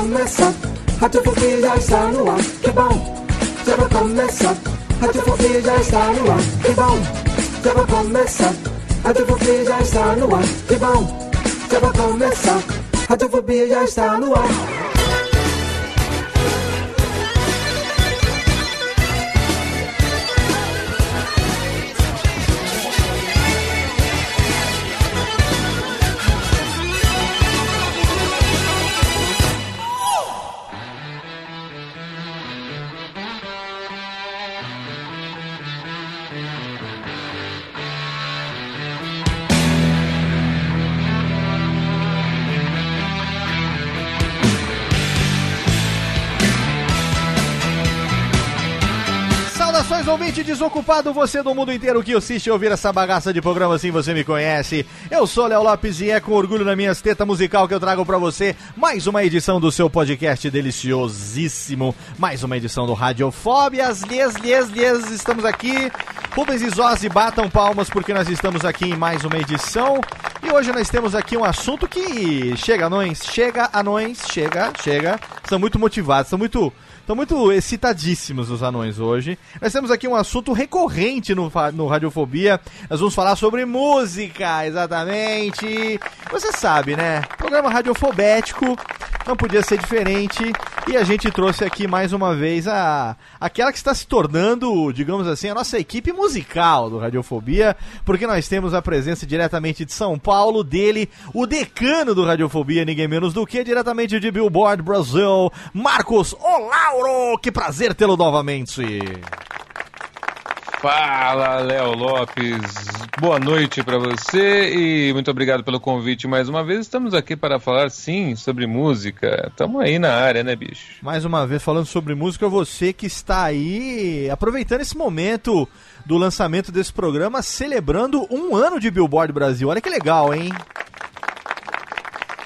Já vai começar. Radiofobia já está no ar. Que bom, já vai começar. Radiofobia já está no ar. Que bom, já vai começar. Radiofobia já está no ar. Que bom, já vai começar. Radiofobia já está no ar. Desocupado, você do mundo inteiro que assiste ouvir essa bagaça de programa assim você me conhece. Eu sou Léo Lopes e é com orgulho na minha esteta musical que eu trago pra você mais uma edição do seu podcast deliciosíssimo, mais uma edição do Radiofóbias. Lies, lies, lies, estamos aqui. Rubens e Zozzi, batam palmas porque nós estamos aqui em mais uma edição. E hoje nós temos aqui um assunto que chega, anões, chega, anões, chega, chega. Estão muito motivados, estão muito Estão muito excitadíssimos os anões hoje. Nós temos aqui um assunto recorrente no, no Radiofobia. Nós vamos falar sobre música, exatamente. Você sabe, né? Programa radiofobético, não podia ser diferente. E a gente trouxe aqui mais uma vez a aquela que está se tornando, digamos assim, a nossa equipe musical do Radiofobia, porque nós temos a presença diretamente de São Paulo dele, o decano do Radiofobia, ninguém menos do que diretamente de Billboard Brasil, Marcos Olauro. Que prazer tê-lo novamente. Fala, Léo Lopes. Boa noite para você e muito obrigado pelo convite mais uma vez. Estamos aqui para falar, sim, sobre música. Estamos aí na área, né, bicho? Mais uma vez falando sobre música, você que está aí aproveitando esse momento do lançamento desse programa, celebrando um ano de Billboard Brasil. Olha que legal, hein?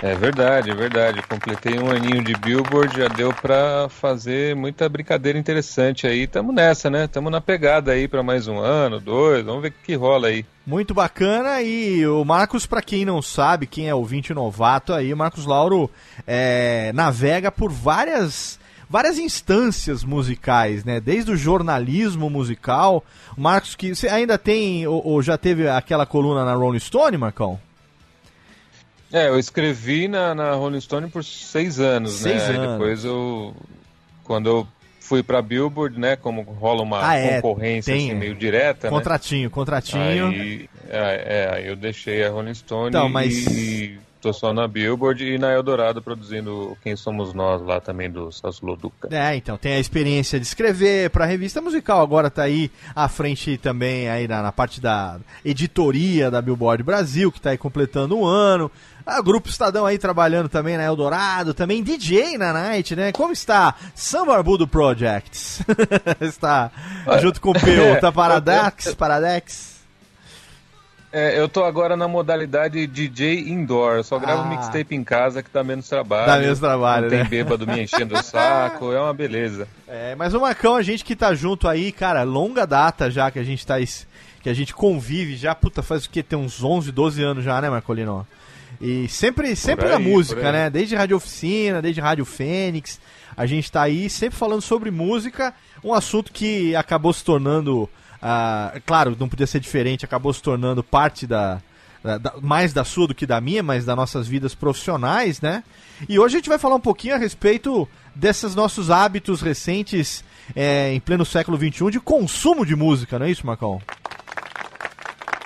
É verdade, é verdade. Completei um aninho de Billboard, já deu para fazer muita brincadeira interessante aí. Tamo nessa, né? Tamo na pegada aí para mais um ano, dois. Vamos ver o que rola aí. Muito bacana e o Marcos, para quem não sabe, quem é ouvinte novato aí, o Marcos Lauro é, navega por várias várias instâncias musicais, né? Desde o jornalismo musical, Marcos que você ainda tem ou, ou já teve aquela coluna na Rolling Stone, Marcão? É, eu escrevi na, na Rolling Stone por seis anos, Seis né? Anos. Depois eu, quando eu fui para Billboard, né? Como rola uma Ah, é, concorrência tem, assim, meio direta, né? Contratinho, contratinho. Aí, é, é, aí eu deixei a Rolling Stone Então, mas- e tô só na Billboard e na Eldorado produzindo Quem Somos Nós lá também do Celso Loduca. É, então, tem a experiência de escrever pra revista musical, agora tá aí à frente também aí na, na parte da editoria da Billboard Brasil, que tá aí completando um ano. Ah, o Grupo Estadão aí trabalhando também na Eldorado, também DJ na Night, né? Como está São Barbudo Projects? está junto com o Peu, tá Paradex, Paradex? É, eu tô agora na modalidade DJ indoor, eu só gravo Ah. mixtape em casa que dá menos trabalho. Dá menos trabalho, não tem né? bêbado me enchendo o saco, é uma beleza. É, mas o Marcão, a gente que tá junto aí, cara, longa data já que a gente tá. que a gente convive já, puta, faz o que? Tem uns 11, 12 anos já, né, Marcolino? E sempre, sempre na aí, música, por aí. né? Desde Rádio Oficina, desde Rádio Fênix, a gente tá aí sempre falando sobre música, um assunto que acabou se tornando, ah, claro, não podia ser diferente, acabou se tornando parte da, da- da- mais da sua do que da minha, mas das nossas vidas profissionais, né? E hoje a gente vai falar um pouquinho a respeito desses nossos hábitos recentes é, em pleno século XXI de consumo de música, não é isso, Marcão?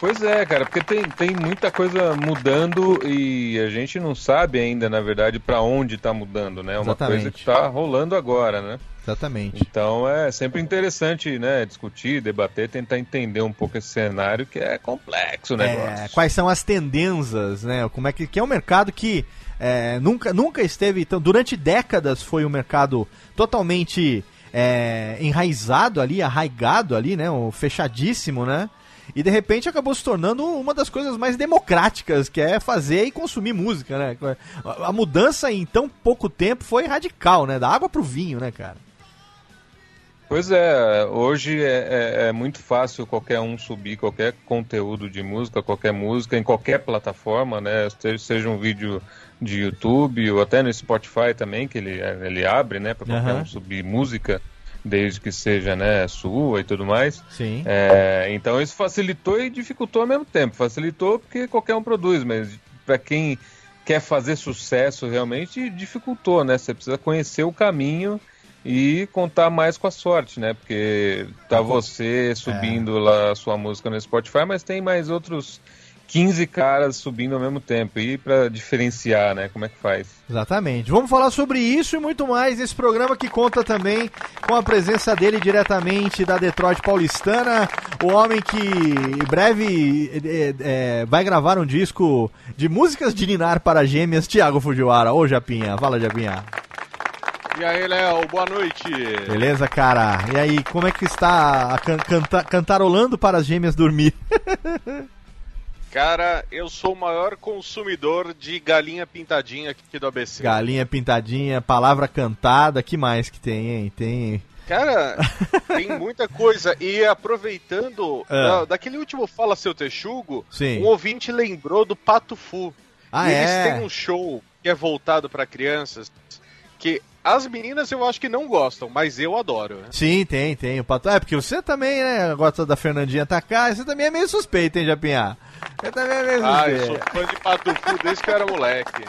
Pois é, cara, porque tem, tem muita coisa mudando e a gente não sabe ainda, na verdade, para onde está mudando, né? É uma Exatamente. coisa que está rolando agora, né? Exatamente. Então é sempre interessante, né, discutir, debater, tentar entender um pouco esse cenário que é complexo o negócio. É, quais são as tendências, né? Como é que, que é um mercado que é, nunca, nunca esteve tão. Durante décadas foi um mercado totalmente é, enraizado ali, arraigado ali, né? Um fechadíssimo, né? E de repente acabou se tornando uma das coisas mais democráticas, que é fazer e consumir música, né? A a mudança em tão pouco tempo foi radical, né? Da água pro vinho, né, cara? Pois é, hoje é, é- é muito fácil qualquer um subir qualquer conteúdo de música, qualquer música, em qualquer plataforma, né? Se- Seja um vídeo de YouTube ou até no Spotify também, que ele, ele abre, né? Para qualquer Aham. um subir música, desde que seja né, sua e tudo mais. Sim. É, então isso facilitou e dificultou ao mesmo tempo. Facilitou porque qualquer um produz, mas para quem quer fazer sucesso realmente dificultou, né? Você precisa conhecer o caminho e contar mais com a sorte, né? Porque tá você subindo lá a sua música no Spotify, mas tem mais outros 15 caras subindo ao mesmo tempo. E para diferenciar, né? Como é que faz? Exatamente. Vamos falar sobre isso e muito mais nesse programa que conta também com a presença dele diretamente da Detroit paulistana, o homem que em breve é, é, vai gravar um disco de músicas de Ninar para gêmeas, Thiago Fujiwara. Ô Japinha, fala Japinha. E aí, Léo, boa noite. Beleza, cara? E aí, como é que está a can canta cantarolando para as gêmeas dormir? Cara, eu sou o maior consumidor de galinha pintadinha aqui do ABC. Galinha pintadinha, palavra cantada, que mais que tem, hein? Tem. Cara, tem muita coisa. E aproveitando, É. da- daquele último Fala Seu Texugo, Sim. um ouvinte lembrou do Pato Fu. Ah, e eles é? têm um show que é voltado pra crianças que as meninas eu acho que não gostam, mas eu adoro. né? Sim, tem, tem. O pato... É, porque você também, né, gosta da Fernandinha atacar, você também é meio suspeito, hein, Japinha? Você também é meio Ah, eu sou fã de Pato Fu desde que eu era moleque.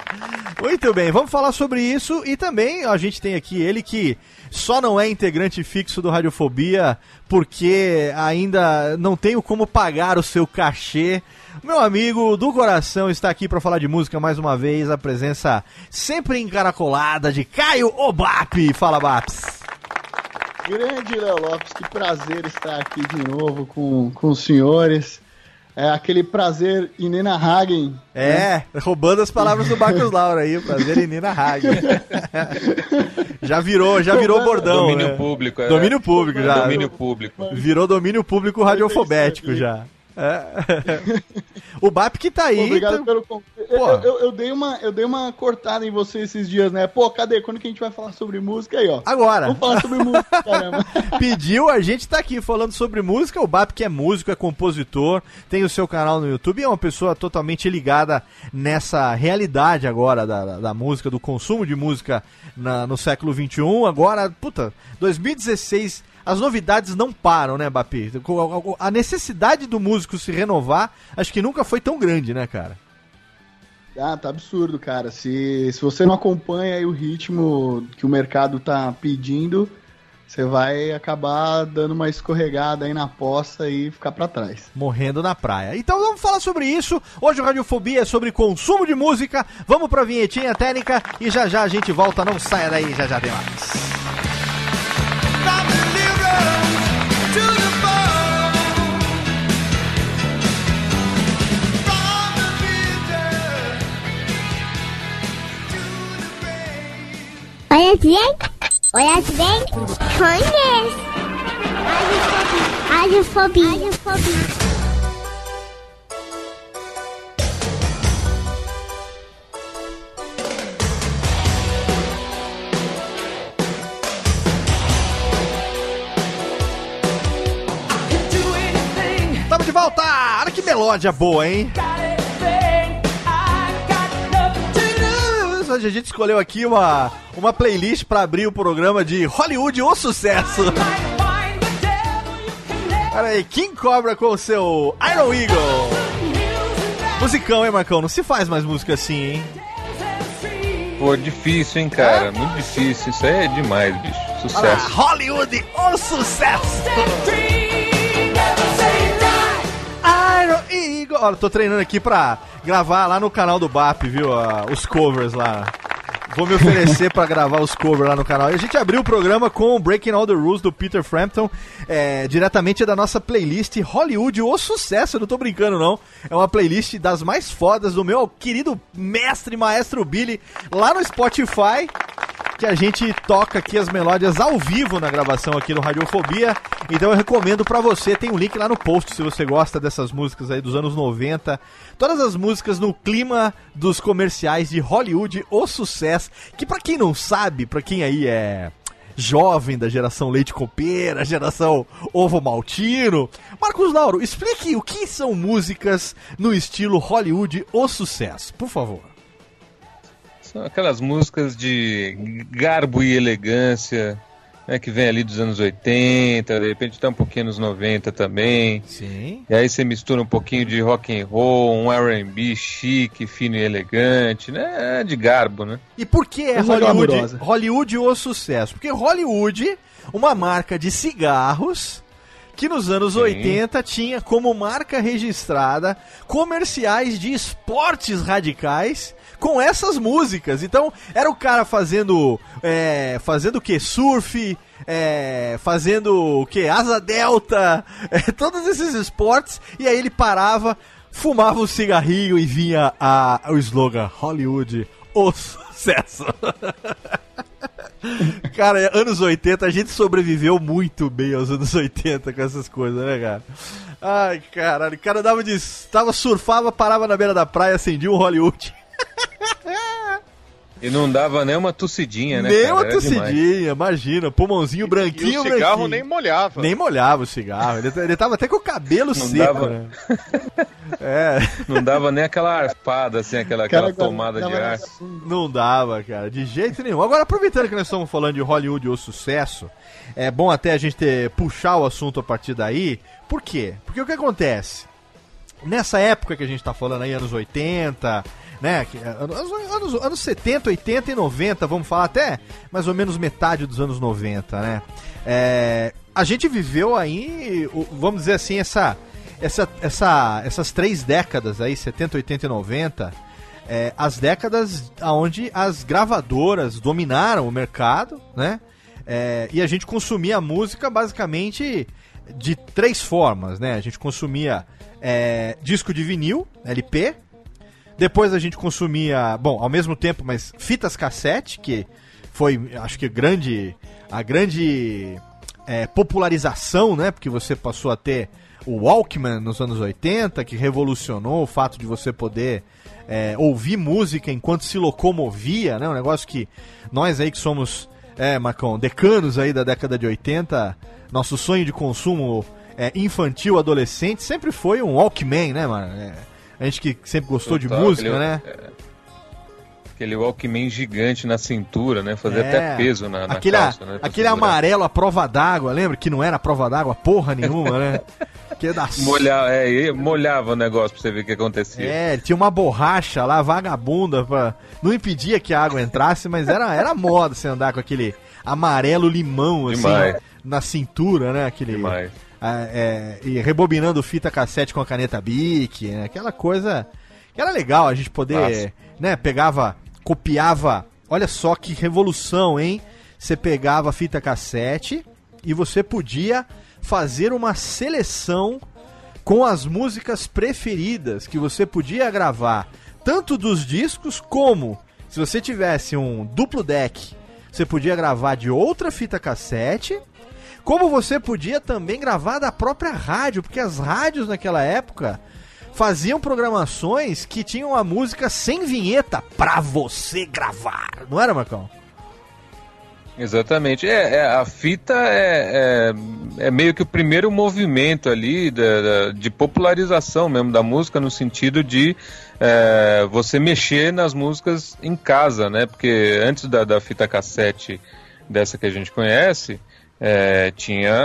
Muito bem, vamos falar sobre isso e também a gente tem aqui ele que só não é integrante fixo do Radiofobia porque ainda não tenho como pagar o seu cachê. Meu amigo do coração está aqui para falar de música mais uma vez, a presença sempre encaracolada de Caio Obap. Fala, Baps. Grande Léo Lopes, que prazer estar aqui de novo com, com os senhores. É aquele prazer inenarrável. É, roubando as palavras do Bacos Laura aí, o prazer em Nina Hagen. já virou, já virou bordão. domínio né? público. É, Domínio público já. Domínio público. Virou domínio público radiofobético já. É. o BAP que tá aí. Obrigado então- pelo con- eu, eu, eu- dei uma, eu dei uma cortada em você esses dias, né? Pô, cadê? Quando que a gente vai falar sobre música aí, ó? Agora, Vamos falar sobre música, caramba. pediu, a gente tá aqui falando sobre música. O BAP que é músico, é compositor, tem o seu canal no YouTube e é uma pessoa totalmente ligada nessa realidade agora da, da, da música, do consumo de música na- no século XXI. Agora, puta, 2016, as novidades não param, né, Bapi? A necessidade do músico se renovar, acho que nunca foi tão grande, né, cara? Ah, tá absurdo, cara. Se, se você não acompanha aí o ritmo que o mercado tá pedindo, você vai acabar dando uma escorregada aí na poça e ficar pra trás. morrendo na praia. Então vamos falar sobre isso. Hoje o Radiofobia é sobre consumo de música. Vamos pra vinhetinha técnica e já já a gente volta. Não saia daí, já já tem mais. Olha bem, olha bem, conheço. Radiofobia. Radiofobia. Tamo de volta! Olha que melódia boa, hein? Hoje a gente escolheu aqui uma, uma playlist pra abrir o programa de Hollywood o Sucesso. Olha aí, King Cobra com o seu Iron Eagle. Musicão, hein, Marcão? Não se faz mais música assim, hein? Pô, difícil, hein, cara? Muito difícil. Isso aí é demais, bicho. Olha lá, Sucesso. Hollywood o Sucesso. Olha, tô treinando aqui pra gravar lá no canal do BAP, viu? os covers lá. Vou me oferecer pra gravar os covers lá no canal. E a gente abriu o programa com Breaking All the Rules do Peter Frampton, é, diretamente da nossa playlist Hollywood, o sucesso, eu não tô brincando não. É uma playlist das mais fodas do meu querido mestre, maestro Billy, lá no Spotify que a gente toca aqui as melódias ao vivo na gravação aqui no Radiofobia. Então eu recomendo pra você, tem um link lá no post se você gosta dessas músicas aí dos anos 90. Todas as músicas no clima dos comerciais de Hollywood, o sucesso, que pra quem não sabe, pra quem aí é jovem da geração leite copeira, geração ovo maltino. Marcos Lauro, explique o que são músicas no estilo Hollywood, o sucesso, por favor. São aquelas músicas de garbo e elegância, né, que vem ali dos anos 80, de repente tá um pouquinho nos 90 também. Sim. E aí você mistura um pouquinho de rock and roll, um R&B chique, fino e elegante, né? É De garbo, né? E por que é Coisa Hollywood. Hollywood o sucesso? Porque Hollywood, uma marca de cigarros, que nos anos Sim. 80 tinha como marca registrada comerciais de esportes radicais com essas músicas. Então, era o cara fazendo. É, fazendo o que? Surf. é, fazendo o que? Asa delta, é, todos esses esportes, e aí ele parava, fumava um cigarrinho e vinha a, o slogan Hollywood, o sucesso. Cara, anos 80, a gente sobreviveu muito bem aos anos 80 com essas coisas, né, cara? Ai, caralho, o cara dava de. Tava, surfava, parava na beira da praia, acendia um Hollywood. E não dava nem uma tossidinha, né? nem cara? uma Era demais. tossidinha, imagina, pulmãozinho E branquinho, o cigarro branquinho. nem molhava. Nem molhava o cigarro. Ele, ele tava até com o cabelo seco, dava. né? É, Não dava nem aquela arpada, assim, aquela, aquela tomada de ar. não dava, cara, de jeito nenhum. Agora, aproveitando que nós estamos falando de Hollywood ou sucesso, é bom até a gente ter, puxar o assunto a partir daí. Por quê? Porque o que acontece? Nessa época que a gente tá falando aí, anos 80, né? que- Anos, anos, anos 70, 80 e 90, vamos falar até mais ou menos metade dos anos 90, né? É, a gente viveu aí, vamos dizer assim, essa, essa, essa, essas três décadas aí, 70, 80 e 90, é, as décadas onde as gravadoras dominaram o mercado, né? É, e a gente consumia música basicamente de três formas, né? A gente consumia é, disco de vinil, LP. Depois a gente consumia, bom, ao mesmo tempo, mas fitas cassete, que foi, acho que grande, a grande é, popularização, né? Porque você passou a ter o Walkman nos anos 80, que revolucionou o fato de você poder é, ouvir música enquanto se locomovia, né? Um negócio que nós aí que somos, é, Marcão, decanos aí da década de 80, nosso sonho de consumo é, infantil, adolescente, sempre foi um Walkman, né, mano? É, a gente que sempre gostou de Total, música, aquele- né? Aquele Walkman gigante na cintura, né? Fazia É, até peso na, na aquele, calça, né? aquele segurar. amarelo à prova d'água, lembra? Que não era a prova d'água porra nenhuma, né? Que é da Molhava, é, molhava o negócio pra você ver o que acontecia. É, tinha uma borracha lá, vagabunda, pra... não impedia que a água entrasse, mas era, era moda você andar com aquele amarelo limão, assim, Demais. na cintura, né? Aquele, Demais. Ah, é, e rebobinando fita cassete com a caneta Bic, né? Aquela coisa que era legal a gente poder, Nossa. né? Pegava, copiava, olha só que revolução, hein? Você pegava a fita cassete e você podia fazer uma seleção com as músicas preferidas que você podia gravar, tanto dos discos como se você tivesse um duplo deck, você podia gravar de outra fita cassete, como você podia também gravar da própria rádio, porque as rádios naquela época faziam programações que tinham a música sem vinheta pra você gravar, não era, Marcão? Exatamente. É, é, a fita é, é, é meio que o primeiro movimento ali da- de popularização mesmo da música, no sentido de é, você mexer nas músicas em casa, né? Porque antes da, da fita cassete dessa que a gente conhece, é, tinha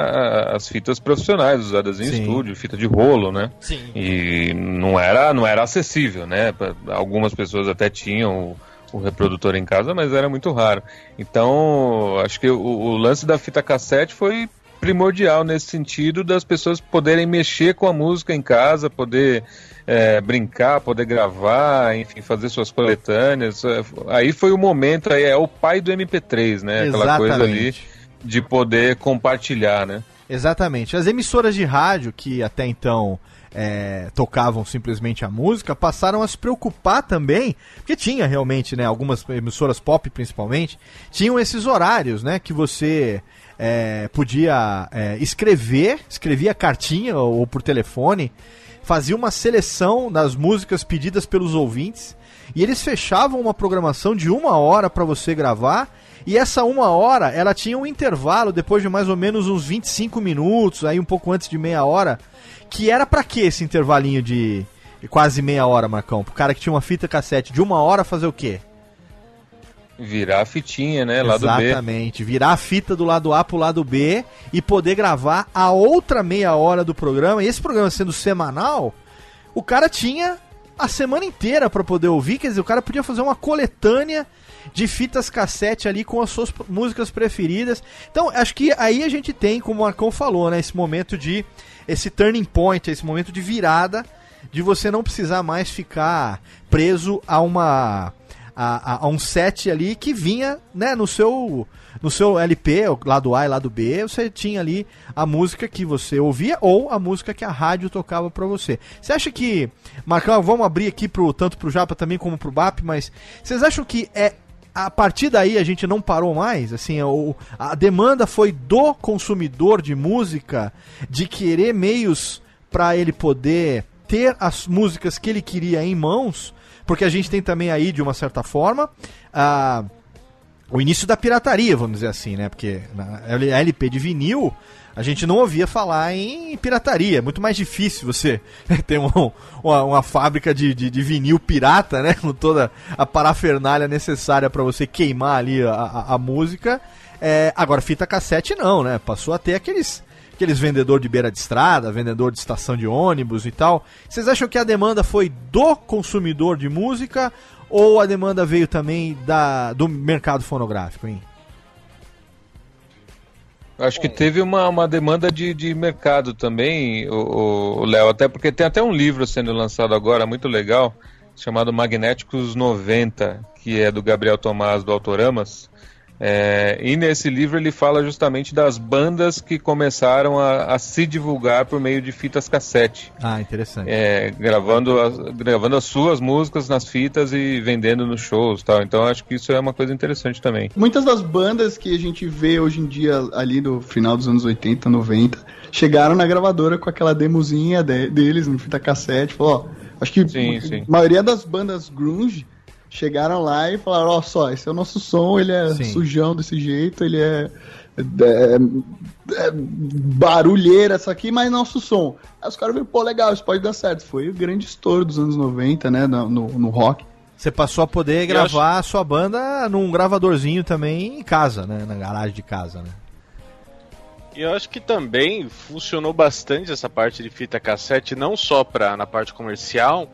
as fitas profissionais usadas em Sim. estúdio, fita de rolo, né? Sim. E não era, não era acessível, né? Pra- Algumas pessoas até tinham o, o reprodutor em casa, mas era muito raro. Então, acho que o, o lance da fita cassete foi primordial nesse sentido das pessoas poderem mexer com a música em casa, poder é, brincar, poder gravar, enfim, fazer suas coletâneas. É, Aí foi o momento, aí é o pai do MP3, né? Aquela coisa ali Exatamente. De poder compartilhar, né? Exatamente. As emissoras de rádio, que até então é, tocavam simplesmente a música, passaram a se preocupar também, porque tinha realmente, né, algumas emissoras pop principalmente, tinham esses horários, né, que você é, podia é, escrever, escrevia cartinha ou, ou por telefone, fazia uma seleção das músicas pedidas pelos ouvintes, e eles fechavam uma programação de uma hora para você gravar, e essa uma hora, ela tinha um intervalo depois de mais ou menos uns 25 minutos, aí um pouco antes de meia hora, que era pra quê esse intervalinho de quase meia hora, Marcão? Pro cara que tinha uma fita cassete de uma hora fazer o quê? Virar a fitinha, né? Lado B. Exatamente, virar a fita do lado A pro lado B e poder gravar a outra meia hora do programa. E esse programa sendo semanal, o cara tinha a semana inteira pra poder ouvir, quer dizer, o cara podia fazer uma coletânea de fitas cassete ali com as suas músicas preferidas. Então, acho que aí a gente tem, como o Marcão falou, né, esse momento de esse turning point, esse momento de virada de você não precisar mais ficar preso a uma a, a- a um set ali que vinha, né, no seu no seu LP, lado A e lado B, você tinha ali a música que você ouvia ou a música que a rádio tocava pra você. Você acha que, Marcão, vamos abrir aqui pro tanto pro Japa também como pro BAP, mas vocês acham que é a partir daí a gente não parou mais, assim, a demanda foi do consumidor de música de querer meios para ele poder ter as músicas que ele queria em mãos, porque a gente tem também aí de uma certa forma a o início da pirataria, vamos dizer assim, né? Porque na LP de vinil a gente não ouvia falar em pirataria. É muito mais difícil você ter um- uma, uma fábrica de, de, de vinil pirata, né? Com toda a parafernália necessária para você queimar ali a, a, a música. É, agora, fita cassete não, né? Passou a ter aqueles, aqueles vendedor de beira de estrada, vendedor de estação de ônibus e tal. Vocês acham que a demanda foi do consumidor de música ou a demanda veio também da, do mercado fonográfico, hein? Acho que teve uma, uma demanda de, de mercado também, o Léo, até porque tem até um livro sendo lançado agora, muito legal, chamado Magnéticos 90, que é do Gabriel Tomás, do Autoramas. É, e nesse livro ele fala justamente das bandas que começaram a, a se divulgar por meio de fitas cassete. Ah, interessante. É, gravando, as, gravando as suas músicas nas fitas e vendendo nos shows e tal. Então acho que isso é uma coisa interessante também. Muitas das bandas que a gente vê hoje em dia, ali no final dos anos 80, 90, chegaram na gravadora com aquela demozinha de- deles no fita cassete. Falou, ó, acho que Sim, a sim. maioria das bandas grunge chegaram lá e falaram, ó, só, esse é o nosso som, ele é Sim. sujão desse jeito, ele é, é, é barulheira essa aqui, mas nosso som. Aí os caras viram, pô, legal, isso pode dar certo. Foi o grande estouro dos anos 90, né, no, no, no rock. Você passou a poder gravar a sua banda num gravadorzinho também em casa, né? Na garagem de casa, né? E eu acho que também funcionou bastante essa parte de fita cassete, não só pra, na parte comercial,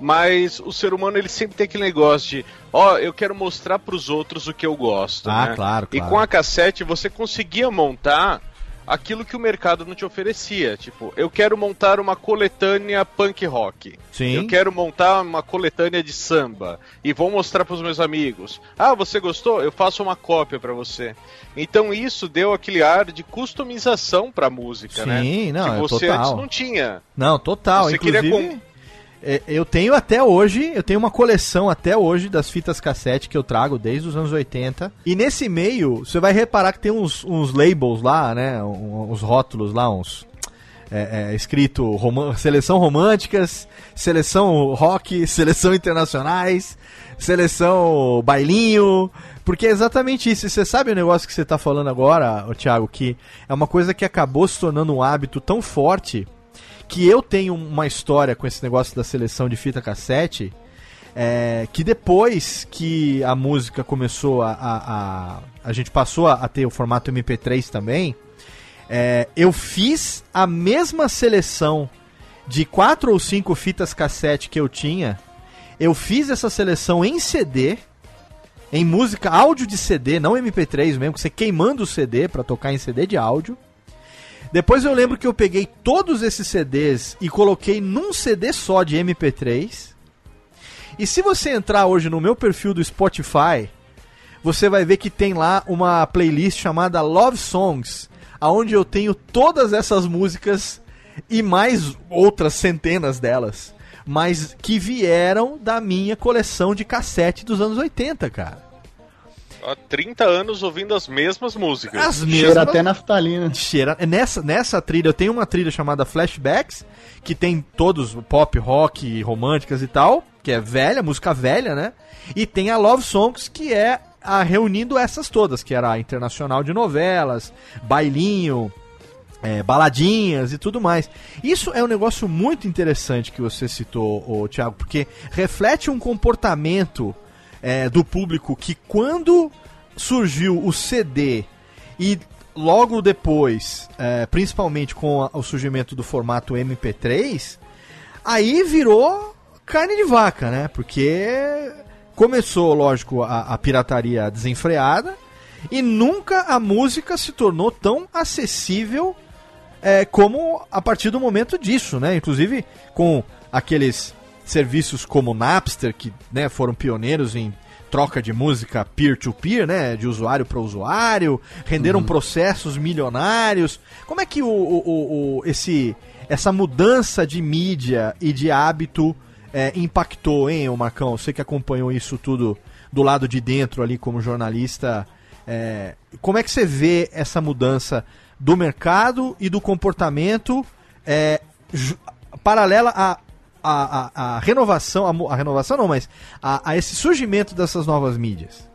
mas o ser humano ele sempre tem aquele negócio de, ó, eu quero mostrar pros outros o que eu gosto, Ah, né? claro, E claro. com a cassete você conseguia montar aquilo que o mercado não te oferecia. Tipo, eu quero montar uma coletânea punk rock. Sim. Eu quero montar uma coletânea de samba e vou mostrar pros meus amigos. Ah, você gostou? Eu faço uma cópia pra você. Então isso deu aquele ar de customização pra música, né? Sim, não, que é você total. antes não tinha. Não, total. Você Inclusive, eu tenho até hoje, eu tenho uma coleção até hoje das fitas cassete que eu trago desde os anos 80. E nesse meio, você vai reparar que tem uns, uns labels lá, né? Uns rótulos lá, uns. É, é, escrito roman- seleção românticas, seleção rock, seleção internacionais, seleção bailinho, porque é exatamente isso. E você sabe o negócio que você tá falando agora, Thiago, que é uma coisa que acabou se tornando um hábito tão forte que eu tenho uma história com esse negócio da seleção de fita cassete. é, que depois que a música começou a. A, a, a gente passou a, a ter o formato MP3 também. é, eu fiz a mesma seleção de quatro ou cinco fitas cassete que eu tinha. Eu fiz essa seleção em CD, em música áudio de CD, não MP3 mesmo, que você queimando o CD pra tocar em CD de áudio. Depois eu lembro que eu peguei todos esses CDs e coloquei num CD só de MP3. E se você entrar hoje no meu perfil do Spotify, você vai ver que tem lá uma playlist chamada Love Songs, aonde eu tenho todas essas músicas e mais outras centenas delas, mas que vieram da minha coleção de cassete dos anos 80, cara. Há 30 anos ouvindo as mesmas músicas. As Cheira mesmas até naftalina. cheira. Nessa, nessa trilha, eu tenho uma trilha chamada Flashbacks, que tem todos pop, rock, românticas e tal, que é velha, música velha, né? E tem a Love Songs, que é a reunindo essas todas, que era a internacional de novelas, bailinho, é, baladinhas e tudo mais. Isso é um negócio muito interessante que você citou, ô, Thiago, porque reflete um comportamento é, do público que quando surgiu o CD e logo depois, é, principalmente com a- o surgimento do formato MP3, aí virou carne de vaca, né? Porque começou, lógico, a, a pirataria desenfreada e nunca a música se tornou tão acessível é, como a partir do momento disso, né? Inclusive com aqueles serviços como o Napster, que né, foram pioneiros em troca de música peer-to-peer, né? De usuário para usuário, renderam processos milionários. Como é que o, o- o- o- esse, essa mudança de mídia e de hábito é, impactou, hein, ô Marcão? Você que acompanhou isso tudo do lado de dentro ali como jornalista, é, como é que você vê essa mudança do mercado e do comportamento é, paralela a, a, a, a renovação, a, a renovação não, mas a, esse surgimento dessas novas mídias?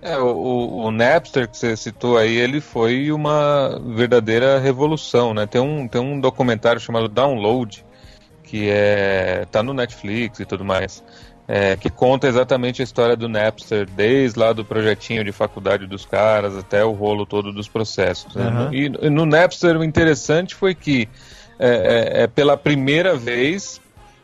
É, o, o- Napster que você citou aí, ele foi uma verdadeira revolução, né? Tem um, tem um documentário chamado Download, que é tá no Netflix e tudo mais, é, que conta exatamente a história do Napster, desde lá do projetinho de faculdade dos caras até o rolo todo dos processos. né? E no- no Napster o interessante foi que é, é, é pela primeira vez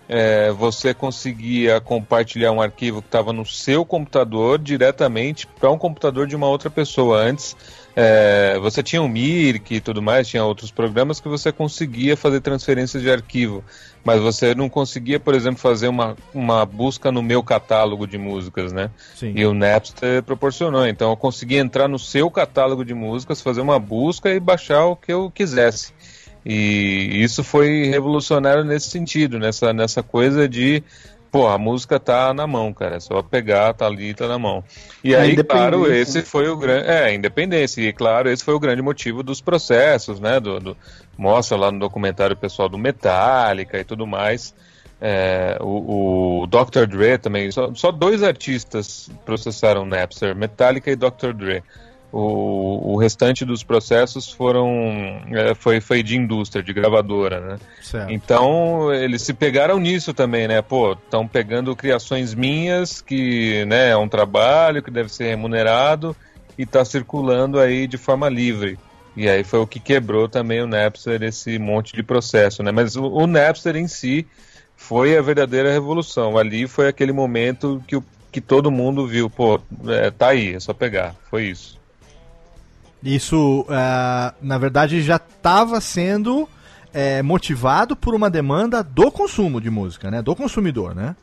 é, você conseguia compartilhar um arquivo que estava no seu computador diretamente para um computador de uma outra pessoa. Antes, é, você tinha o Mirk e tudo mais, tinha outros programas que você conseguia fazer transferências de arquivo, mas você não conseguia, por exemplo, fazer uma, uma busca no meu catálogo de músicas, né? Sim. E o Napster proporcionou. Então eu conseguia entrar no seu catálogo de músicas, fazer uma busca e baixar o que eu quisesse. E isso foi revolucionário nesse sentido, nessa, nessa coisa de, pô, a música tá na mão, cara, é só pegar, tá ali, tá na mão. E A aí, claro, esse né? foi o grande, é, independência, e claro, esse foi o grande motivo dos processos, né, do, do- mostra lá no documentário pessoal do Metallica e tudo mais, é, o, o Dr. Dre também, só, só dois artistas processaram Napster, Metallica e Dr. Dre. O, o restante dos processos foram é, foi, foi de indústria, de gravadora, né? Certo. Então eles se pegaram nisso também, né? Pô, estão pegando criações minhas que, né, é um trabalho que deve ser remunerado e está circulando aí de forma livre. E aí foi o que quebrou também o Napster esse monte de processo, né? Mas o, o Napster em si foi a verdadeira revolução. Ali foi aquele momento que, o, que todo mundo viu, pô, é, tá aí, é só pegar. Foi isso. Isso, ah, na verdade, já estava sendo eh, motivado por uma demanda do consumo de música, né? Do consumidor, né?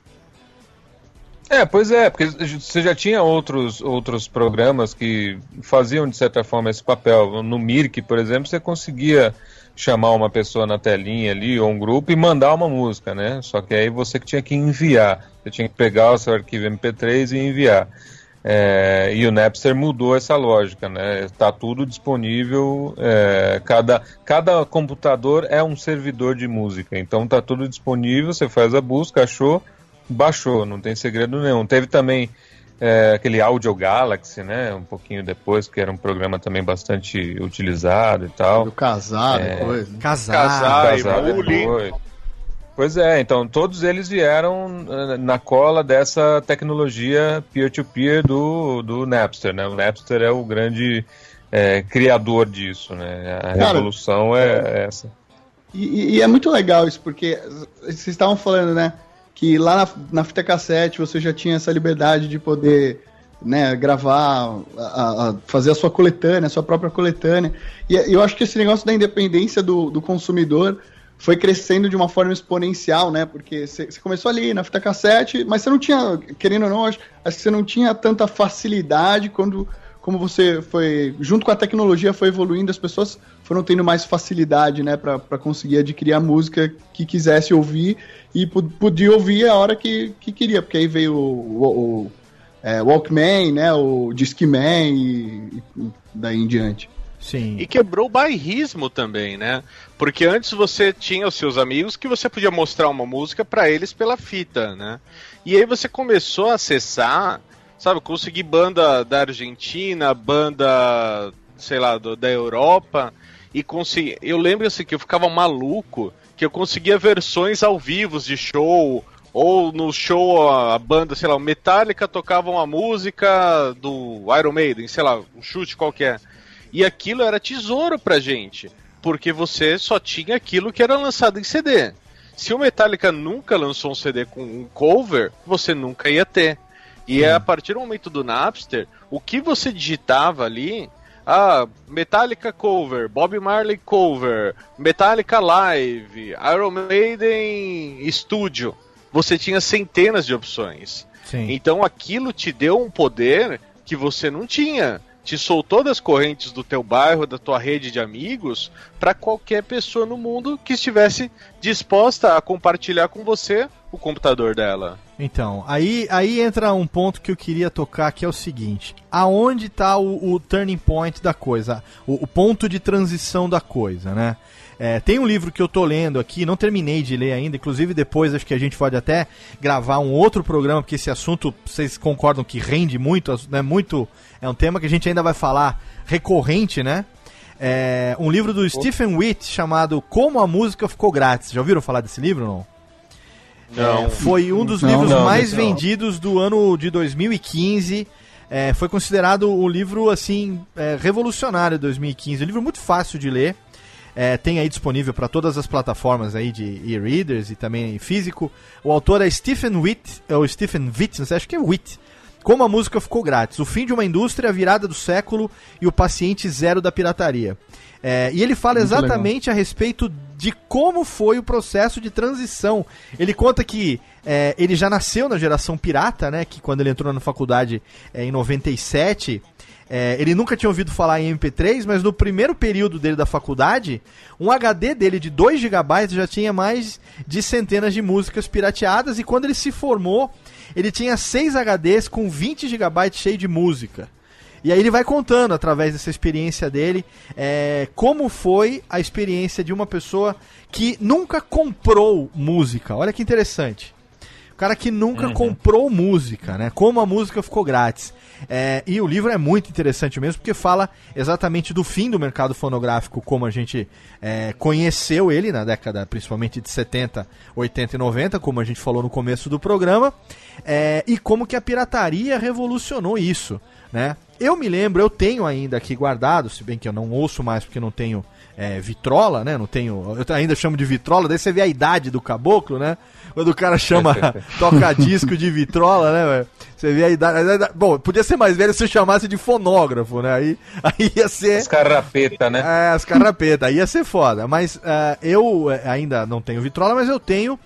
É, pois é, porque você já tinha outros, outros programas que faziam, de certa forma, esse papel. No Mirk, por exemplo, você conseguia chamar uma pessoa na telinha ali, ou um grupo, e mandar uma música, né? Só que aí você que tinha que enviar. Você tinha que pegar o seu arquivo MP3 e enviar. É, e o Napster mudou essa lógica, né? Está tudo disponível, é, cada, cada computador é um servidor de música, então está tudo disponível, você faz a busca, achou, baixou, não tem segredo nenhum. Teve também é, aquele Audio Galaxy, né? Um pouquinho depois, que era um programa também bastante utilizado e tal. Do casado, É. coisa. Casar. Casar. Ah, e Casado Bully. depois. Pois é, então todos eles vieram eh, na cola dessa tecnologia peer-to-peer do, do Napster, né? O Napster é o grande eh, criador disso, né? A Cara, revolução é essa. E, e- e é muito legal isso, porque vocês estavam falando, né? Que lá na, na fita cassete você já tinha essa liberdade de poder né, gravar, a, a fazer a sua coletânea, a sua própria coletânea. E eu acho que esse negócio da independência do, do consumidor foi crescendo de uma forma exponencial, né? Porque você começou ali na fita cassete, mas você não tinha, querendo ou não, acho, acho que você não tinha tanta facilidade quando como você foi, junto com a tecnologia foi evoluindo, as pessoas foram tendo mais facilidade, né, para conseguir adquirir a música que quisesse ouvir e podia ouvir a hora que, que queria, porque aí veio o, o, o é, Walkman, né, o Discman e, e daí em diante. Sim. E quebrou o bairrismo também, né? Porque antes você tinha os seus amigos que você podia mostrar uma música para eles pela fita, né? E aí você começou a acessar, sabe, conseguir banda da Argentina, banda, sei lá, do, da Europa e consegui... eu lembro assim que eu ficava maluco que eu conseguia versões ao vivo de show ou no show a banda, sei lá, o Metallica tocava uma música do Iron Maiden, sei lá, um chute qualquer. E aquilo era tesouro pra gente, porque você só tinha aquilo que era lançado em CD. Se o Metallica nunca lançou um CD com um cover, você nunca ia ter. E é a partir do momento do Napster, o que você digitava ali, ah, Metallica cover, Bob Marley cover, Metallica live, Iron Maiden studio, você tinha centenas de opções. Sim. Então aquilo te deu um poder que você não tinha te soltou das correntes do teu bairro, da tua rede de amigos, para qualquer pessoa no mundo que estivesse disposta a compartilhar com você o computador dela. Então, aí, aí entra um ponto que eu queria tocar, que é o seguinte: aonde está o, o, turning point da coisa, o, o, ponto de transição da coisa, né? É, tem um livro que eu tô lendo aqui, não terminei de ler ainda, inclusive depois acho que a gente pode até gravar um outro programa, porque esse assunto, vocês concordam que rende muito, né? Muito é um tema que a gente ainda vai falar recorrente, né? É um livro do Stephen Witt chamado Como a Música Ficou Grátis. Já ouviram falar desse livro não? Não. É, foi um dos não, livros não, mais vendidos do ano de 2015. É, foi considerado o livro assim é, revolucionário de 2015. Um livro muito fácil de ler. É, tem aí disponível para todas as plataformas aí de e-readers e também físico. O autor é Stephen Witt, ou Stephen Witt, não sei, acho que é Witt. Como a música ficou grátis, o fim de uma indústria, a virada do século e o paciente zero da pirataria. É, e ele fala Muito exatamente legal. a respeito de como foi o processo de transição. Ele conta que é, ele já nasceu na geração pirata, né? Que quando ele entrou na faculdade é, em 97, é, ele nunca tinha ouvido falar em MP3, mas no primeiro período dele da faculdade, um HD dele de 2 GB já tinha mais de centenas de músicas pirateadas. E quando ele se formou, ele tinha 6 HDs com 20 GB cheio de música. E aí ele vai contando, através dessa experiência dele, é, como foi a experiência de uma pessoa que nunca comprou música. Olha que interessante. O cara que nunca uhum. comprou música, né? Como a música ficou grátis. É, e o livro é muito interessante mesmo, porque fala exatamente do fim do mercado fonográfico, como a gente é, conheceu ele na década principalmente de 70, 80 e 90, como a gente falou no começo do programa, é, e como que a pirataria revolucionou isso. Né? Eu me lembro, eu tenho ainda aqui guardado, se bem que eu não ouço mais porque não tenho é, vitrola, né? Não tenho. Eu ainda chamo de vitrola, daí você vê a idade do caboclo, né? Quando o cara chama toca disco de vitrola, né, velho? Você vê a idade. Bom, podia ser mais velho se chamasse de fonógrafo, né? Aí, aí ia ser. As carrapeta, né? É, as carrapeta, aí ia ser foda. Mas uh, eu é, ainda não tenho vitrola, mas eu tenho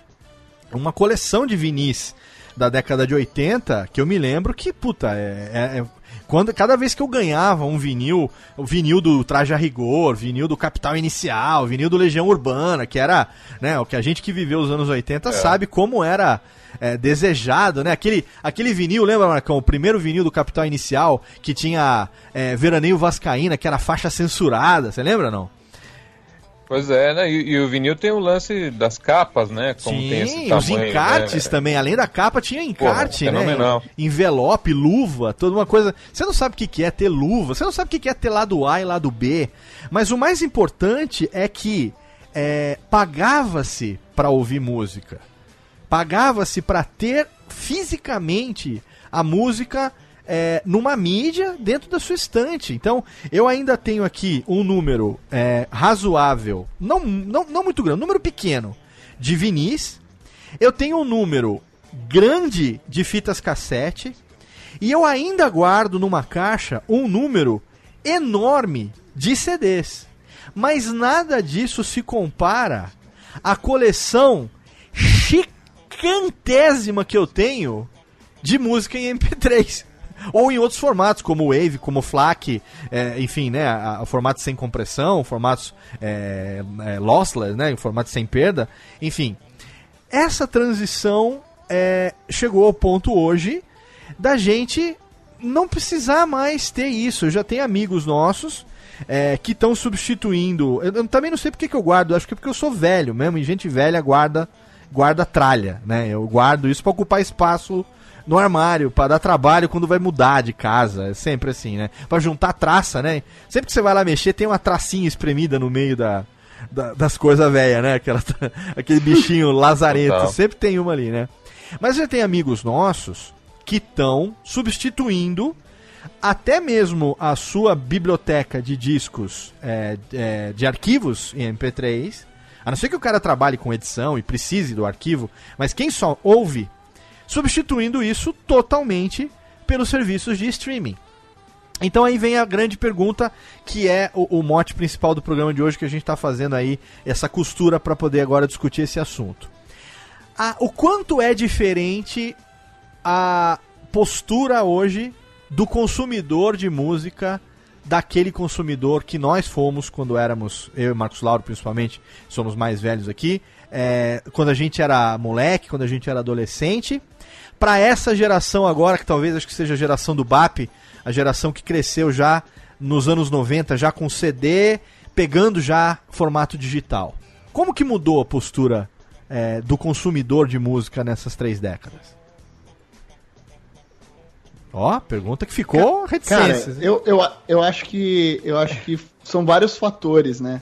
uma coleção de vinis da década de 80 que eu me lembro que, puta, é, é, é quando, cada vez que eu ganhava um vinil, o vinil do Traje a Rigor, vinil do Capital Inicial, vinil do Legião Urbana, que era, né, o que a gente que viveu os anos 80 é. sabe como era é, desejado, né? Aquele, aquele vinil, lembra, Marcão? O primeiro vinil do Capital Inicial, que tinha é, Veraneio Vascaína, que era faixa censurada, você lembra não? Pois é, né? E, e, o vinil tem o lance das capas, né? Como Sim, tem esse tamanho, os né? encartes né? também. Além da capa, tinha encarte, Porra, né? Envelope, luva, toda uma coisa. Você não sabe o que é ter luva, você não sabe o que é ter lado A e lado B. Mas o mais importante é que é, pagava-se para ouvir música. Pagava-se para ter fisicamente a música é, numa mídia dentro da sua estante. Então, eu ainda tenho aqui um número é, razoável, não, não, não muito grande, um número pequeno de vinis. Eu tenho um número grande de fitas cassete. E eu ainda guardo numa caixa um número enorme de CDs. Mas nada disso se compara à coleção gigantésima que eu tenho de música em MP3. Ou em outros formatos, como Wave, como FLAC, é, enfim, né? Formatos sem compressão, formatos é, é, lossless, né? Em formato sem perda. Enfim, essa transição é, chegou ao ponto hoje da gente não precisar mais ter isso. Eu já tenho amigos nossos é, que estão substituindo. Eu, eu, também não sei porque que eu guardo, acho que é porque eu sou velho mesmo, e gente velha guarda guarda tralha, né? Eu guardo isso para ocupar espaço no armário, para dar trabalho quando vai mudar de casa. É sempre assim, né? Para juntar traça, né? Sempre que você vai lá mexer, tem uma tracinha espremida no meio da, da das coisas velhas, né? Aquela, aquele bichinho lazarento. Sempre tem uma ali, né? Mas já tem amigos nossos que estão substituindo até mesmo a sua biblioteca de discos é, é, de arquivos em MP3, a não ser que o cara trabalhe com edição e precise do arquivo, mas quem só ouve, substituindo isso totalmente pelos serviços de streaming. Então aí vem a grande pergunta, que é o, o mote principal do programa de hoje, que a gente está fazendo aí, essa costura para poder agora discutir esse assunto. A, o quanto é diferente a postura hoje do consumidor de música daquele consumidor que nós fomos quando éramos, eu e Marcos Lauro principalmente, somos mais velhos aqui, é, quando a gente era moleque, quando a gente era adolescente, para essa geração agora, que talvez acho que seja a geração do BAP, a geração que cresceu já nos anos 90, já com CD, pegando já formato digital. Como que mudou a postura é, do consumidor de música nessas três décadas? Ó, pergunta que ficou reticência. Cara, eu, eu, eu, acho que, eu acho que são vários fatores, né?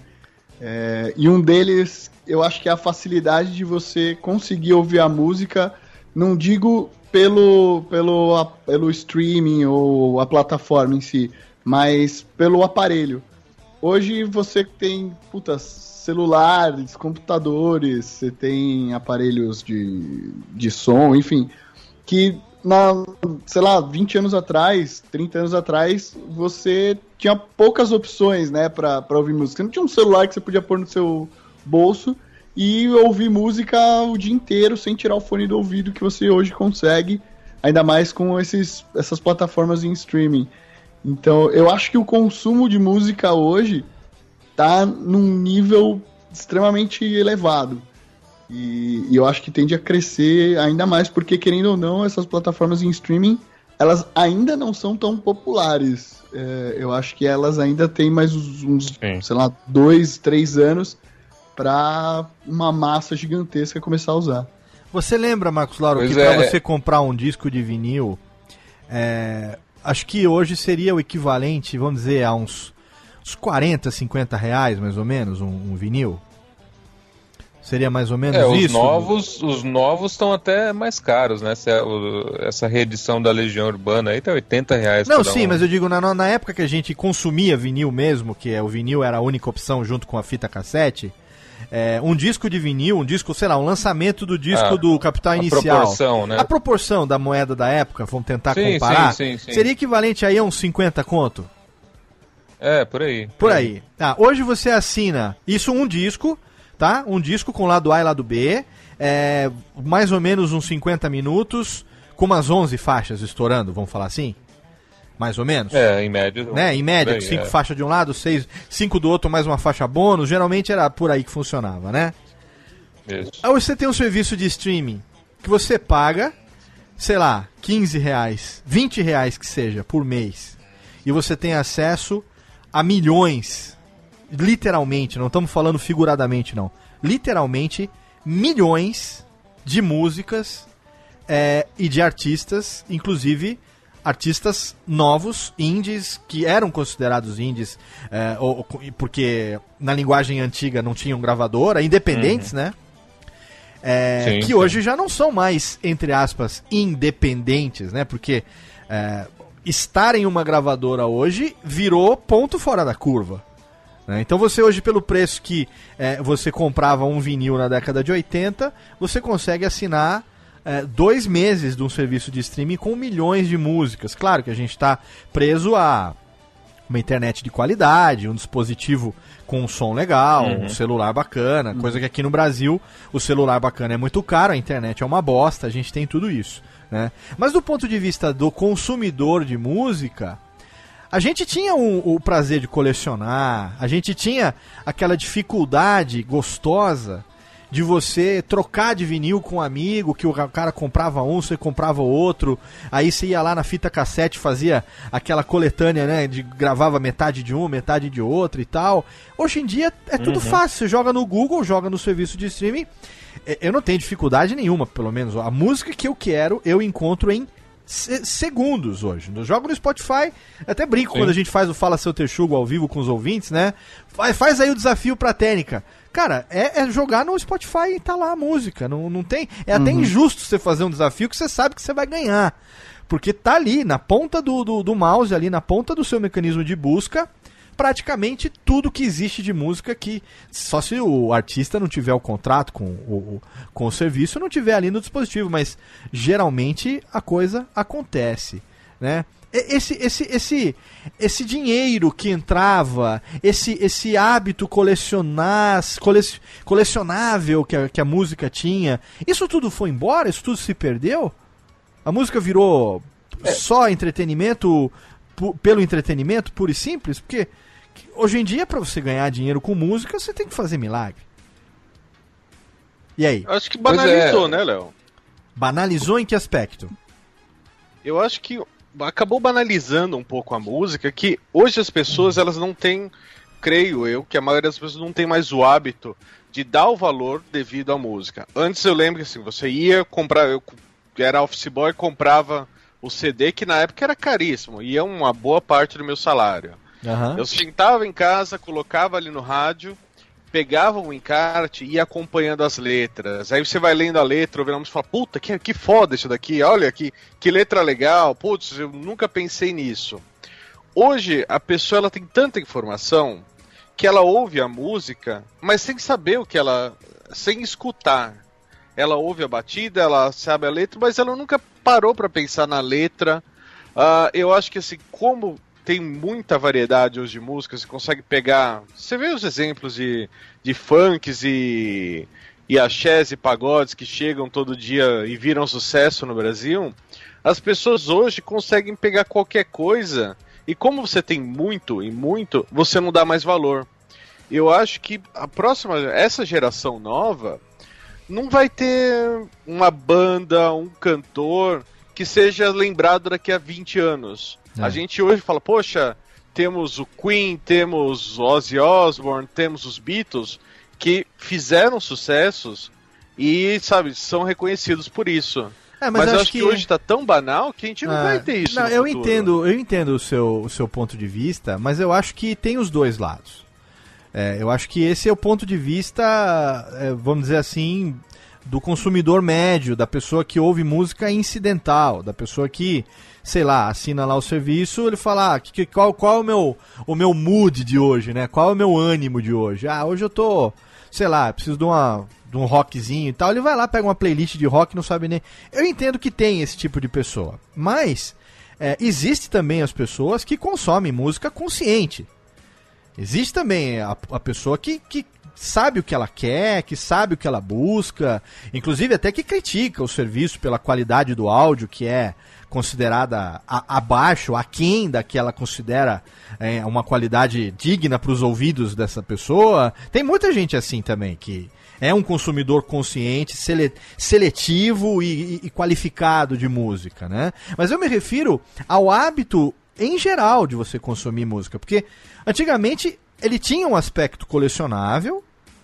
É, e um deles, eu acho que é a facilidade de você conseguir ouvir a música, não digo pelo, pelo, a, pelo streaming ou a plataforma em si, mas pelo aparelho. Hoje você tem, puta, celulares, computadores, você tem aparelhos de, de som, enfim, que na, sei lá, 20 anos atrás, 30 anos atrás, você tinha poucas opções, né, pra ouvir música. Não tinha um celular que você podia pôr no seu bolso e ouvir música o dia inteiro sem tirar o fone do ouvido que você hoje consegue, ainda mais com esses, essas plataformas em streaming. Então, eu acho que o consumo de música hoje tá num nível extremamente elevado. E, e, eu acho que tende a crescer ainda mais, porque, querendo ou não, essas plataformas em streaming, elas ainda não são tão populares. É, eu acho que elas ainda têm mais uns, Sim. sei lá, dois, três anos para uma massa gigantesca começar a usar. Você lembra, Marcos Lauro, pois que é. para você comprar um disco de vinil, é, acho que hoje seria o equivalente, vamos dizer, a uns, uns 40, 50 reais, mais ou menos, um, um vinil? Seria mais ou menos é, os isso? Novos, os novos estão até mais caros, né? Essa, essa reedição da Legião Urbana aí tá 80 reais. Não, sim, um. mas eu digo, na, na época que a gente consumia vinil mesmo, que é, o vinil era a única opção junto com a fita cassete, é, um disco de vinil, um disco, sei lá, um lançamento do disco ah, do Capital Inicial. A proporção, né? A proporção da moeda da época, vamos tentar sim, comparar, sim, sim, seria equivalente aí a uns 50 conto? É, por aí. Por, por aí. aí. Ah, hoje você assina isso um disco tá? Um disco com lado A e lado B, é, mais ou menos uns 50 minutos, com umas 11 faixas estourando, vamos falar assim? Mais ou menos? É, em média. Né? Em média, 5 é. faixas de um lado, 6, 5 do outro, mais uma faixa bônus. Geralmente era por aí que funcionava, né? Isso. Aí você tem um serviço de streaming que você paga, sei lá, 15 reais, 20 reais que seja, por mês. E você tem acesso a milhões literalmente, não estamos falando figuradamente, não. Literalmente, milhões de músicas é, e de artistas, inclusive artistas novos, indies, que eram considerados indies, é, ou, porque na linguagem antiga não tinham gravadora, independentes, uhum. né? É, sim, que sim. hoje já não são mais, entre aspas, independentes, né? Porque é, estar em uma gravadora hoje virou ponto fora da curva. Né? Então você hoje, pelo preço que é, você comprava um vinil na década de 80, você consegue assinar é, dois meses de um serviço de streaming com milhões de músicas. Claro que a gente está preso a uma internet de qualidade, um dispositivo com um som legal, um celular bacana, coisa que aqui no Brasil o celular bacana é muito caro, a internet é uma bosta, a gente tem tudo isso. Né? Mas do ponto de vista do consumidor de música, a gente tinha o, o prazer de colecionar, a gente tinha aquela dificuldade gostosa de você trocar de vinil com um amigo, que o cara comprava um, você comprava outro, aí você ia lá na fita cassete, fazia aquela coletânea, né, de gravava metade de um, metade de outro e tal. Hoje em dia é tudo fácil, você joga no Google, joga no serviço de streaming. É, Eu não tenho dificuldade nenhuma, pelo menos. A música que eu quero, eu encontro em segundos hoje. Eu jogo no Spotify, até brinco Sim. quando a gente faz o Fala Seu Texugo ao vivo com os ouvintes, né? Faz, aí o desafio pra técnica. Cara, é, é jogar no Spotify e tá lá a música. Não, não tem. É até injusto você fazer um desafio que você sabe que você vai ganhar. Porque tá ali, na ponta do, do, do mouse, ali na ponta do seu mecanismo de busca, praticamente tudo que existe de música que só se o artista não tiver o contrato com o, com o serviço, não tiver ali no dispositivo, mas geralmente a coisa acontece, né? Esse, esse, esse, esse dinheiro que entrava, esse, esse hábito colecionar, colec- colecionável que a, que a música tinha, isso tudo foi embora? Isso tudo se perdeu? A música virou só entretenimento pelo entretenimento, puro e simples? Porque que- hoje em dia, pra você ganhar dinheiro com música, você tem que fazer milagre. E aí? Acho que banalizou, é. né, Léo? Banalizou em que aspecto? Eu acho que acabou banalizando um pouco a música, que hoje as pessoas elas não têm, creio eu, que a maioria das pessoas não tem mais o hábito de dar o valor devido à música. Antes eu lembro que assim, você ia comprar, eu era office boy e comprava o CD que na época era caríssimo, ia uma boa parte do meu salário. Aham. Eu sentava em casa, colocava ali no rádio, pegava um encarte e ia acompanhando as letras. Aí você vai lendo a letra, ouvindo a música e fala, puta, que, que foda isso daqui, olha que, que letra legal, putz, eu nunca pensei nisso. Hoje, a pessoa ela tem tanta informação que ela ouve a música, mas sem saber o que ela. sem escutar. Ela ouve a batida, ela sabe a letra, mas ela nunca parou para pensar na letra. Ah, eu acho que assim, como tem muita variedade hoje de músicas, você consegue pegar. Você vê os exemplos de, de funks e, e axés e pagodes que chegam todo dia e viram sucesso no Brasil. As pessoas hoje conseguem pegar qualquer coisa e como você tem muito e muito, você não dá mais valor. Eu acho que a próxima, essa geração nova, não vai ter uma banda, um cantor que seja lembrado daqui a 20 anos. É. A gente hoje fala, poxa, temos o Queen, temos o Ozzy Osbourne, temos os Beatles, que fizeram sucessos e, sabe, são reconhecidos por isso. É, Mas, eu acho que, hoje tá tão banal que a gente não Ah, vai ter isso. Não, eu futuro. entendo, eu entendo o seu, o seu ponto de vista, mas eu acho que tem os dois lados. É, eu acho que esse é o ponto de vista, é, vamos dizer assim, do consumidor médio, da pessoa que ouve música incidental, da pessoa que, sei lá, assina lá o serviço, ele fala, ah, que, qual, qual é o meu, o meu mood de hoje, né? Qual é o meu ânimo de hoje? Ah, hoje eu tô, sei lá, preciso de uma de um rockzinho e tal, ele vai lá, pega uma playlist de rock, não sabe nem. Eu entendo que tem esse tipo de pessoa, mas é, existe também as pessoas que consomem música consciente. Existe também a, a pessoa que, que sabe o que ela quer, que sabe o que ela busca, inclusive até que critica o serviço pela qualidade do áudio, que é considerada a- abaixo, aquém da que ela considera é, uma qualidade digna para os ouvidos dessa pessoa. Tem muita gente assim também, que é um consumidor consciente, sele- seletivo e, e- e qualificado de música, né? Mas eu me refiro ao hábito em geral de você consumir música, porque antigamente ele tinha um aspecto colecionável,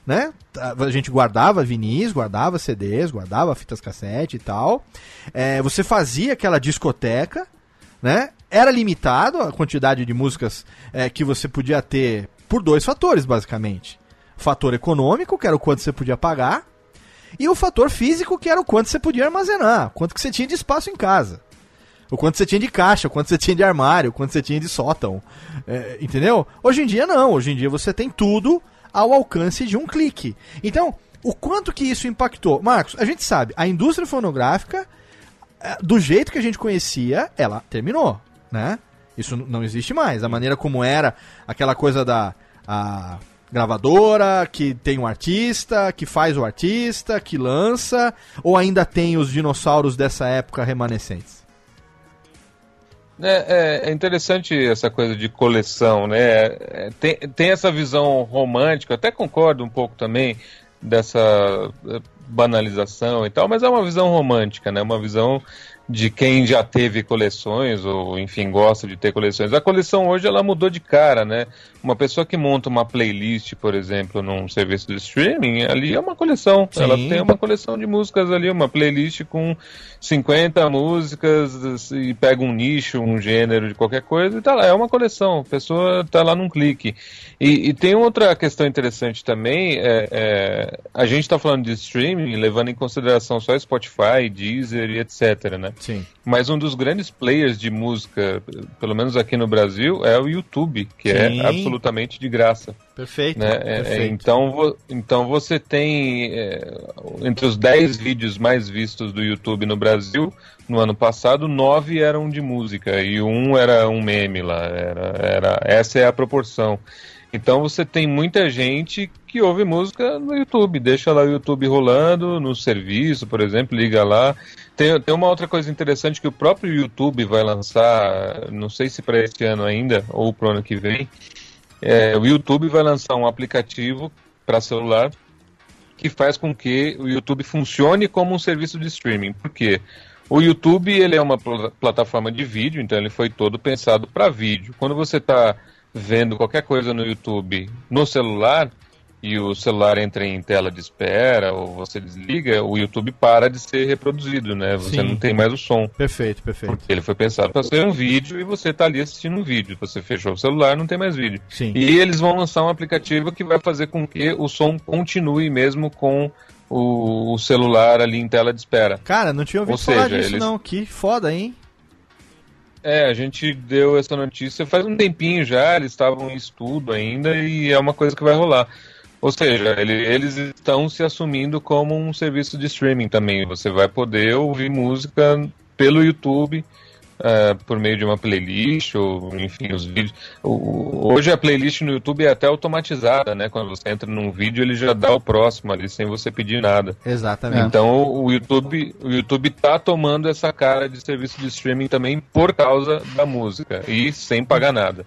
né? A gente guardava vinis, guardava CDs, guardava fitas cassete e tal. É, você fazia aquela discoteca, né? Era limitado a quantidade de músicas é, que você podia ter por dois fatores, basicamente. O fator econômico, que era o quanto você podia pagar, e o fator físico, que era o quanto você podia armazenar, quanto que você tinha de espaço em casa. O quanto você tinha de caixa, o quanto você tinha de armário, o quanto você tinha de sótão. É, entendeu? Hoje em dia não. Hoje em dia você tem tudo ao alcance de um clique. Então, o quanto que isso impactou? Marcos, a gente sabe, a indústria fonográfica, eh, do jeito que a gente conhecia, ela terminou, né? Isso não existe mais. A maneira como era, aquela coisa da gravadora, que tem um artista, que faz o artista, que lança, ou ainda tem os dinossauros dessa época remanescentes? É, é- é interessante essa coisa de coleção, né? É, tem, tem essa visão romântica, até concordo um pouco também dessa eh, banalização e tal, mas é uma visão romântica, né? Uma visão de quem já teve coleções ou enfim gosta de ter coleções. A coleção hoje ela mudou de cara, né? Uma pessoa que monta uma playlist, por exemplo, num serviço de streaming, ali é uma coleção. Sim. Ela tem uma coleção de músicas ali, uma playlist com 50 músicas e pega um nicho, um gênero de qualquer coisa e tá lá. É uma coleção. A pessoa tá lá num clique. E, e tem outra questão interessante também. É, é, a gente está falando de streaming, levando em consideração só Spotify, Deezer e etc, né? Sim. Mas um dos grandes players de música, pelo menos aqui no Brasil, é o YouTube, que Sim. é absolutamente de graça. Perfeito. Né? É, é, perfeito. então, então você tem é, entre os 10 vídeos mais vistos do YouTube no Brasil, no ano passado, nove eram de música e um era um meme lá. Era, era, essa é a proporção. Então você tem muita gente que ouve música no YouTube, deixa lá o YouTube rolando, no serviço, por exemplo, liga lá. Tem, tem uma outra coisa interessante que o próprio YouTube vai lançar, não sei se para este ano ainda ou para o ano que vem, é, o YouTube vai lançar um aplicativo para celular que faz com que o YouTube funcione como um serviço de streaming. Por quê? O YouTube ele é uma pl- plataforma de vídeo, então ele foi todo pensado para vídeo. Quando você está vendo qualquer coisa no YouTube no celular e o celular entra em tela de espera ou você desliga, o YouTube para de ser reproduzido, né? Você Sim. não tem mais o som. Perfeito, perfeito. Porque ele foi pensado para ser um vídeo e você está ali assistindo um vídeo. Você fechou o celular, não tem mais vídeo. Sim. E eles vão lançar um aplicativo que vai fazer com que o som continue mesmo com o, celular ali em tela de espera. Cara, não tinha ouvido Ou falar seja, disso eles- não. Que foda, hein? É, a gente deu essa notícia faz um tempinho já, eles estavam em estudo ainda e é uma coisa que vai rolar. Ou seja, ele- eles estão se assumindo como um serviço de streaming também. Você vai poder ouvir música pelo YouTube, eh, por meio de uma playlist, ou enfim, os vídeos. O- hoje a playlist no YouTube é até automatizada, né? Quando você entra num vídeo, ele já dá o próximo ali sem você pedir nada. Exatamente. Então o YouTube, o YouTube tá tomando essa cara de serviço de streaming também por causa da música e sem pagar nada.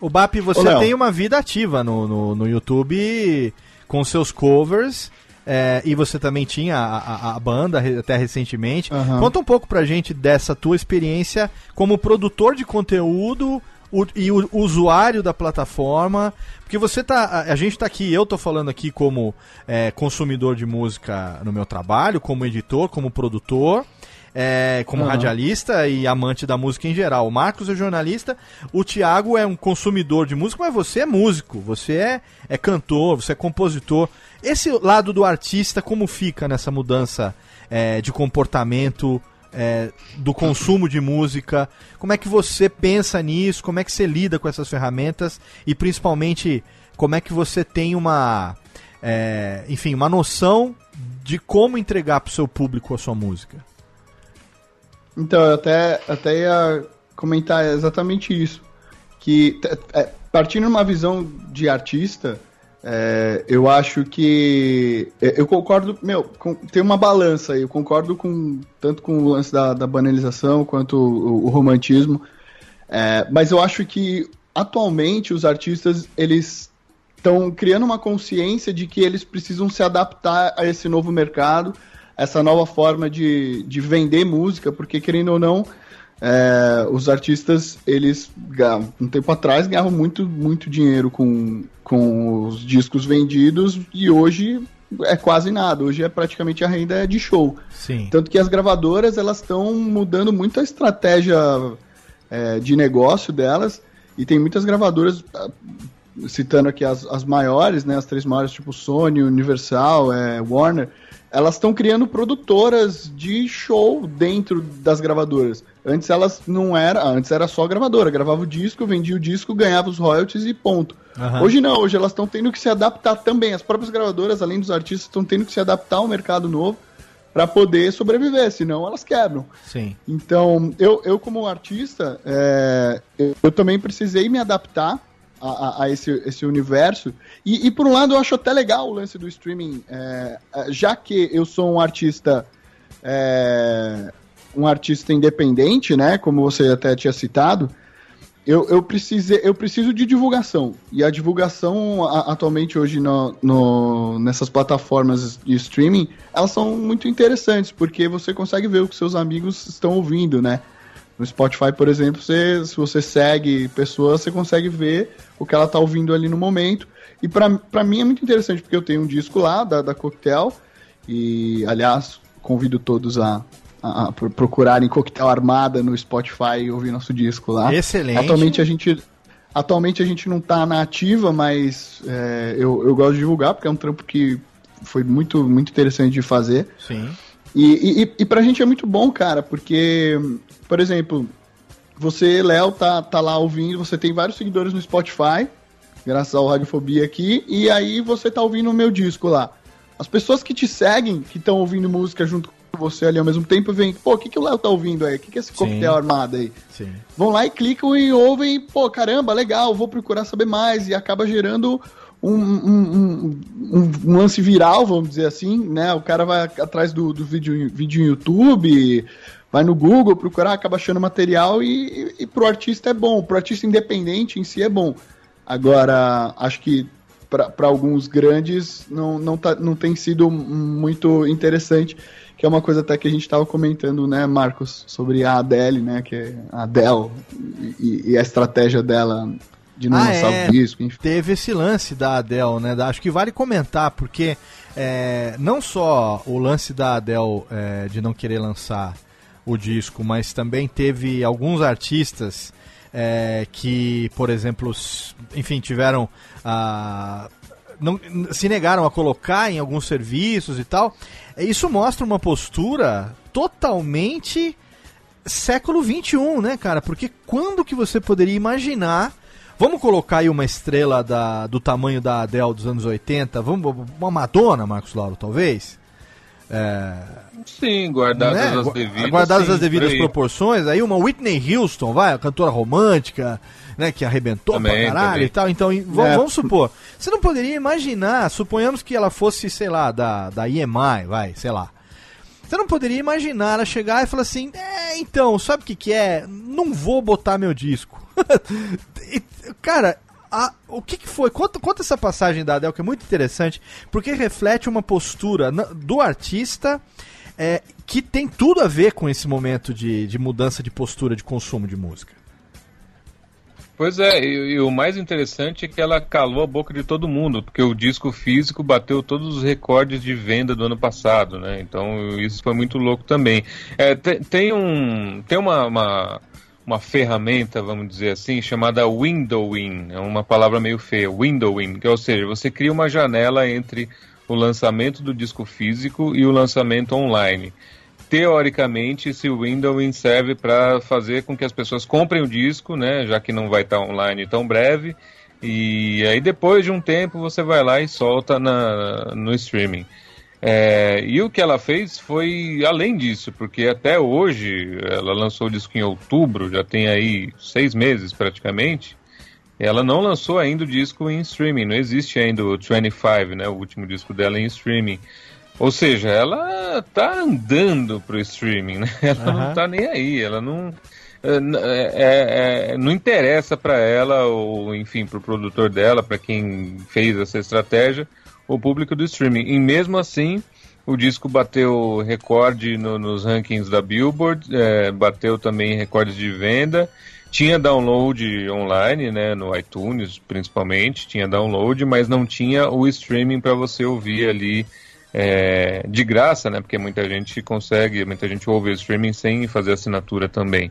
O BAP, você Ô, tem uma vida ativa no, no, no YouTube com seus covers. é, e você também tinha a, a- a banda até recentemente. Aham. Conta um pouco pra gente dessa tua experiência como produtor de conteúdo o- e o usuário da plataforma. Porque você tá. A, a gente tá aqui, eu tô falando aqui como é, consumidor de música no meu trabalho, como editor, como produtor. É, como Aham. radialista e amante da música em geral. O Marcos é jornalista, o Thiago é um consumidor de música, mas você é músico, você é, é cantor, você é compositor. Esse lado do artista, como fica nessa mudança é, de comportamento é, do consumo de música? Como é que você pensa nisso? Como é que você lida com essas ferramentas? E principalmente, como é que você tem uma, é, enfim, uma noção de como entregar para o seu público a sua música? Então, eu até, até ia comentar exatamente isso. Que, é, partindo de uma visão de artista, é, eu acho que. é, Eu concordo. Meu, com- tem uma balança aí. Eu concordo com tanto com o lance da, da banalização quanto o, o romantismo. É, mas eu acho que atualmente os artistas eles estão criando uma consciência de que eles precisam se adaptar a esse novo mercado, essa nova forma de, de vender música, porque querendo ou não, é, os artistas, eles, um tempo atrás, ganhavam muito, muito dinheiro com, com os discos vendidos e hoje é quase nada. Hoje é praticamente a renda de show. Sim. Tanto que as gravadoras elas estão mudando muito a estratégia é, de negócio delas e tem muitas gravadoras ah, citando aqui as, as maiores, né, as três maiores tipo Sony, Universal, é, Warner, elas estão criando produtoras de show dentro das gravadoras. Antes elas não era, antes era só gravadora, gravava o disco, vendia o disco, ganhava os royalties e ponto. Aham. Hoje não, hoje elas estão tendo que se adaptar também. As próprias gravadoras, além dos artistas, estão tendo que se adaptar ao mercado novo para poder sobreviver, senão elas quebram. Sim. Então, eu, eu como artista, é, eu, eu também precisei me adaptar a, a- esse, esse universo. E, e, por um lado, eu acho até legal o lance do streaming, é, é, já que eu sou um artista. é, um artista independente, né? Como você até tinha citado. Eu, eu, precisei, eu preciso de divulgação. E a divulgação a- atualmente hoje no, no- nessas plataformas de streaming, elas são muito interessantes, porque você consegue ver o que seus amigos estão ouvindo, né? No Spotify, por exemplo, você, se você segue pessoas, você consegue ver o que ela tá ouvindo ali no momento. E pra mim é muito interessante, porque eu tenho um disco lá da, da Coquetel, e aliás, convido todos a, a, a pro- procurarem Coquetel Armada no Spotify e ouvir nosso disco lá. Excelente. Atualmente a gente. Atualmente a gente não tá na ativa, mas é, eu, eu gosto de divulgar, porque é um trampo que foi muito, muito interessante de fazer. Sim. E, e, e pra gente é muito bom, cara, porque, por exemplo, você, Léo, tá, tá lá ouvindo, você tem vários seguidores no Spotify, graças ao Radiofobia aqui, e aí você tá ouvindo o meu disco lá. As pessoas que te seguem, que estão ouvindo música junto com você ali ao mesmo tempo, vêm, pô, o que, que o Léo tá ouvindo aí? O que, que é esse coquetel armado aí? Sim. vão lá e clicam e ouvem, e, pô, caramba, legal, vou procurar saber mais, e acaba gerando um, um- um- um- um lance viral, vamos dizer assim, né? O cara vai atrás do, do vídeo, vídeo no YouTube, vai no Google procurar, acaba achando material e, e, e pro artista é bom, pro artista independente em si é bom. Agora, acho que para alguns grandes não, não, tá, não tem sido muito interessante, que é uma coisa até que a gente estava comentando, né, Marcos, sobre a Adele, né, que é a Adele e, e a estratégia dela de não Ah, lançar é. o disco, enfim. Teve esse lance da Adele, né? da- Acho que vale comentar, porque é, não só o lance da Adele é, de não querer lançar o disco, mas também teve alguns artistas é, que, por exemplo, enfim, tiveram. ah, não, se negaram a colocar em alguns serviços e tal. É, Isso mostra uma postura totalmente século 21, né, cara? Porque quando que você poderia imaginar Vamos colocar aí uma estrela da, do tamanho da Adele dos anos 80, vamos, uma Madonna, Marcos Lauro, talvez? É, Sim, guardadas né? as devidas. Guardadas sim, as devidas proporções, aí uma Whitney Houston, vai, a cantora romântica, né, que arrebentou Também, pra caralho também. e tal. Então, vamos, É. vamos supor, você não poderia imaginar, suponhamos que ela fosse, sei lá, da, da EMI, vai, sei lá. Você não poderia imaginar ela chegar e falar assim: É, então, sabe o que, que é? Não vou botar meu disco. E, Cara, a- o que, que foi? Conta, conta essa passagem da Adele que é muito interessante, porque reflete uma postura na- do artista é, que tem tudo a ver com esse momento de, de mudança de postura de consumo de música. Pois é, e, e o mais interessante é que ela calou a boca de todo mundo, porque o disco físico bateu todos os recordes de venda do ano passado, né? Então isso foi muito louco também. É, te- tem um, tem uma, uma, uma ferramenta, vamos dizer assim, chamada windowing, é uma palavra meio feia, windowing, que é, ou seja, você cria uma janela entre o lançamento do disco físico e o lançamento online. Teoricamente, esse windowing serve para fazer com que as pessoas comprem o disco, né, já que não vai estar online tão breve, e aí depois de um tempo você vai lá e solta na, no streaming. É, e o que ela fez foi além disso, porque até hoje, ela lançou o disco em outubro, já tem aí seis meses praticamente, ela não lançou ainda o disco em streaming, não existe ainda o 25, né, o último disco dela em streaming. Ou seja, ela tá andando pro streaming, né? Ela Aham. não tá nem aí, ela não. é, é, não interessa para ela, ou enfim, pro produtor dela, para quem fez essa estratégia, o público do streaming. E mesmo assim, o disco bateu recorde no- nos rankings da Billboard, é, bateu também recordes de venda. Tinha download online, né, no iTunes principalmente, tinha download, mas não tinha o streaming para você ouvir ali é, de graça, né? Porque muita gente consegue, muita gente ouve o streaming sem fazer assinatura também.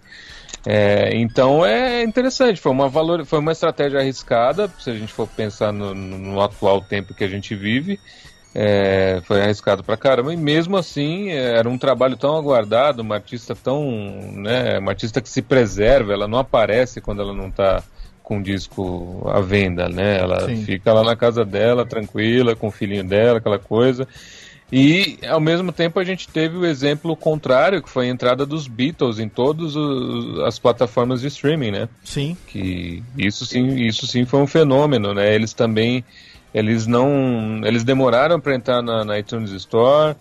É, então é interessante, foi uma, valor, foi uma estratégia arriscada, se a gente for pensar no, no atual tempo que a gente vive, É, foi arriscado pra caramba, e mesmo assim é, era um trabalho tão aguardado, uma artista tão. Né, uma artista que se preserva, ela não aparece quando ela não tá com disco à venda, né? Ela Sim. fica lá na casa dela, tranquila, com o filhinho dela, aquela coisa. E ao mesmo tempo a gente teve o exemplo contrário, que foi a entrada dos Beatles em todas as plataformas de streaming, né? Sim. que isso sim isso sim foi um fenômeno né eles também eles não eles demoraram para entrar na, na iTunes Store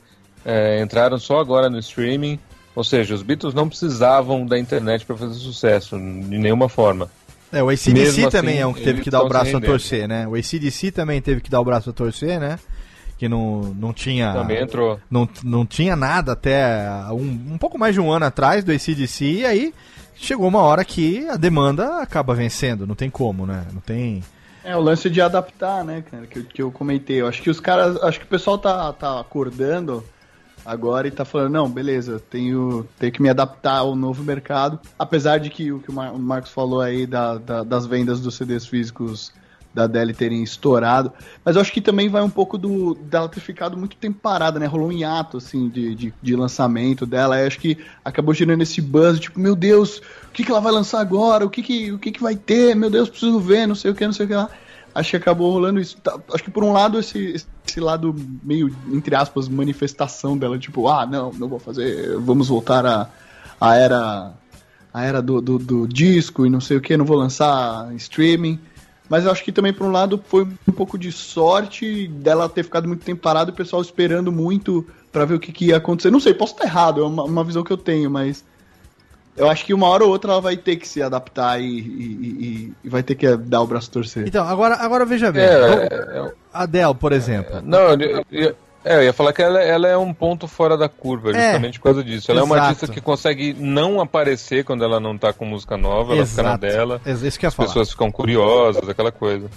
é, entraram só agora no streaming ou seja os Beatles não precisavam da internet para fazer sucesso de nenhuma forma É, o ACDC Mesmo também assim, é um que teve que dar o braço a torcer, né? O ACDC também teve que dar o braço a torcer, né? Que não, não tinha. também entrou Não, não tinha nada até um, um pouco mais de um ano atrás do ACDC, e aí chegou uma hora que a demanda acaba vencendo, não tem como, né? Não tem. É, o lance de adaptar, né, cara, que, que eu comentei. Eu acho que os caras, acho que o pessoal tá, tá acordando agora e tá falando, não, beleza, tenho, tenho que me adaptar ao novo mercado. Apesar de que o que o Mar- o Marcos falou aí da, da- das vendas dos CDs físicos da Dell terem estourado. Mas eu acho que também vai um pouco do dela ter ficado muito tempo parada, né? Rolou um hiato, assim, de, de, de lançamento dela. Aí acho que acabou gerando esse buzz, tipo, meu Deus, o que, que ela vai lançar agora? O que, que, o que, que vai ter? Meu Deus, preciso ver, não sei o que, não sei o que lá. Acho que acabou rolando isso. Tá, acho que por um lado, esse, esse lado meio, entre aspas, manifestação dela, tipo, ah, não, não vou fazer, vamos voltar à a, era a era do, do, do disco e não sei o que, não vou lançar streaming. Mas eu acho que também, por um lado, foi um pouco de sorte dela ter ficado muito tempo parado e o pessoal esperando muito pra ver o que, que ia acontecer. Não sei, posso estar errado, é uma, uma visão que eu tenho, mas eu acho que uma hora ou outra ela vai ter que se adaptar e, e- e- e vai ter que dar o braço a torcer. Então, agora, agora veja bem. é, Vamos- é, Adele, por exemplo. não eu, eu- é, eu ia falar que ela, ela é um ponto fora da curva, É. justamente por causa disso. Ela é uma Exato. artista que consegue não aparecer quando ela não tá com música nova, ela fica na dela. Ex- Isso que eu ia As falar. pessoas ficam curiosas, aquela coisa.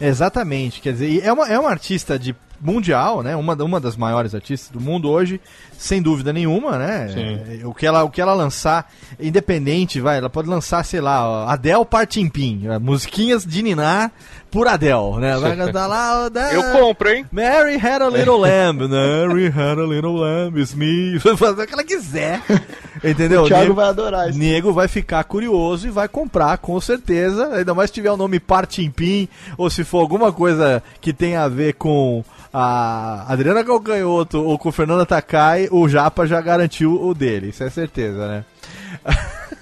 Exatamente, quer dizer, é uma, é uma artista de mundial, né? Uma, uma das maiores artistas do mundo hoje, sem dúvida nenhuma, né? Sim. O que ela, o que ela lançar, independente, vai, ela pode lançar, sei lá, ó, Adele Partimpim, musiquinhas de Ninar por Adele, né? Vai cantar lá, ó, da- Eu compro, hein? Mary had a little lamb, Mary had a little lamb, it's me. Vai fazer o que ela quiser, entendeu? o Thiago Nego- vai adorar isso. Nego vai ficar curioso e vai comprar, com certeza. Ainda mais se tiver o nome Partimpim, ou se for alguma coisa que tenha a ver com a Adriana Calcanhoto ou com Fernanda Takai, o Japa já garantiu o dele, isso é certeza, né?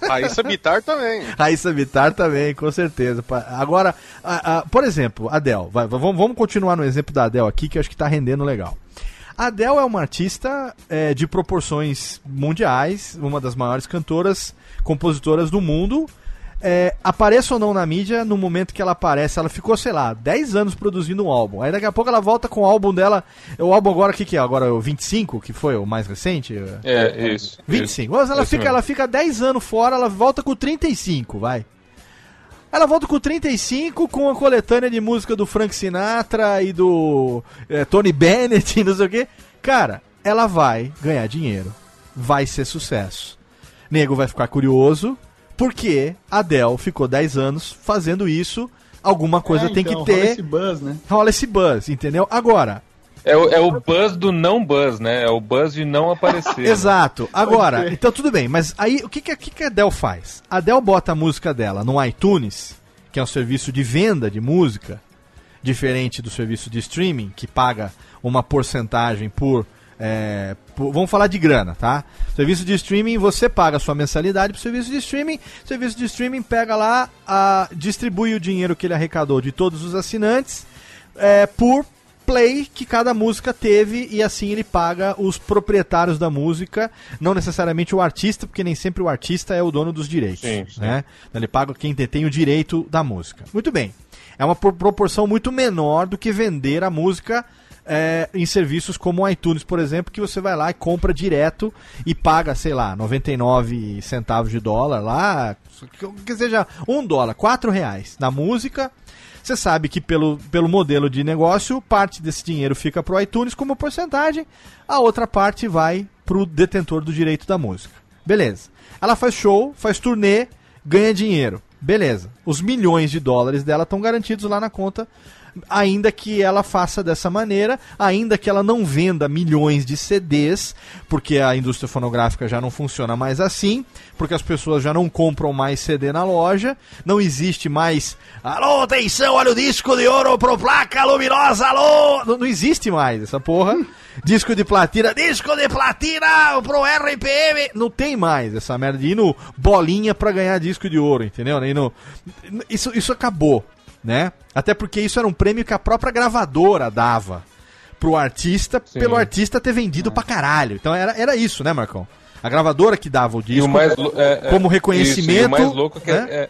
Raíssa Bitar também. Raíssa Bittar também, com certeza. Agora, a- a- por exemplo, Adele. Vai, vamos, vamos continuar no exemplo da Adele aqui, que acho que tá rendendo legal. A Adele é uma artista é, de proporções mundiais, uma das maiores cantoras, compositoras do mundo. É, apareça ou não na mídia, no momento que ela aparece, ela ficou, sei lá, 10 anos produzindo um álbum. Aí daqui a pouco ela volta com o álbum dela. O álbum agora, o que, que é? Agora é o 25, que foi o mais recente? É, isso. 25. Mas ela Esse fica, mesmo. ela fica 10 anos fora, ela volta com 35, vai. Ela volta com 35 com a coletânea de música do Frank Sinatra e do eh, Tony Bennett e não sei o quê. Cara, ela vai ganhar dinheiro. Vai ser sucesso. Nego vai ficar curioso, porque a Adele ficou 10 anos fazendo isso. Alguma coisa É, tem então, que rola ter. esse buzz, né? Rola esse buzz, entendeu? Agora, É o, é o buzz do não buzz, né? É o buzz de não aparecer. né? Exato. Agora, então tudo bem, mas aí o que, que, a- que a Adele faz? A Adele bota a música dela no iTunes, que é um serviço de venda de música, diferente do serviço de streaming, que paga uma porcentagem por. É, vamos falar de grana, tá? Serviço de streaming, você paga a sua mensalidade pro serviço de streaming. Serviço de streaming pega lá, a, distribui o dinheiro que ele arrecadou de todos os assinantes é, por play que cada música teve e assim ele paga os proprietários da música, não necessariamente o artista, porque nem sempre o artista é o dono dos direitos, Sim, sim. né? Então ele paga quem detém o direito da música. Muito bem. É uma pro- proporção muito menor do que vender a música é, em serviços como o iTunes, por exemplo, que você vai lá e compra direto e paga, sei lá, 99 centavos de dólar lá, que seja um dólar, quatro reais na música. Você sabe que pelo, pelo modelo de negócio, parte desse dinheiro fica pro iTunes como porcentagem, a outra parte vai pro detentor do direito da música. Beleza. Ela faz show, faz turnê, ganha dinheiro. Beleza. Os milhões de dólares dela estão garantidos lá na conta ainda que ela faça dessa maneira, ainda que ela não venda milhões de CDs, porque a indústria fonográfica já não funciona mais assim, porque as pessoas já não compram mais CD na loja, não existe mais. Alô, atenção, olha o disco de ouro pro placa luminosa, alô! Não, não existe mais essa porra. disco de platina, disco de platina pro RPM. Não tem mais essa merda de ir no bolinha pra ganhar disco de ouro, entendeu? E no, isso, isso acabou, né? Até porque isso era um prêmio que a própria gravadora dava pro artista, Sim. pelo artista ter vendido pra caralho. Então era, era isso, né, Marcão? A gravadora que dava o disco o mais, é, é, como isso, reconhecimento. e o mais louco é que né? é- é-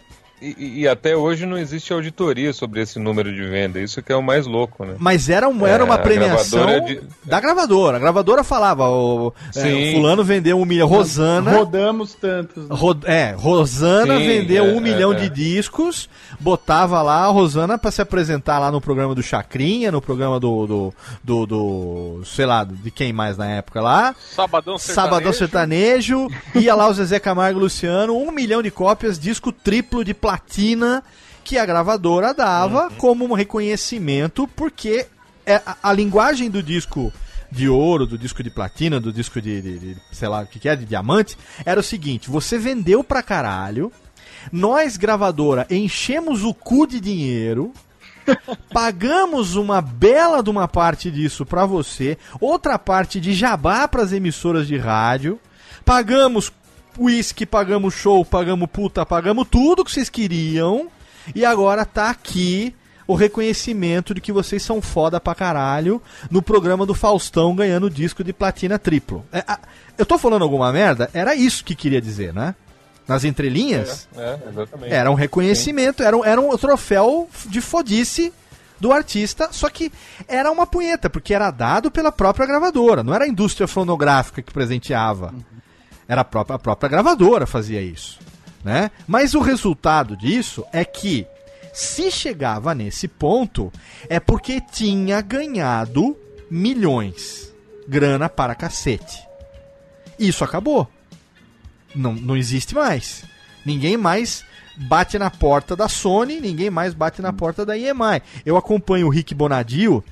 e, e até hoje não existe auditoria sobre esse número de venda. Isso que é o mais louco, né? Mas era, um, era É, uma a premiação gravadora de- da gravadora. A gravadora falava, o, é, o fulano vendeu um milhão. Rosana. Rodamos tantos. né? Ro- é, Rosana Sim, vendeu é, um é, milhão é. de discos, botava lá a Rosana pra se apresentar lá no programa do Chacrinha, no programa do, do, do, do- sei lá, de quem mais na época lá. Sabadão sertanejo. Sabadão Sertanejo, ia lá o Zezé Camargo e Luciano, um milhão de cópias, disco triplo de platina que a gravadora dava como um reconhecimento, porque é a, a linguagem do disco de ouro, do disco de platina, do disco de, de- de- sei lá o que, que é, de diamante, era o seguinte: você vendeu pra caralho, nós, gravadora, enchemos o cu de dinheiro. Pagamos uma bela de uma parte disso pra você, outra parte de jabá pras emissoras de rádio. Pagamos uísque, pagamos show, pagamos puta, pagamos tudo que vocês queriam. E agora tá aqui o reconhecimento de que vocês são foda pra caralho no programa do Faustão ganhando disco de platina triplo. É, a- eu tô falando alguma merda? Era isso que queria dizer, né? Nas entrelinhas. É, exatamente. Era um reconhecimento, era um, era um troféu de fodice do artista, só que era uma punheta, porque era dado pela própria gravadora, não era a indústria fonográfica que presenteava. Era a própria, a própria gravadora fazia isso. Né? Mas o resultado disso é que, se chegava nesse ponto, é porque tinha ganhado milhões. Grana para cacete. Isso acabou não, não existe mais. Ninguém mais bate na porta da Sony, ninguém mais bate na porta da EMI. Eu acompanho o Rick Bonadio,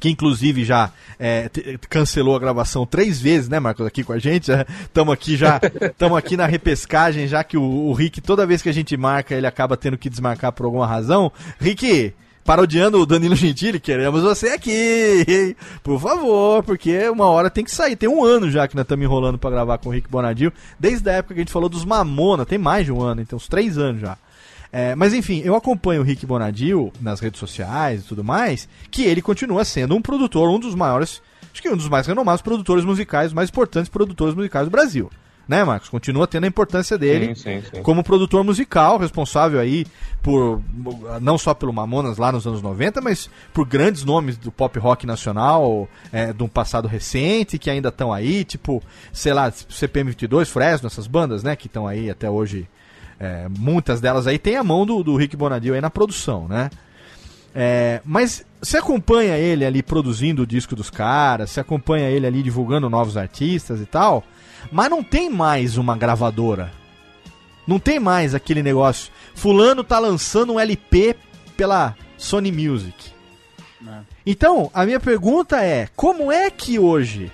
que inclusive já é, cancelou a gravação três vezes, né, Marcos, aqui com a gente. Estamos aqui já, estamos aqui na repescagem, já que o, o Rick, toda vez que a gente marca, ele acaba tendo que desmarcar por alguma razão. Rick, parodiando o Danilo Gentili, queremos você aqui, por favor, porque uma hora tem que sair. Tem um ano já que nós estamos enrolando pra gravar com o Rick Bonadio, desde a época que a gente falou dos Mamona, tem mais de um ano, então uns três anos já. É, mas enfim, eu acompanho o Rick Bonadio nas redes sociais e tudo mais, que ele continua sendo um produtor, um dos maiores, acho que um dos mais renomados produtores musicais, mais importantes produtores musicais do Brasil. Né, Marcos? Continua tendo a importância dele Sim, sim, sim. como produtor musical, responsável aí por não só pelo Mamonas lá nos anos 90, mas por grandes nomes do pop rock nacional, é, de um passado recente, que ainda estão aí, tipo, sei lá, CPM 22, Fresno, essas bandas, né, que estão aí até hoje. É, muitas delas aí tem a mão do, do Rick Bonadio aí na produção, né? É, mas você acompanha ele ali produzindo o disco dos caras, você acompanha ele ali divulgando novos artistas e tal, mas não tem mais uma gravadora. Não tem mais aquele negócio. Fulano tá lançando um LP pela Sony Music. Então, a minha pergunta é: como é que hoje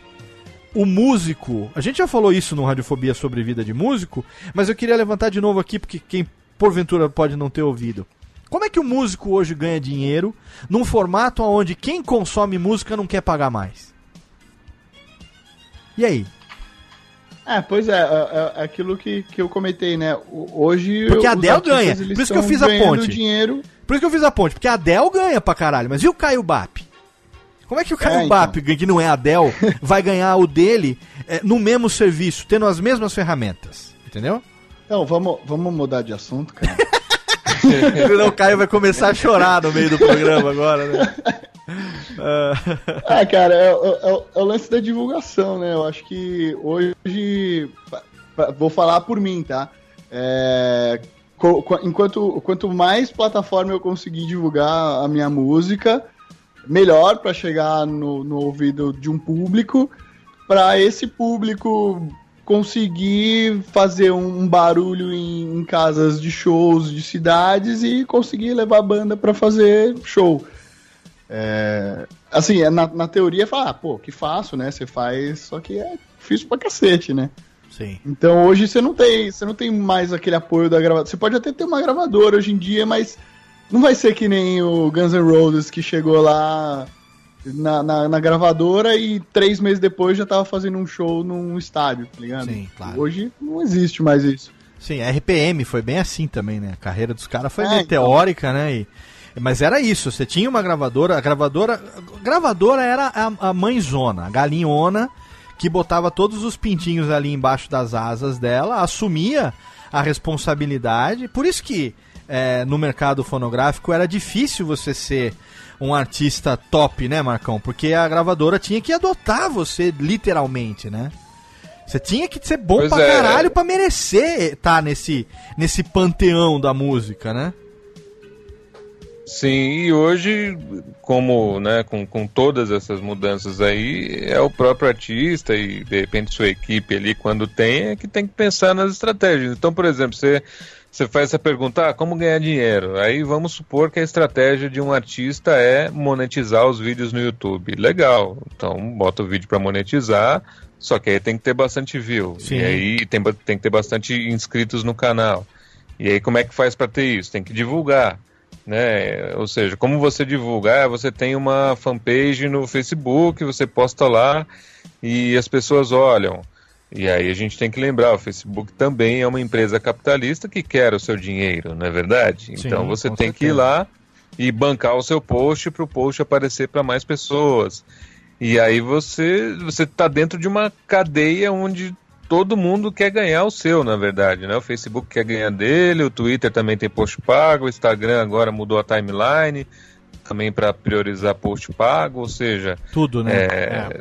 o músico. A gente já falou isso no Radiofobia sobre vida de músico, mas eu queria levantar de novo aqui, porque quem porventura pode não ter ouvido. Como é que o músico hoje ganha dinheiro num formato onde quem consome música não quer pagar mais? E aí? É, pois é, é, é aquilo que, que eu comentei, né? Hoje. Porque a os Adele artistas, ganha. Por isso que eu fiz a ponte. dinheiro. Por isso que eu fiz a ponte, porque a Adele ganha pra caralho, mas e o Caio Bap? Como é que o Caio É, então. Bap, que não é a Adele, vai ganhar o dele é, no mesmo serviço, tendo as mesmas ferramentas? Entendeu? Então, vamos, vamos mudar de assunto, cara. Senão o Caio vai começar a chorar no meio do programa agora, né? Ah, cara, é, é- é o- é o lance da divulgação, né? Eu acho que hoje. Vou falar por mim, tá? É, co- co- enquanto, quanto mais plataforma eu conseguir divulgar a minha música, melhor para chegar no, no ouvido de um público, para esse público conseguir fazer um barulho em, em casas de shows de cidades e conseguir levar a banda para fazer show. É, assim, é na, na teoria fala, ah, pô, que fácil, né? Você faz, só que é difícil pra cacete, né? Sim. Então hoje você não tem, você não tem mais aquele apoio da gravadora. Você pode até ter uma gravadora hoje em dia, mas não vai ser que nem o Guns N' Roses que chegou lá na, na, na gravadora e três meses depois já tava fazendo um show num estádio, tá ligado? Sim, claro. Hoje não existe mais isso. Sim, a RPM foi bem assim também, né? A carreira dos caras foi É, bem então. né? E- mas era isso, você tinha uma gravadora, a gravadora. A gravadora era a, a mãezona, a galinhona, que botava todos os pintinhos ali embaixo das asas dela, assumia a responsabilidade. Por isso que é, no mercado fonográfico era difícil você ser um artista top, né, Marcão? Porque a gravadora tinha que adotar você, literalmente, né? Você tinha que ser bom Pois pra é. caralho pra merecer estar nesse, nesse panteão da música, né? Sim, e hoje, como, né, com, com todas essas mudanças aí, é o próprio artista e de repente sua equipe ali, quando tem, é que tem que pensar nas estratégias. Então, por exemplo, você, você faz essa pergunta, ah, como ganhar dinheiro? Aí vamos supor que a estratégia de um artista é monetizar os vídeos no YouTube. Legal, então bota o vídeo para monetizar, só que aí tem que ter bastante view. Sim. E aí tem, tem que ter bastante inscritos no canal. E aí como é que faz para ter isso? Tem que divulgar né? Ou seja, como você divulgar, você tem uma fanpage no Facebook, você posta lá e as pessoas olham. E aí a gente tem que lembrar, o Facebook também é uma empresa capitalista que quer o seu dinheiro, não é verdade? Sim, então você tem que ir certeza. lá e bancar o seu post para o post aparecer para mais pessoas. E aí você você está dentro de uma cadeia onde todo mundo quer ganhar o seu, na verdade, né? O Facebook quer ganhar dele, o Twitter também tem post pago, o Instagram agora mudou a timeline também para priorizar post pago, ou seja, Tudo, né? é,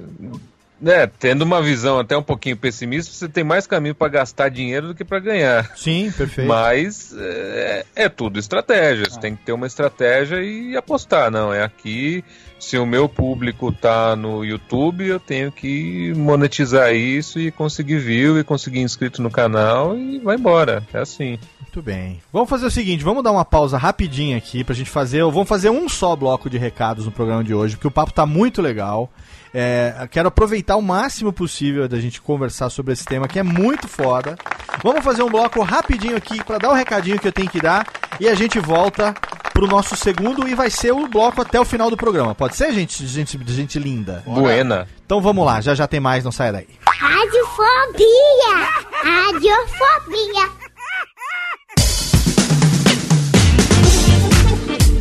né, tendo uma visão até um pouquinho pessimista, você tem mais caminho para gastar dinheiro do que para ganhar. Sim, perfeito. Mas é, é tudo estratégia. Você tem que ter uma estratégia e apostar. Não, é aqui. Se o meu público tá no YouTube, eu tenho que monetizar isso e conseguir view e conseguir inscrito no canal e vai embora. É assim. Muito bem. Vamos fazer o seguinte, vamos dar uma pausa rapidinho aqui pra gente fazer. Vamos fazer um só bloco de recados no programa de hoje, porque o papo tá muito legal. É, quero aproveitar o máximo possível da gente conversar sobre esse tema que é muito foda. Vamos fazer um bloco rapidinho aqui pra dar o recadinho que eu tenho que dar e a gente volta pro nosso segundo e vai ser o bloco até o final do programa. Pode ser, gente, gente, gente linda? Buena. Então vamos lá, já já tem mais, não sai daí. Radiofobia! Radiofobia!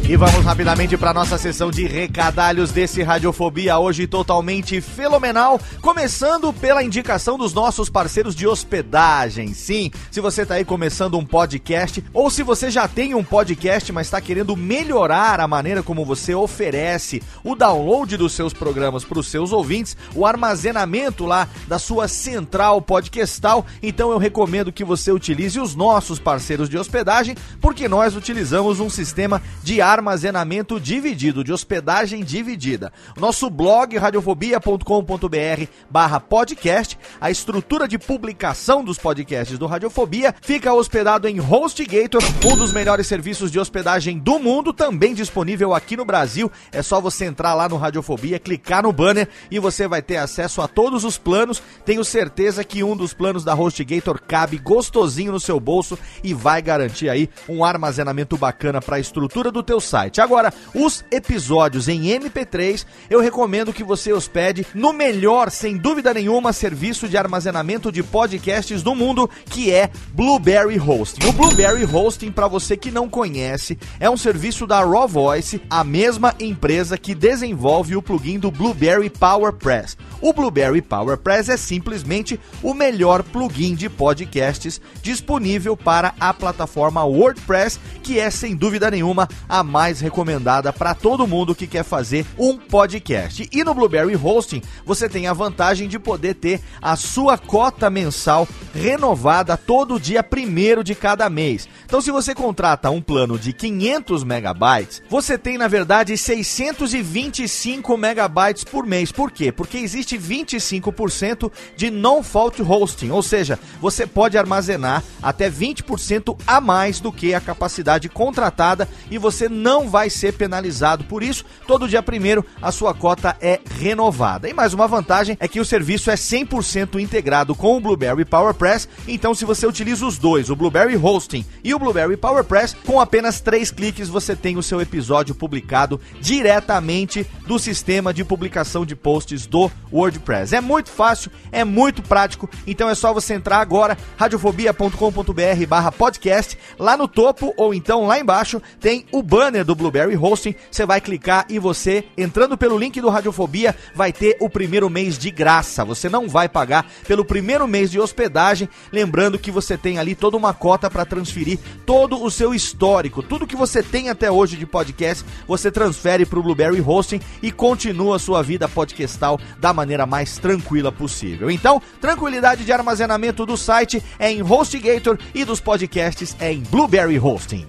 E vamos rapidamente para nossa sessão de recadalhos desse Radiofobia, hoje totalmente fenomenal, começando pela indicação dos nossos parceiros de hospedagem. Sim, se você está aí começando um podcast, ou se você já tem um podcast, mas está querendo melhorar a maneira como você oferece o download dos seus programas para os seus ouvintes, o armazenamento lá da sua central podcastal, então eu recomendo que você utilize os nossos parceiros de hospedagem, porque nós utilizamos um sistema de armazenamento dividido, de hospedagem dividida. Nosso blog radiofobia.com.br barra podcast, a estrutura de publicação dos podcasts do Radiofobia fica hospedado em HostGator, um dos melhores serviços de hospedagem do mundo, também disponível aqui no Brasil. É só você entrar lá no Radiofobia, clicar no banner e você vai ter acesso a todos os planos. Tenho certeza que um dos planos da HostGator cabe gostosinho no seu bolso e vai garantir aí um armazenamento bacana para a estrutura do teu site. Agora, os episódios em MP3, eu recomendo que você hospede no melhor, sem dúvida nenhuma, serviço de armazenamento de podcasts do mundo, que é Blueberry Hosting. O Blueberry Hosting, para você que não conhece, é um serviço da Raw Voice, a mesma empresa que desenvolve o plugin do Blueberry PowerPress. O Blueberry PowerPress é simplesmente o melhor plugin de podcasts disponível para a plataforma WordPress, que é sem dúvida nenhuma a mais recomendada para todo mundo que quer fazer um podcast. E no Blueberry Hosting você tem a vantagem de poder ter a sua cota mensal renovada todo dia primeiro de cada mês. Então, se você contrata um plano de 500 megabytes, você tem na verdade 625 megabytes por mês. Por quê? Porque existe 25% de non-fault hosting, ou seja, você pode armazenar até 20% a mais do que a capacidade contratada e você não não vai ser penalizado por isso. Todo dia primeiro a sua cota é renovada. E mais uma vantagem é que o serviço é 100% integrado com o Blueberry PowerPress. Então, se você utiliza os dois, o Blueberry Hosting e o Blueberry PowerPress, com apenas três cliques você tem o seu episódio publicado diretamente do sistema de publicação de posts do WordPress. É muito fácil, é muito prático. Então é só você entrar agora radiofobia.com.br/podcast lá no topo ou então lá embaixo tem o banner do Blueberry Hosting. Você vai clicar e você, entrando pelo link do Radiofobia, vai ter o primeiro mês de graça. Você não vai pagar pelo primeiro mês de hospedagem. Lembrando que você tem ali toda uma cota para transferir todo o seu histórico, tudo que você tem até hoje de podcast, você transfere para o Blueberry Hosting e continua a sua vida podcastal da maneira mais tranquila possível. Então, tranquilidade de armazenamento do site é em HostGator e dos podcasts é em Blueberry Hosting.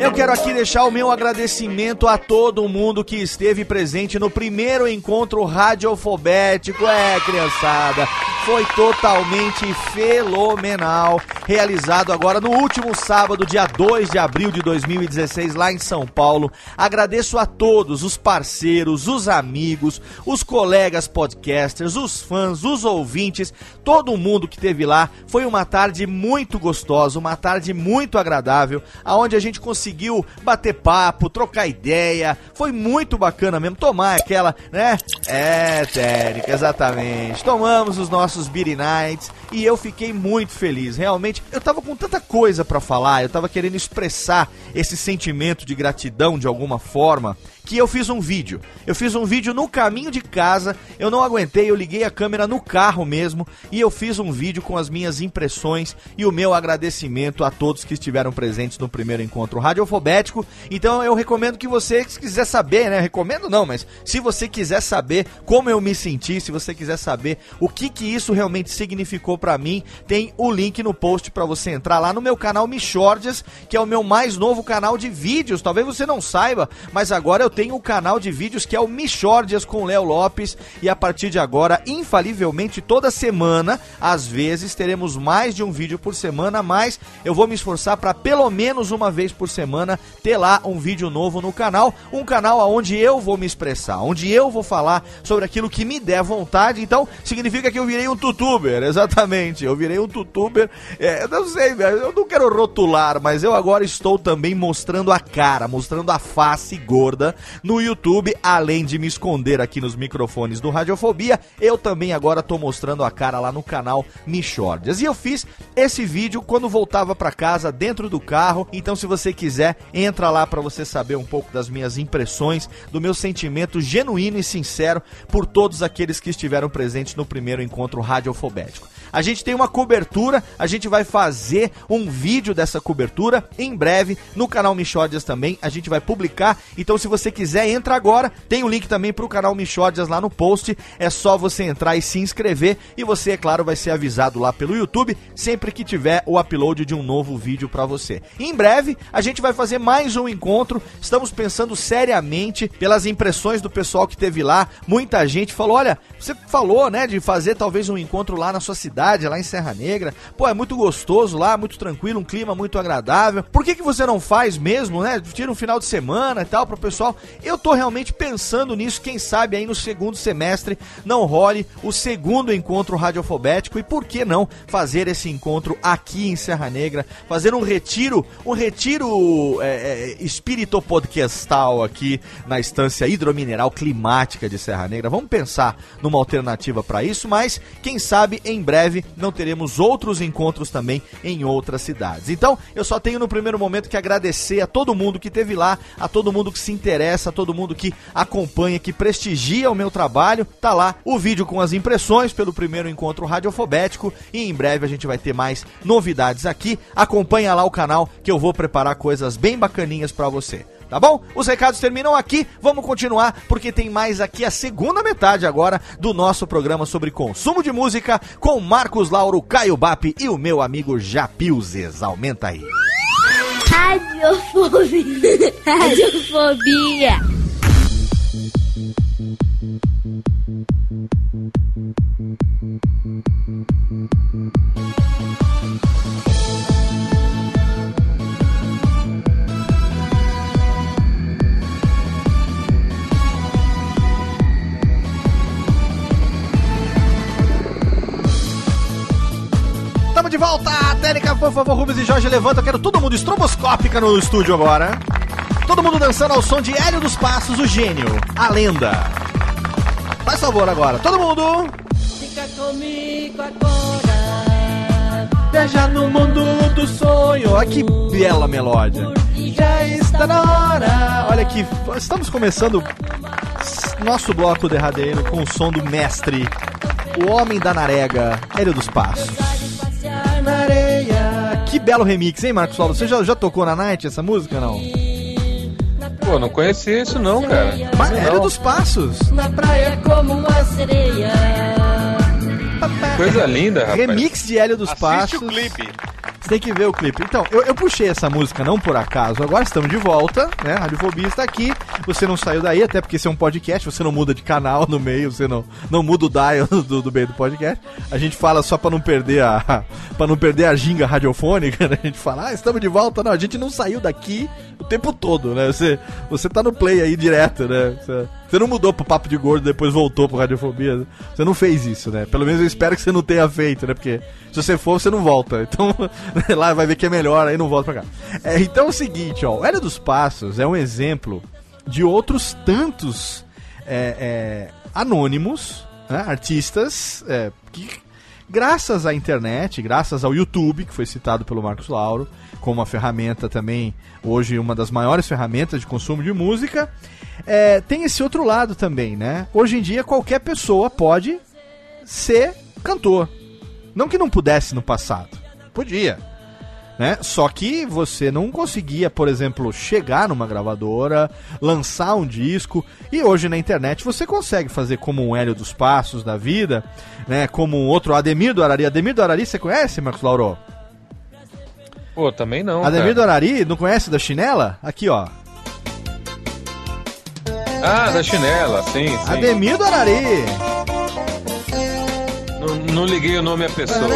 Eu quero aqui deixar o meu agradecimento a todo mundo que esteve presente no primeiro encontro radiofobético. É, criançada, foi totalmente fenomenal. Realizado agora no último sábado, dia 2 de abril de 2016, lá em São Paulo. Agradeço a todos os parceiros, os amigos, os colegas podcasters, os fãs, os ouvintes, todo mundo que teve lá. Foi uma tarde muito gostosa, uma tarde muito agradável, aonde a gente conseguiu bater papo, trocar ideia. Foi muito bacana mesmo tomar aquela, né? É, técnica, exatamente. Tomamos os nossos Beer Nights e eu fiquei muito feliz. Realmente, eu tava com tanta coisa para falar, eu tava querendo expressar esse sentimento de gratidão de alguma forma que eu fiz um vídeo. Eu fiz um vídeo no caminho de casa, eu não aguentei, eu liguei a câmera no carro mesmo e eu fiz um vídeo com as minhas impressões e o meu agradecimento a todos que estiveram presentes no primeiro encontro radiofobético. Então eu recomendo que você, se quiser saber, né? Recomendo não, mas se você quiser saber como eu me senti, se você quiser saber o que que isso realmente significou para mim, tem o link no post para você entrar lá no meu canal Michordias, que é o meu mais novo canal de vídeos. Talvez você não saiba, mas agora eu tenho um canal de vídeos que é o Michordias com Léo Lopes e a partir de agora, infalivelmente toda semana, às vezes teremos mais de um vídeo por semana, mas eu vou me esforçar para pelo menos uma vez por semana ter lá um vídeo novo no canal, um canal onde eu vou me expressar, onde eu vou falar sobre aquilo que me der vontade. Então, significa que eu virei um tutuber, exatamente. Eu virei um tutuber. É, eu não sei, eu não quero rotular, mas eu agora estou também mostrando a cara, mostrando a face gorda no YouTube, além de me esconder aqui nos microfones do Radiofobia, eu também agora tô mostrando a cara lá no canal Michordias. E eu fiz esse vídeo quando voltava para casa dentro do carro, então se você quiser, entra lá para você saber um pouco das minhas impressões, do meu sentimento genuíno e sincero por todos aqueles que estiveram presentes no primeiro encontro radiofobético. A gente tem uma cobertura, a gente vai fazer um vídeo dessa cobertura em breve no canal Michódias também. A gente vai publicar. Então, se você quiser, entra agora. Tem o um link também pro canal Michódias lá no post. É só você entrar e se inscrever. E você, é claro, vai ser avisado lá pelo YouTube sempre que tiver o upload de um novo vídeo para você. Em breve, a gente vai fazer mais um encontro. Estamos pensando seriamente pelas impressões do pessoal que teve lá. Muita gente falou: olha, você falou, né, de fazer talvez um encontro lá na sua cidade lá em Serra Negra. Pô, é muito gostoso lá, muito tranquilo, um clima muito agradável. Por que, que você não faz mesmo, né? Tira um final de semana e tal pro pessoal. Eu tô realmente pensando nisso, quem sabe aí no segundo semestre não role o segundo encontro radiofobético e por que não fazer esse encontro aqui em Serra Negra, fazer um retiro, um retiro é, é, espírito podcastal aqui na estância hidromineral climática de Serra Negra. Vamos pensar numa alternativa para isso, mas quem sabe em breve não teremos outros encontros também em outras cidades. Então, eu só tenho no primeiro momento que agradecer a todo mundo que teve lá, a todo mundo que se interessa, a todo mundo que acompanha, que prestigia o meu trabalho. Tá lá o vídeo com as impressões pelo primeiro encontro radiofobético e em breve a gente vai ter mais novidades aqui. Acompanha lá o canal que eu vou preparar coisas bem bacaninhas para você tá bom? Os recados terminam aqui, vamos continuar porque tem mais aqui a segunda metade agora do nosso programa sobre consumo de música com Marcos Lauro, Caio Bap e o meu amigo Japilzes. Aumenta aí. Radiofobia. Radiofobia. Lá, técnica, por favor, Rubens e Jorge, levanta. Eu quero todo mundo estroboscópica no estúdio agora. Todo mundo dançando ao som de Hélio dos Passos, o gênio, a lenda. Faz favor agora, todo mundo. Fica comigo agora. Viaja no mundo do sonho. Olha que bela melódia. Já está na hora. Olha aqui, estamos começando nosso bloco derradeiro com o som do mestre, o homem da narega, Hélio dos Passos. Que belo remix, hein, Marcos Paulo? Você já, já tocou na Night essa música, não? Pô, não conhecia isso não, cara. Mas Não. Hélio dos Passos. na praia como uma sereia. Coisa linda, rapaz. Remix de Hélio dos Assiste Passos. o clipe. Tem que ver o clipe. Então, eu, eu puxei essa música não por acaso. Agora estamos de volta, né? A Radiofobia está aqui. Você não saiu daí, até porque esse é um podcast, você não muda de canal no meio, você não, não muda o dial do, do meio do podcast. A gente fala só para não perder a para não perder a ginga radiofônica, né? A gente fala, ah, estamos de volta. Não, a gente não saiu daqui tempo todo, né? Você, você tá no play aí direto, né? Você, você não mudou pro Papo de Gordo depois voltou pro Radiofobia. Você não fez isso, né? Pelo menos eu espero que você não tenha feito, né? Porque se você for, você não volta. Então, lá vai ver que é melhor, aí não volta pra cá. É, então é o seguinte, ó. O Hélio dos Passos é um exemplo de outros tantos é, é, anônimos, né? artistas, é, que graças à internet, graças ao YouTube, que foi citado pelo Marcos Lauro, como uma ferramenta também, hoje uma das maiores ferramentas de consumo de música, é, tem esse outro lado também, né? Hoje em dia qualquer pessoa pode ser cantor. Não que não pudesse no passado. Podia. Né? Só que você não conseguia, por exemplo, chegar numa gravadora, lançar um disco, e hoje na internet você consegue fazer como um Hélio dos Passos da vida, né? Como um outro Ademir do Arari. Ademir do Arari você conhece, Marcos Lauro? Pô, também não. Ademir do cara. Arari, não conhece da chinela? Aqui, ó. Ah, da chinela, sim, sim. Ademir do Arari. Não, não liguei o nome à pessoa.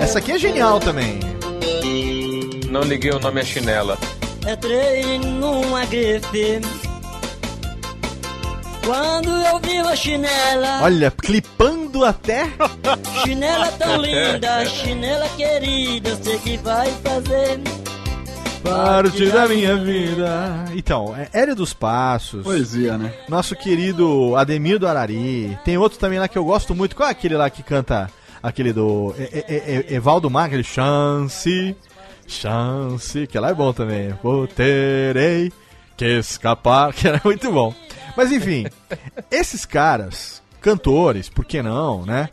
Essa aqui é genial também. Não liguei o nome à chinela. Entrei numa grife. Quando eu vi a chinela, Olha, clipando até. chinela tão linda, chinela querida, sei que vai fazer Parte da minha vida. Então, é Hélio dos Passos. Poesia, né? Nosso querido Ademir do Arari. Tem outro também lá que eu gosto muito. Qual é aquele lá que canta? Aquele do E- E- E- Evaldo Mar, aquele Chance. Chance. Que lá é bom também. Vou terei que escapar. Que era muito bom. Mas enfim, esses caras, cantores, por que não, né?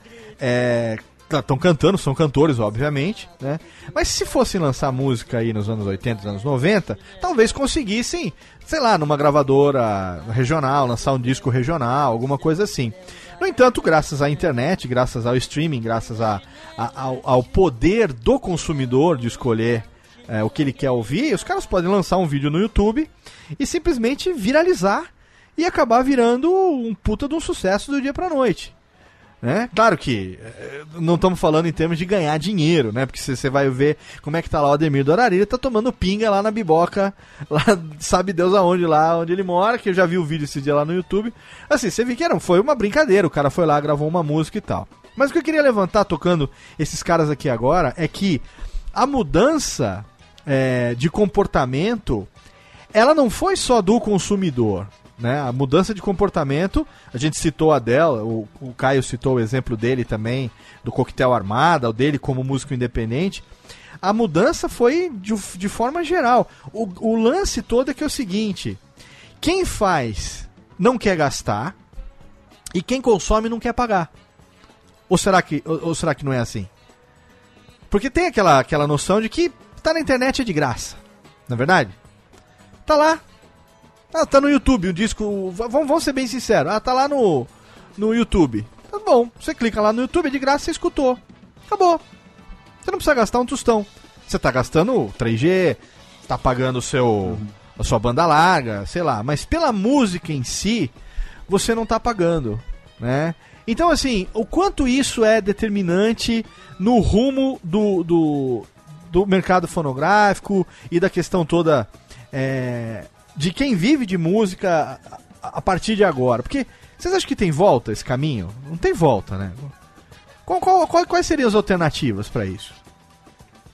Estão cantando, são cantores, obviamente, né? Mas se fossem lançar música aí nos anos 80, nos anos 90, talvez conseguissem, sei lá, numa gravadora regional, lançar um disco regional, alguma coisa assim. No entanto, graças à internet, graças ao streaming, graças a, a- ao, ao poder do consumidor de escolher é, o que ele quer ouvir, os caras podem lançar um vídeo no YouTube e simplesmente viralizar e acabar virando um puta de um sucesso do dia pra noite. Né? Claro que eh, não estamos falando em termos de ganhar dinheiro, né? Porque você vai ver como é que tá lá o Ademir do Arari, ele tá tomando pinga lá na biboca, lá, sabe Deus aonde, lá onde ele mora, que eu já vi o vídeo esse dia lá no YouTube. Assim, você viu que era, foi uma brincadeira, o cara foi lá, gravou uma música e tal. Mas o que eu queria levantar tocando esses caras aqui agora é que a mudança eh, de comportamento ela não foi só do consumidor. Né? A mudança de comportamento, a gente citou a dela, o, o Caio citou o exemplo dele também, do Coquetel Armada, o dele como músico independente. A mudança foi de, de forma geral. O, o lance todo é que é o seguinte: quem faz não quer gastar e quem consome não quer pagar. Ou será que, ou, ou será que não é assim? Porque tem aquela, aquela noção de que tá na internet é de graça. Não é verdade? Tá lá. Ah, tá no YouTube, o disco. Vamos, vamos ser bem sinceros. Ah, tá lá no, no YouTube. Tá bom. Você clica lá no YouTube, de graça, você escutou. Acabou. Você não precisa gastar um tostão. Você tá gastando 3G, tá pagando o seu, a sua banda larga, sei lá. Mas pela música em si, você não tá pagando, né? Então, assim, o quanto isso é determinante no rumo do, do, do mercado fonográfico e da questão toda é, de quem vive de música a, a partir de agora. Porque vocês acham que tem volta esse caminho? Não tem volta, né? Qual- qual- qual- quais seriam as alternativas pra isso?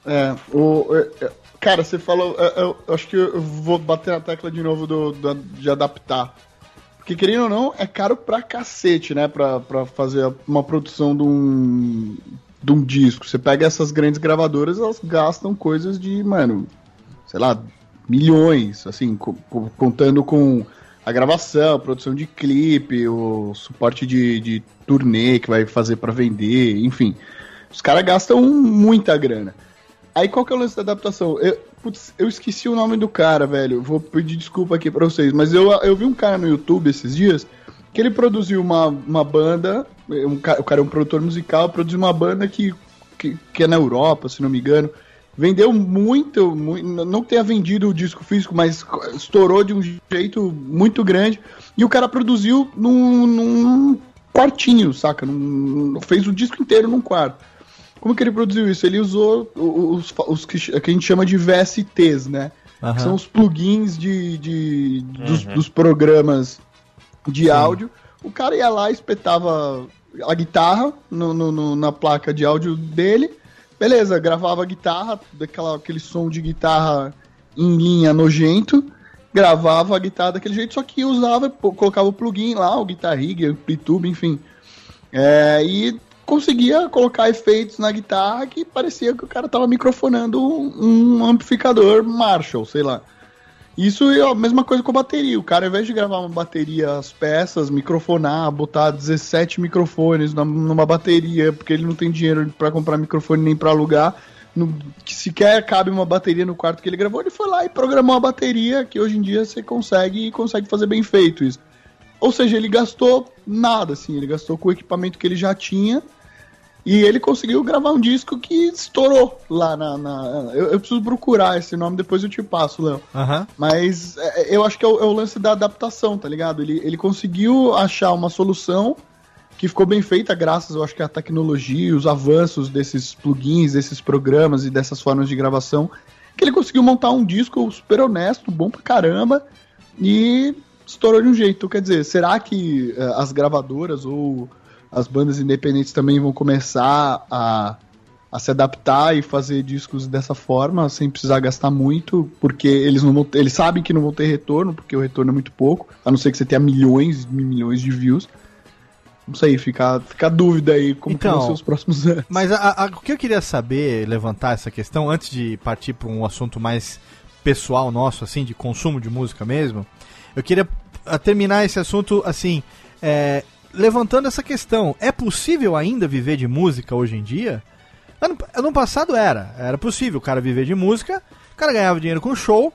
É, o, é, é, cara, você falou. é, Eu, eu acho que eu vou bater na tecla de novo do, do- de adaptar. Porque, querendo ou não, é caro pra cacete, né? Pra, pra fazer uma produção de um, de um disco. Você pega essas grandes gravadoras, elas gastam coisas de, mano, sei lá, milhões, assim, co- co- contando com a gravação, a produção de clipe, o suporte de, de turnê que vai fazer pra vender, enfim. Os caras gastam muita grana. Aí qual que é o lance da adaptação? Eu, putz, eu esqueci o nome do cara, velho. Vou pedir desculpa aqui pra vocês, mas eu, eu vi um cara no YouTube esses dias que ele produziu uma, uma banda. Um, o cara é um produtor musical, produziu uma banda que, que, que é na Europa, se não me engano. Vendeu muito, muito, não tenha vendido o disco físico, mas estourou de um jeito muito grande. E o cara produziu num, num quartinho, saca? Num- fez o disco inteiro num quarto. Como que ele produziu isso? Ele usou os, os que, que a gente chama de VSTs, né? Aham. Que são os plugins de, de- dos, dos programas de áudio. O cara ia lá, espetava a guitarra no- no- no- na placa de áudio dele. Beleza, gravava guitarra, daquela, aquele som de guitarra em linha nojento. Gravava a guitarra daquele jeito, só que usava, colocava o plugin lá, o Guitar Rig, o Amplitude, enfim. É, e conseguia colocar efeitos na guitarra que parecia que o cara tava microfonando um, um amplificador Marshall, sei lá. Isso é a mesma coisa com a bateria. O cara, ao invés de gravar uma bateria, as peças, microfonar, botar 17 microfones numa bateria, porque ele não tem dinheiro pra comprar microfone nem pra alugar, no- que sequer cabe uma bateria no quarto que ele gravou, ele foi lá e programou a bateria, que hoje em dia você consegue e consegue fazer bem feito isso. Ou seja, ele gastou nada, assim, ele gastou com o equipamento que ele já tinha e ele conseguiu gravar um disco que estourou lá na. na- eu, eu preciso procurar esse nome, depois eu te passo, Léo. Aham. Mas é, eu acho que é o, é o lance da adaptação, tá ligado? Ele, ele conseguiu achar uma solução que ficou bem feita, graças, eu acho que à tecnologia, os avanços desses plugins, desses programas e dessas formas de gravação, que ele conseguiu montar um disco super honesto, bom pra caramba, e estourou de um jeito. Quer dizer, será que eh, as gravadoras ou as bandas independentes também vão começar a, a se adaptar e fazer discos dessa forma, sem precisar gastar muito, porque eles não vão eles sabem que não vão ter retorno, porque o retorno é muito pouco, a não ser que você tenha milhões e milhões de views. Não sei, fica, fica a dúvida aí como que Então, vão ser os próximos anos. Mas a- a- o que eu queria saber, levantar essa questão, antes de partir para um assunto mais pessoal nosso, assim, de consumo de música mesmo, eu queria terminar esse assunto, assim, é, levantando essa questão. É possível ainda viver de música hoje em dia? Ano, ano passado era. Era possível o cara viver de música, o cara ganhava dinheiro com show.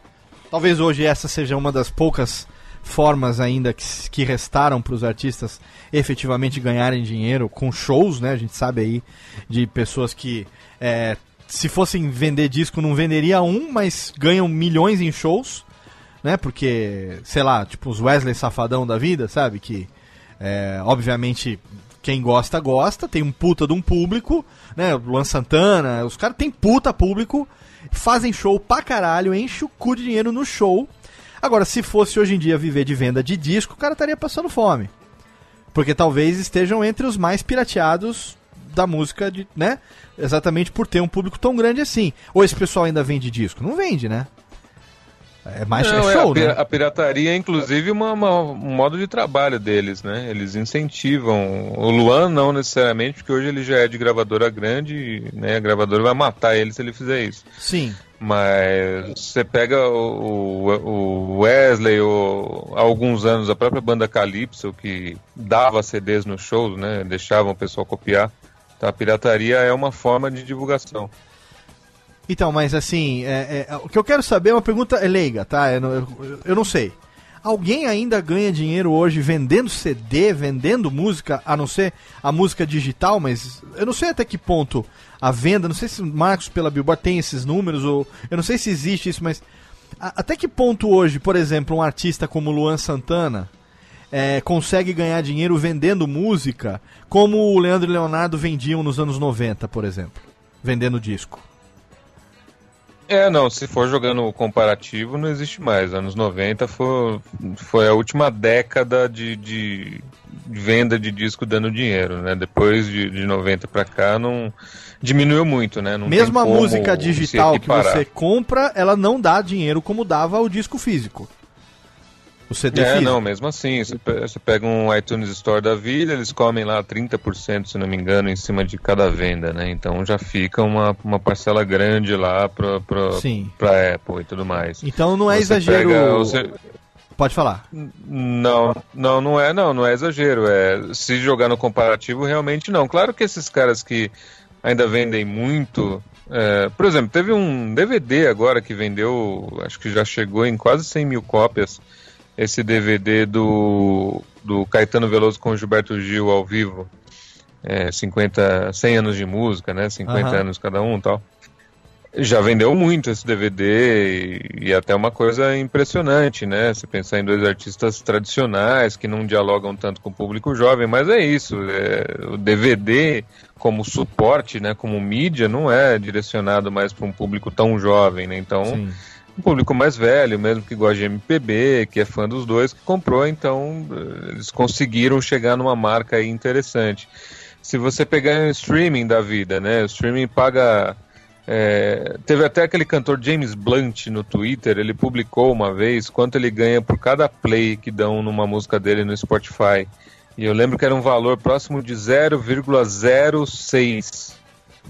Talvez hoje essa seja uma das poucas formas ainda que, que restaram para os artistas efetivamente ganharem dinheiro com shows, né? A gente sabe aí de pessoas que é, se fossem vender disco não venderia um, mas ganham milhões em shows, né? Porque, sei lá, tipo os Wesley Safadão da vida, sabe? Que é, obviamente quem gosta, gosta, tem um puta de um público, né? Luan Santana, os caras têm puta público, fazem show pra caralho, enche o cu de dinheiro no show. Agora, se fosse hoje em dia viver de venda de disco, o cara estaria passando fome. Porque talvez estejam entre os mais pirateados da música, de, né? Exatamente por ter um público tão grande assim. Ou esse pessoal ainda vende disco? Não vende, né? É mais Não, é é, show, a, pi- né? a pirataria é inclusive uma, uma- um modo de trabalho deles, né? Eles incentivam. O Luan não necessariamente, porque hoje ele já é de gravadora grande, e, né? A gravadora vai matar ele se ele fizer isso. Sim. Mas você pega o, o- Wesley, ou há alguns anos a própria banda Calypso, que dava CDs nos shows, né? Deixavam o pessoal copiar. Então a pirataria é uma forma de divulgação. Então, mas assim, é- é- o que eu quero saber é uma pergunta é leiga, tá? Eu, não- eu- eu não sei. Alguém ainda ganha dinheiro hoje vendendo CD, vendendo música, a não ser a música digital, mas eu não sei até que ponto a venda, não sei se Marcos pela Billboard tem esses números, ou eu não sei se existe isso, mas a- até que ponto hoje, por exemplo, um artista como Luan Santana é, consegue ganhar dinheiro vendendo música, como o Leandro e Leonardo vendiam nos anos 90, por exemplo, vendendo disco? É, não, se for jogando o comparativo, não existe mais. Anos 90 foi, foi a última década de, de venda de disco dando dinheiro, né? Depois de, de 90 para cá, não diminuiu muito, né? Não Mesmo a música digital que você compra, ela não dá dinheiro como dava o disco físico. O CD É, físico. não, mesmo assim, você pe- você pega um iTunes Store da vida, eles comem lá 30%, se não me engano, em cima de cada venda, né? Então já fica uma, uma parcela grande lá pra, pra, Sim. pra Apple e tudo mais. Então não é Você exagero. pega ser- Pode falar. Não, não, não é, não, não é exagero. É se jogar no comparativo, realmente não. Claro que esses caras que ainda vendem muito, é, por exemplo, teve um DVD agora que vendeu, acho que já chegou em quase 100 mil cópias. Esse DVD do, do Caetano Veloso com Gilberto Gil ao vivo, é, 50, 100 anos de música, né? 50 Aham. anos cada um, tal. Já vendeu muito esse DVD e, e até uma coisa impressionante, né? Se pensar em dois artistas tradicionais que não dialogam tanto com o público jovem, mas é isso. é, o DVD como suporte, né? Como mídia, não é direcionado mais para um público tão jovem, né? Então, Sim. Um público mais velho, mesmo que gosta de MPB, que é fã dos dois, que comprou, então eh, eles conseguiram chegar numa marca aí interessante. Se você pegar um streaming da vida, né? O streaming paga. é, teve até aquele cantor James Blunt no Twitter, ele publicou uma vez quanto ele ganha por cada play que dão numa música dele no Spotify. E eu lembro que era um valor próximo de 0,06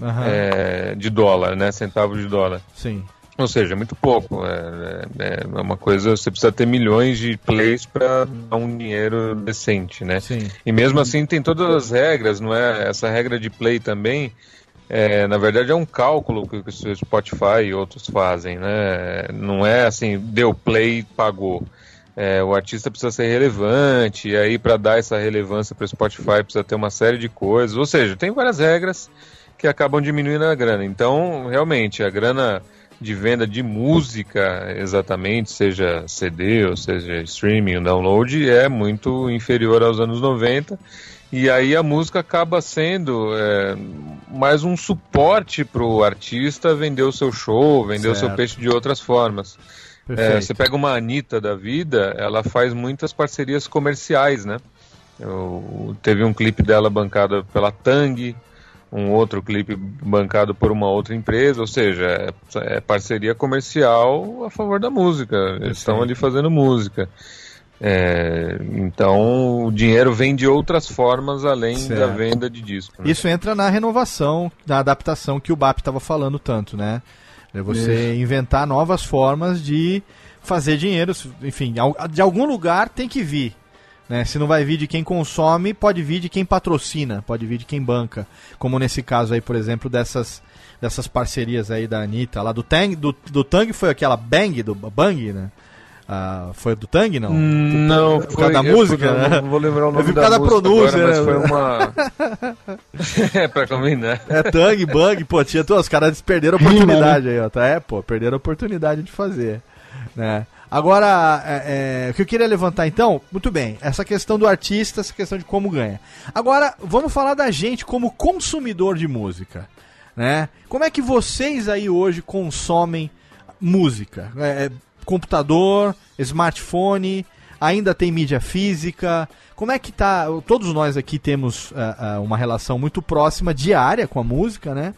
Aham. é, de dólar, né? Centavos de dólar. Sim. Ou seja, é muito pouco. É, é- é uma coisa. Você precisa ter milhões de plays para dar um dinheiro decente, né? Sim. E mesmo assim tem todas as regras, não é? Essa regra de play também, é, na verdade é um cálculo que o Spotify e outros fazem, né? Não é assim, deu play, pagou. É, o artista precisa ser relevante, e aí para dar essa relevância para o Spotify precisa ter uma série de coisas. Ou seja, tem várias regras que acabam diminuindo a grana. Então, realmente, a grana de venda de música, exatamente, seja CD ou seja streaming ou download, é muito inferior aos anos 90. E aí a música acaba sendo é, mais um suporte para o artista vender o seu show, vender o seu Certo. peixe de outras formas. É, você pega uma Anitta da vida, ela faz muitas parcerias comerciais, né? Eu- teve um clipe dela bancado pela Tang, um outro clipe bancado por uma outra empresa, ou seja, é, é parceria comercial a favor da música. Eles estão ali fazendo música. É, então o dinheiro vem de outras formas além da Certo. venda de disco. né? Isso entra na renovação, na adaptação que o BAP estava falando tanto, né? É você inventar novas formas de fazer dinheiro. Enfim, de algum lugar tem que vir. Né? Se não vai vir de quem consome, pode vir de quem patrocina, pode vir de quem banca. Como nesse caso aí, por exemplo, dessas, dessas parcerias aí da Anitta, lá do Tang, do, do Tang foi aquela Bang, do Bang, né? Ah, foi do Tang, não? Não, por causa da música, eu né? Não vou lembrar o Eu nome vi por da causa da música pronúncia, agora, mas né? foi uma... é, pra combinar. É Tang, Bang, pô, tinha, os caras perderam a oportunidade aí, ó. Tá? É, pô, perderam a oportunidade de fazer. Né? Agora, é, é, o que eu queria levantar então, muito bem, essa questão do artista, essa questão de como ganha. Agora, vamos falar da gente como consumidor de música. Né? Como é que vocês aí hoje consomem música? É, é, computador, smartphone, ainda tem mídia física? Como é que tá? Todos nós aqui temos ah, ah, uma relação muito próxima, diária com a música, né?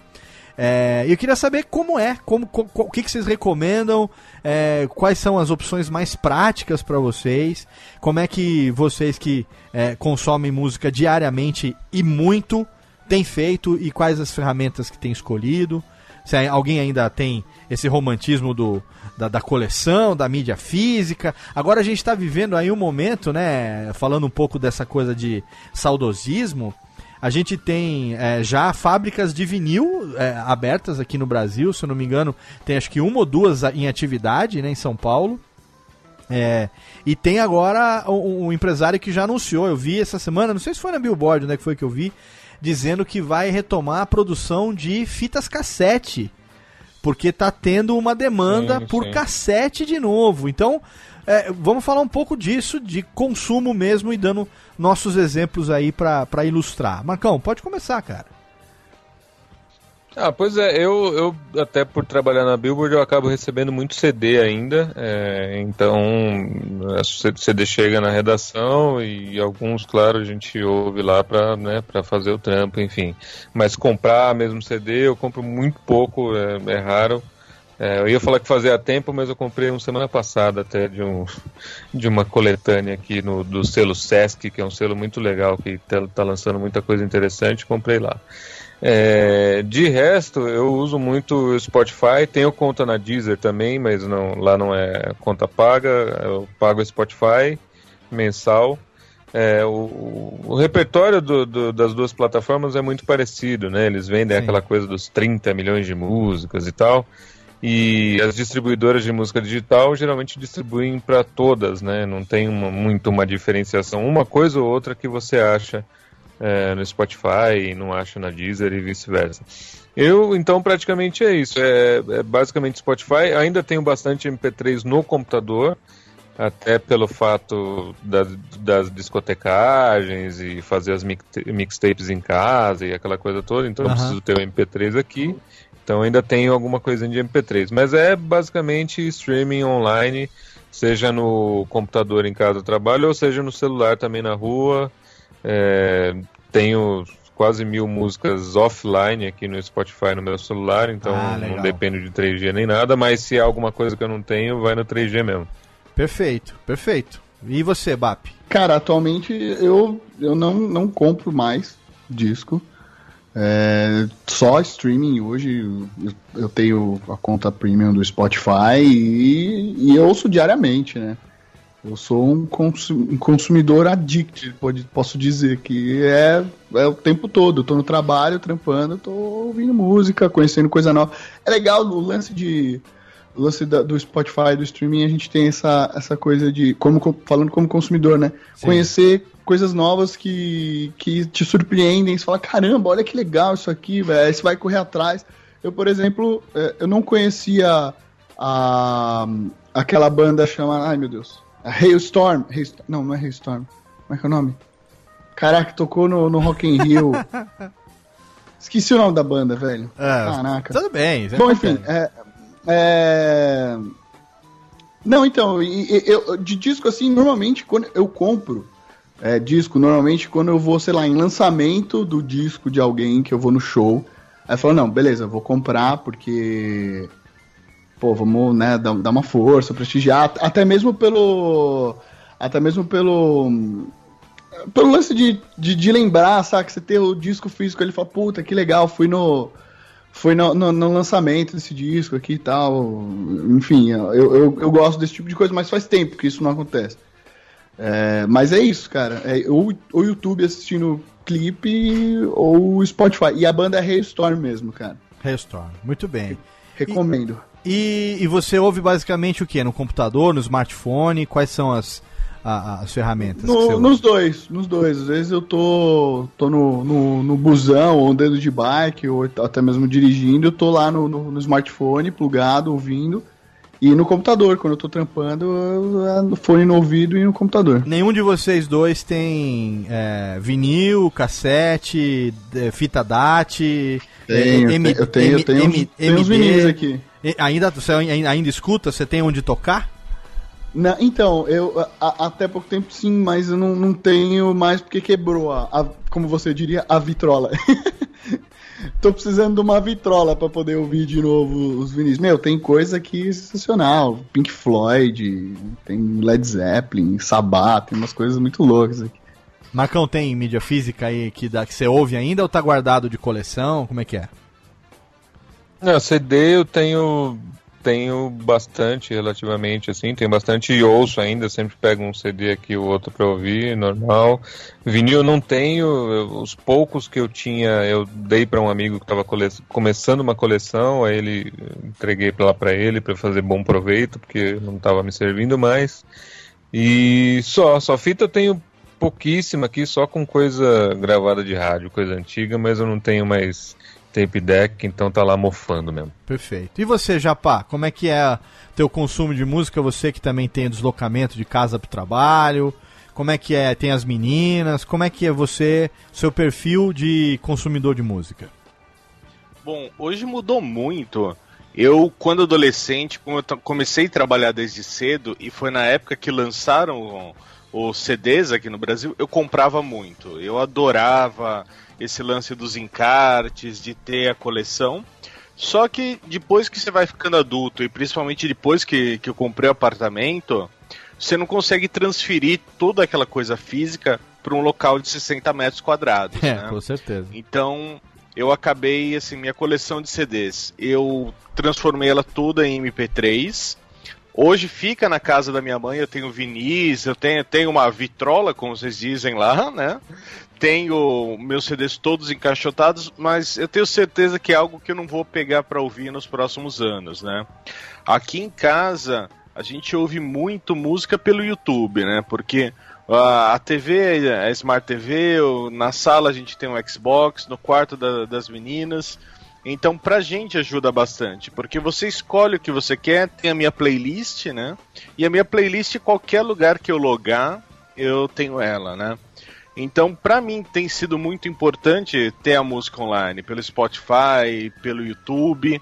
É, eu queria saber como é, como, co- co- o que, que vocês recomendam, é, quais são as opções mais práticas para vocês, como é que vocês que é, consomem música diariamente e muito têm feito e quais as ferramentas que têm escolhido. Se aí alguém ainda tem esse romantismo do, da, da coleção, da mídia física. Agora a gente está vivendo aí um momento, né? Falando um pouco dessa coisa de saudosismo. A gente tem é, já fábricas de vinil é, abertas aqui no Brasil, se eu não me engano, tem acho que uma ou duas em atividade né, em São Paulo. É, e tem agora um, um empresário que já anunciou, eu vi essa semana, não sei se foi na Billboard, onde é que foi que eu vi, dizendo que vai retomar a produção de fitas cassete. Porque tá tendo uma demanda Sim, por sim. cassete de novo. Então, é, vamos falar um pouco disso, de consumo mesmo, e dando nossos exemplos aí pra ilustrar. Marcão, pode começar, cara. Ah, pois é, eu, eu até por trabalhar na Billboard eu acabo recebendo muito CD ainda, é, então a CD chega na redação e alguns, claro, a gente ouve lá para né, fazer o trampo, enfim. Mas comprar mesmo CD eu compro muito pouco, é, é raro. É, eu ia falar que fazia tempo, mas eu comprei uma semana passada até de, um, de uma coletânea aqui no, do selo Sesc, que é um selo muito legal, que está tá lançando muita coisa interessante, comprei lá. É, de resto, eu uso muito o Spotify, tenho conta na Deezer também, mas não, lá não é conta paga, eu pago o Spotify mensal. É, o, o, repertório do, do, das duas plataformas é muito parecido, né? Eles vendem Sim. aquela coisa dos 30 milhões de músicas e tal. E as distribuidoras de música digital geralmente distribuem para todas, né? Não tem uma, muito uma diferenciação. Uma coisa ou outra que você acha é, no Spotify e não acha na Deezer e vice-versa. Eu, então, praticamente é isso. É, é, basicamente Spotify. Ainda tenho bastante MP3 no computador, até pelo fato das, das discotecagens e fazer as mixtapes em casa e aquela coisa toda. Então, uhum. eu preciso ter o MP3 aqui. Então ainda tenho alguma coisa de MP3. Mas é basicamente streaming online, seja no computador em casa do trabalho, ou seja no celular também na rua. É, tenho quase mil músicas offline aqui no Spotify no meu celular, então ah, não dependo de 3G nem nada, mas se há alguma coisa que eu não tenho, vai no 3G mesmo. Perfeito, perfeito. E você, Bap? Cara, atualmente eu, eu não, não compro mais disco. É, só streaming hoje. Eu, eu, tenho a conta premium do Spotify e, e eu ouço diariamente, né? Eu sou um, um consumidor addict, pode, posso dizer, que é, é o tempo todo. Eu tô no trabalho, trampando, tô ouvindo música, conhecendo coisa nova. É legal o lance de. O lance da, do Spotify, do streaming, a gente tem essa, essa coisa de. como Falando como consumidor, né? Sim. Conhecer coisas novas que, que te surpreendem. Você fala, caramba, olha que legal isso aqui, velho. Aí você vai correr atrás. Eu, por exemplo, é, eu não conhecia a, aquela banda chamada. Ai, meu Deus. Hailstorm. Hailstorm. Não, não é Hailstorm. Como é que é o nome? Caraca, tocou no, no Rock in Rio. Esqueci o nome da banda, velho. É, Caraca. Tudo bem. Bom, enfim. É, é... Não, então, eu, de disco assim, normalmente quando eu compro é, disco, normalmente quando eu vou, sei lá, em lançamento do disco de alguém que eu vou no show, aí eu falo, não, beleza, vou comprar porque pô, vamos, né, dar, dar uma força, prestigiar, até mesmo pelo. Até mesmo pelo. Pelo lance de, de, de lembrar, sabe? Você ter o disco físico, ele fala, puta, que legal, fui no. Fui no, no, no lançamento desse disco aqui e tal. Enfim, eu, eu, eu, gosto desse tipo de coisa, mas faz tempo que isso não acontece. É, mas é isso, cara. É, ou o YouTube assistindo clipe ou o Spotify. E a banda é Hailstorm mesmo, cara. Hailstorm, muito bem. Recomendo. E, e você ouve basicamente o que? No computador, no smartphone? Quais são as, a, as ferramentas? No, nos dois, nos dois. Às vezes eu tô, tô no, no, no busão, ou andando de bike, ou até mesmo dirigindo, eu tô lá no, no, no smartphone, plugado, ouvindo. E no computador, quando eu tô trampando, no fone no ouvido e no computador. Nenhum de vocês dois tem é, vinil, cassete, fita DAT? Tenho, M, eu tenho, eu tenho, M, tenho uns vinis aqui. Ainda, você ainda escuta? Você tem onde tocar? Não, então, eu a, até pouco tempo sim, mas eu não, não tenho mais porque quebrou a, a como você diria, a vitrola. Tô precisando de uma vitrola para poder ouvir de novo os vinis. Meu, tem coisa aqui sensacional. Pink Floyd, tem Led Zeppelin, Sabbath, tem umas coisas muito loucas aqui. Marcão, tem mídia física aí que, dá, que você ouve ainda ou tá guardado de coleção? Como é que é? Não, CD eu tenho tenho bastante relativamente assim, tem bastante e ouço ainda, sempre pego um CD aqui ou outro para ouvir, normal. Vinil eu não tenho, eu, os poucos que eu tinha eu dei para um amigo que estava começando uma coleção, aí ele entreguei lá para ele para fazer bom proveito, porque não estava me servindo mais. E só, só fita eu tenho pouquíssima aqui, só com coisa gravada de rádio, coisa antiga, mas eu não tenho mais tape deck, então tá lá mofando mesmo. Perfeito. E você, Japá, como é que é teu consumo de música? Você que também tem deslocamento de casa pro trabalho, como é que é? Tem as meninas, como é que é você, seu perfil de consumidor de música? Bom, hoje mudou muito. Eu, quando adolescente, comecei a trabalhar desde cedo, e foi na época que lançaram os CDs aqui no Brasil, eu comprava muito. Eu adorava esse lance dos encartes, de ter a coleção. Só que depois que você vai ficando adulto, e principalmente depois que, que eu comprei o apartamento, você não consegue transferir toda aquela coisa física para um local de 60 metros quadrados. É, né? com certeza. Então, eu acabei, assim, minha coleção de CDs, eu transformei ela toda em MP3. Hoje fica na casa da minha mãe, eu tenho vinis, eu tenho, tenho uma vitrola, como vocês dizem lá, né? Tenho meus CDs todos encaixotados, mas eu tenho certeza que é algo que eu não vou pegar para ouvir nos próximos anos, né? Aqui em casa, a gente ouve muito música pelo YouTube, né? Porque a TV, a Smart TV, na sala a gente tem um Xbox, no quarto da, das meninas. Então, pra gente ajuda bastante, porque você escolhe o que você quer, tem a minha playlist, né? E a minha playlist, qualquer lugar que eu logar, eu tenho ela, né? Então, pra mim, tem sido muito importante ter a música online, pelo Spotify, pelo YouTube,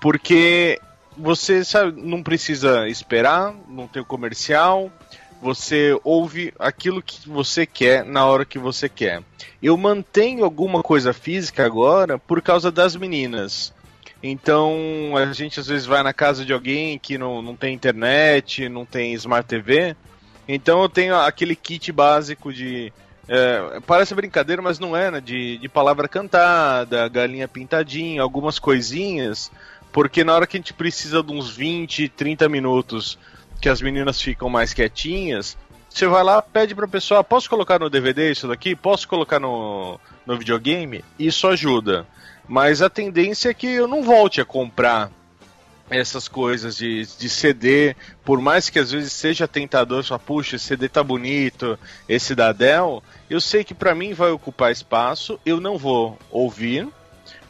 porque você sabe, não precisa esperar, não tem o comercial, você ouve aquilo que você quer na hora que você quer. Eu mantenho alguma coisa física agora por causa das meninas. Então a gente às vezes vai na casa de alguém que não, não tem internet, não tem Smart TV. Então eu tenho aquele kit básico de. É, parece brincadeira, mas não é, né? De, de palavra cantada, galinha pintadinha, algumas coisinhas. Porque na hora que a gente precisa de uns 20, 30 minutos que as meninas ficam mais quietinhas, você vai lá, pede pra pessoa, posso colocar no DVD isso daqui? Posso colocar no, no videogame? Isso ajuda. Mas a tendência é que eu não volte a comprar essas coisas de, de CD, por mais que às vezes seja tentador, só puxa, esse CD tá bonito, esse da Dell, eu sei que para mim vai ocupar espaço, eu não vou ouvir,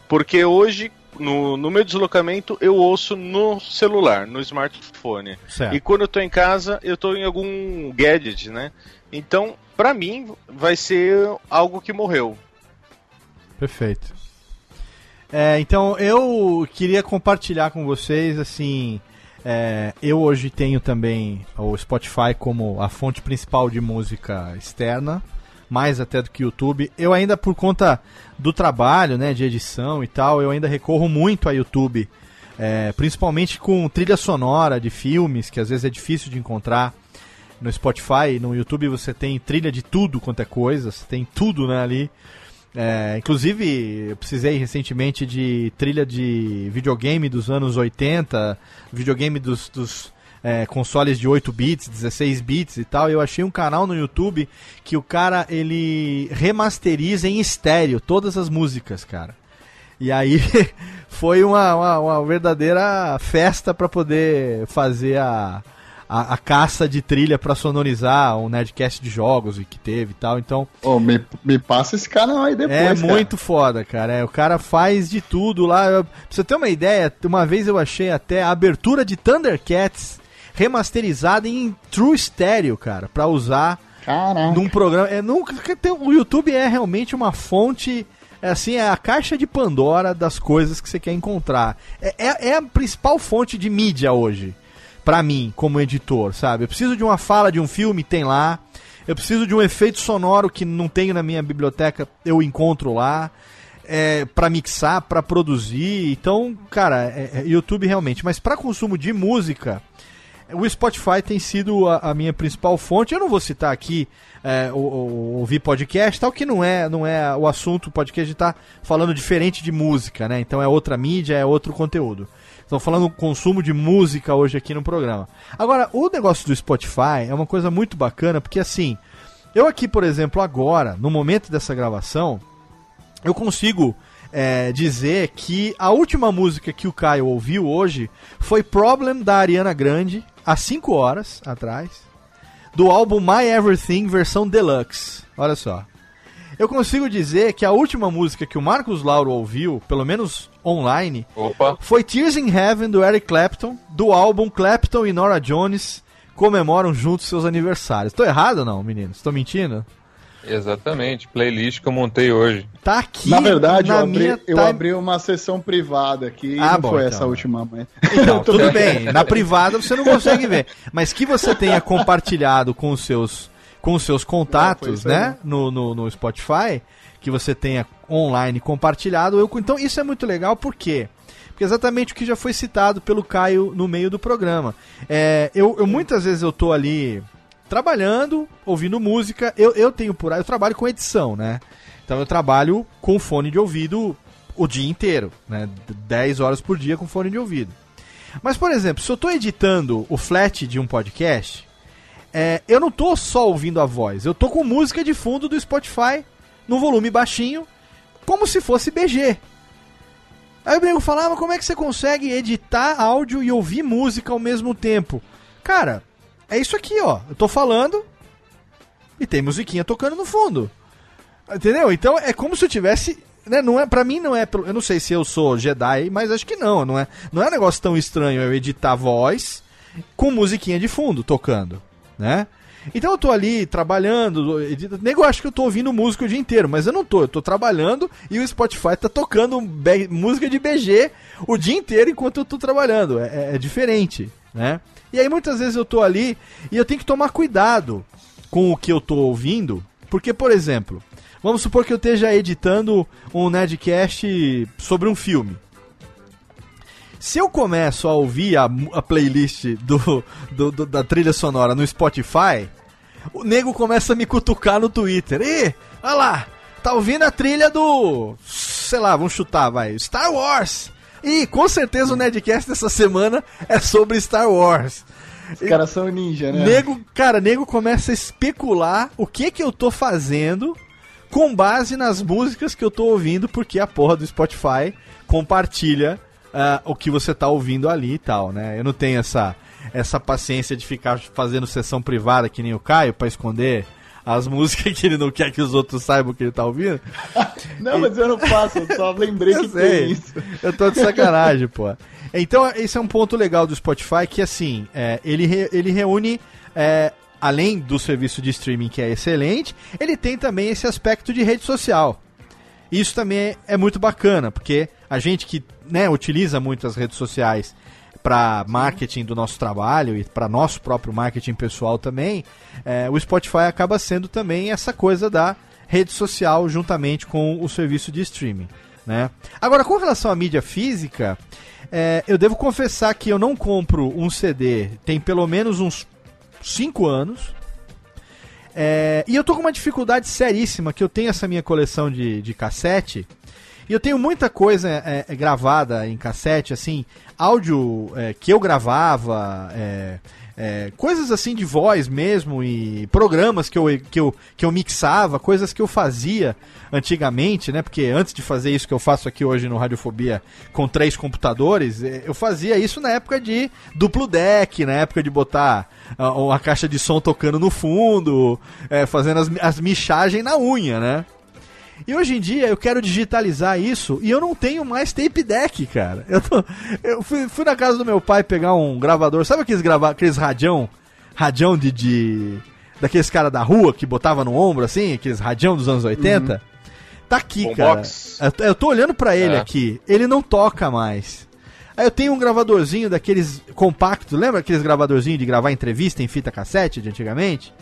porque hoje no, no meu deslocamento eu ouço no celular, no smartphone. Certo. E quando eu tô em casa, eu tô em algum gadget, né? Então, pra mim, vai ser algo que morreu. Perfeito. É, então eu queria compartilhar com vocês assim. é, eu hoje tenho também o Spotify como a fonte principal de música externa, mais até do que o YouTube. Eu ainda por conta do trabalho, né, de edição e tal, eu ainda recorro muito a YouTube, é, principalmente com trilha sonora de filmes que às vezes é difícil de encontrar. No Spotify, no YouTube você tem trilha de tudo quanto é coisa, você tem tudo né, ali. É, inclusive, eu precisei recentemente de trilha de videogame dos anos 80, videogame dos, dos é, consoles de 8 bits, 16 bits e tal. Eu achei um canal no YouTube que o cara ele remasteriza em estéreo todas as músicas, cara. E aí foi uma, uma, uma verdadeira festa para poder fazer a, a, a caça de trilha para sonorizar um Nerdcast de jogos e que teve e tal. Então, Ô, me, me passa esse canal aí depois, é cara. muito foda, cara. É, o cara faz de tudo lá. Eu- pra você ter uma ideia, uma vez eu achei até a abertura de Thundercats remasterizada em True Stereo, cara, pra usar Caraca. num programa. É, nunca, o YouTube é realmente uma fonte. É assim, é a caixa de Pandora das coisas que você quer encontrar. É, é- é a principal fonte de mídia hoje, pra mim, como editor, sabe? Eu preciso de uma fala de um filme, tem lá. Eu preciso de um efeito sonoro que não tenho na minha biblioteca, eu encontro lá. É, para mixar, pra produzir. Então, cara, é- é YouTube realmente. Mas pra consumo de música, o Spotify tem sido a, a minha principal fonte. Eu não vou citar aqui é, ouvir podcast, tal, que não é, não é o assunto. O podcast está falando diferente de música, né? Então é outra mídia, é outro conteúdo. Estamos falando consumo de música hoje aqui no programa. Agora, o negócio do Spotify é uma coisa muito bacana, porque assim, eu aqui, por exemplo, agora, no momento dessa gravação, eu consigo é, dizer que a última música que o Caio ouviu hoje foi Problem da Ariana Grande, há 5 horas atrás, do álbum My Everything versão deluxe. Olha só. Eu consigo dizer que a última música que o Marcos Lauro ouviu, pelo menos online, Opa, foi Tears in Heaven do Eric Clapton, do álbum Clapton e Nora Jones comemoram juntos seus aniversários. Tô errado ou não, meninos? Tô mentindo? Exatamente, playlist que eu montei hoje. Tá aqui. Na verdade, na eu, abri, minha eu abri uma sessão privada aqui Ah, não bom, foi então. essa última, mas... Então, tudo bem. Na privada você não consegue ver. Mas que você tenha compartilhado com os seus, com os seus Não, contatos, aí né? No, no, no Spotify, que você tenha online compartilhado. Eu, então, isso é muito legal, por quê? Porque exatamente o que já foi citado pelo Caio no meio do programa. É, eu, eu muitas vezes eu tô ali trabalhando, ouvindo música. Eu, eu tenho por aí, eu trabalho com edição, né? Então eu trabalho com fone de ouvido o dia inteiro, né? 10 horas por dia com fone de ouvido. Mas, por exemplo, se eu tô editando o flat de um podcast, é, eu não tô só ouvindo a voz, eu tô com música de fundo do Spotify no volume baixinho, como se fosse BG. Aí o nego falava, como é que você consegue editar áudio e ouvir música ao mesmo tempo? Cara, é isso aqui, ó. Eu tô falando e tem musiquinha tocando no fundo. Entendeu? Então é como se eu tivesse. Né, não é, pra mim não é. Eu não sei se eu sou Jedi, mas acho que não. Não é, não é um negócio tão estranho eu editar voz com musiquinha de fundo tocando. Né? Então eu tô ali trabalhando, edita- nego acha que eu tô ouvindo música o dia inteiro, mas eu não tô, eu tô trabalhando e o Spotify tá tocando música de BG o dia inteiro enquanto eu tô trabalhando. É, é- é diferente, né? E aí muitas vezes eu tô ali e eu tenho que tomar cuidado com o que eu tô ouvindo, porque, por exemplo, vamos supor que eu esteja editando um Nerdcast sobre um filme. Se eu começo a ouvir a, a playlist do, do- do- da trilha sonora no Spotify, o nego começa a me cutucar no Twitter. Ih, olha lá, tá ouvindo a trilha do. Sei lá, vamos chutar, vai. Star Wars! E com certeza o Nerdcast dessa semana é sobre Star Wars. Os caras são ninja, né? Nego, cara, nego começa a especular o que que eu tô fazendo com base nas músicas que eu tô ouvindo, porque a porra do Spotify compartilha ah, o que você tá ouvindo ali e tal, né? Eu não tenho essa, essa paciência de ficar fazendo sessão privada que nem o Caio pra esconder as músicas que ele não quer que os outros saibam que ele tá ouvindo. Não, mas eu não faço, eu só lembrei Eu que sei. tem isso. Eu tô de sacanagem, pô. Então, esse é um ponto legal do Spotify, que assim, é, ele, re- ele reúne, é, além do serviço de streaming que é excelente, ele tem também esse aspecto de rede social. Isso também é, é muito bacana, porque a gente que né, utiliza muito as redes sociais para marketing do nosso trabalho e para nosso próprio marketing pessoal também, é, o Spotify acaba sendo também essa coisa da rede social juntamente com o serviço de streaming. Né? Agora, com relação à mídia física, é, eu devo confessar que eu não compro um CD tem pelo menos uns 5 anos. É, e eu tô com uma dificuldade seríssima, que eu tenho essa minha coleção de, de cassete, e eu tenho muita coisa é, é, gravada em cassete, assim, áudio é, que eu gravava, é, é, coisas assim de voz mesmo, e programas que eu, que, eu, que eu mixava, coisas que eu fazia antigamente, né? Porque antes de fazer isso que eu faço aqui hoje no Radiofobia com três computadores, é, eu fazia isso na época de duplo deck, na época de botar a, a caixa de som tocando no fundo, é, fazendo as, as michagens na unha, né? E hoje em dia eu quero digitalizar isso e eu não tenho mais tape deck, cara. Eu, tô- eu fui, fui na casa do meu pai pegar um gravador, sabe aqueles, grava, aqueles radião? Radião de, de. Daqueles cara da rua que botava no ombro assim, aqueles radião dos anos 80? Tá aqui, Boombox. cara. Eu, eu tô olhando pra ele É. aqui, ele não toca mais. Aí eu tenho um gravadorzinho daqueles compactos, lembra aqueles gravadorzinhos de gravar entrevista em fita cassete de antigamente?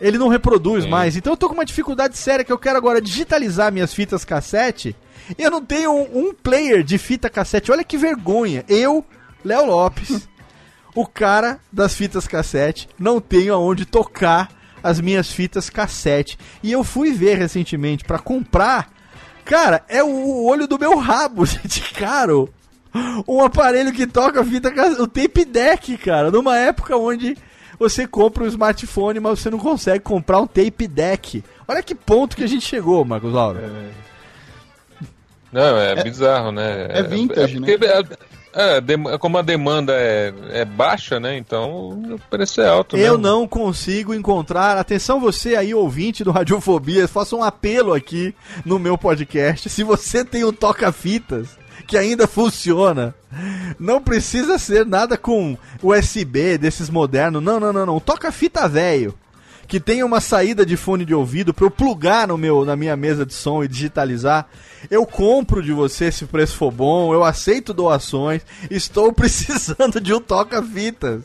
Ele não reproduz Sim. mais. Então eu tô com uma dificuldade séria que eu quero agora digitalizar minhas fitas cassete. E eu não tenho um, um player de fita cassete. Olha que vergonha. Eu, Léo Lopes, o cara das fitas cassete, não tenho aonde tocar as minhas fitas cassete. E eu fui ver recentemente pra comprar. Cara, é o olho do meu rabo, gente, caro. Um aparelho que toca fita cassete, o tape deck, cara, numa época onde você compra um smartphone, mas você não consegue comprar um tape deck. Olha que ponto que a gente chegou, Marcos Lauro. Não, é, bizarro, né? é vintage, porque, é, é, como a demanda é, é baixa, né? Então o preço é alto. Eu mesmo. não consigo encontrar. Atenção, você aí, ouvinte do Radiofobia, faça um apelo aqui no meu podcast. Se você tem um toca-fitas que ainda funciona, não precisa ser nada com USB desses modernos. Não, não, não, não. Um toca-fita velho. Que tenha uma saída de fone de ouvido para eu plugar no meu, na minha mesa de som e digitalizar. Eu compro de você se o preço for bom, eu aceito doações, estou precisando de um toca-fitas.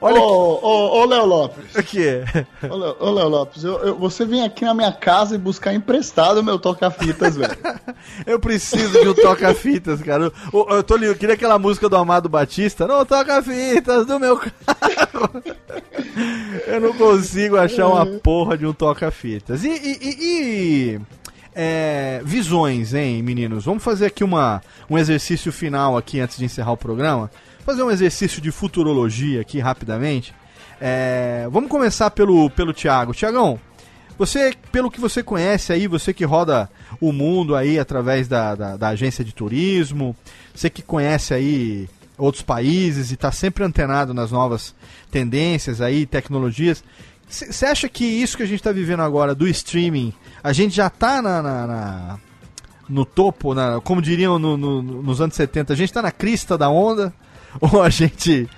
Olha ô, ô, ô, Léo Lopes. O que? Ô, Léo, ô, Léo Lopes, eu, eu, você vem aqui na minha casa e buscar emprestado o meu toca-fitas, velho. eu preciso de um toca-fitas, cara. Eu, eu, tô, eu queria aquela música do Amado Batista. Não, toca-fitas do meu carro. eu não consigo achar uma porra de um toca-fitas. E, e, e, e é, visões, hein, meninos? Vamos fazer aqui uma, um exercício final aqui antes de encerrar o programa. Fazer um exercício de futurologia aqui rapidamente. É, vamos começar pelo, pelo Thiago. Tiagão, você, pelo que você conhece aí, você que roda o mundo aí através da, da, da agência de turismo, você que conhece aí outros países e está sempre antenado nas novas tendências aí, tecnologias. Você acha que isso que a gente está vivendo agora do streaming, a gente já está na, na, na, no topo, na, como diriam no, no, nos anos 70, a gente está na crista da onda? Ou a gente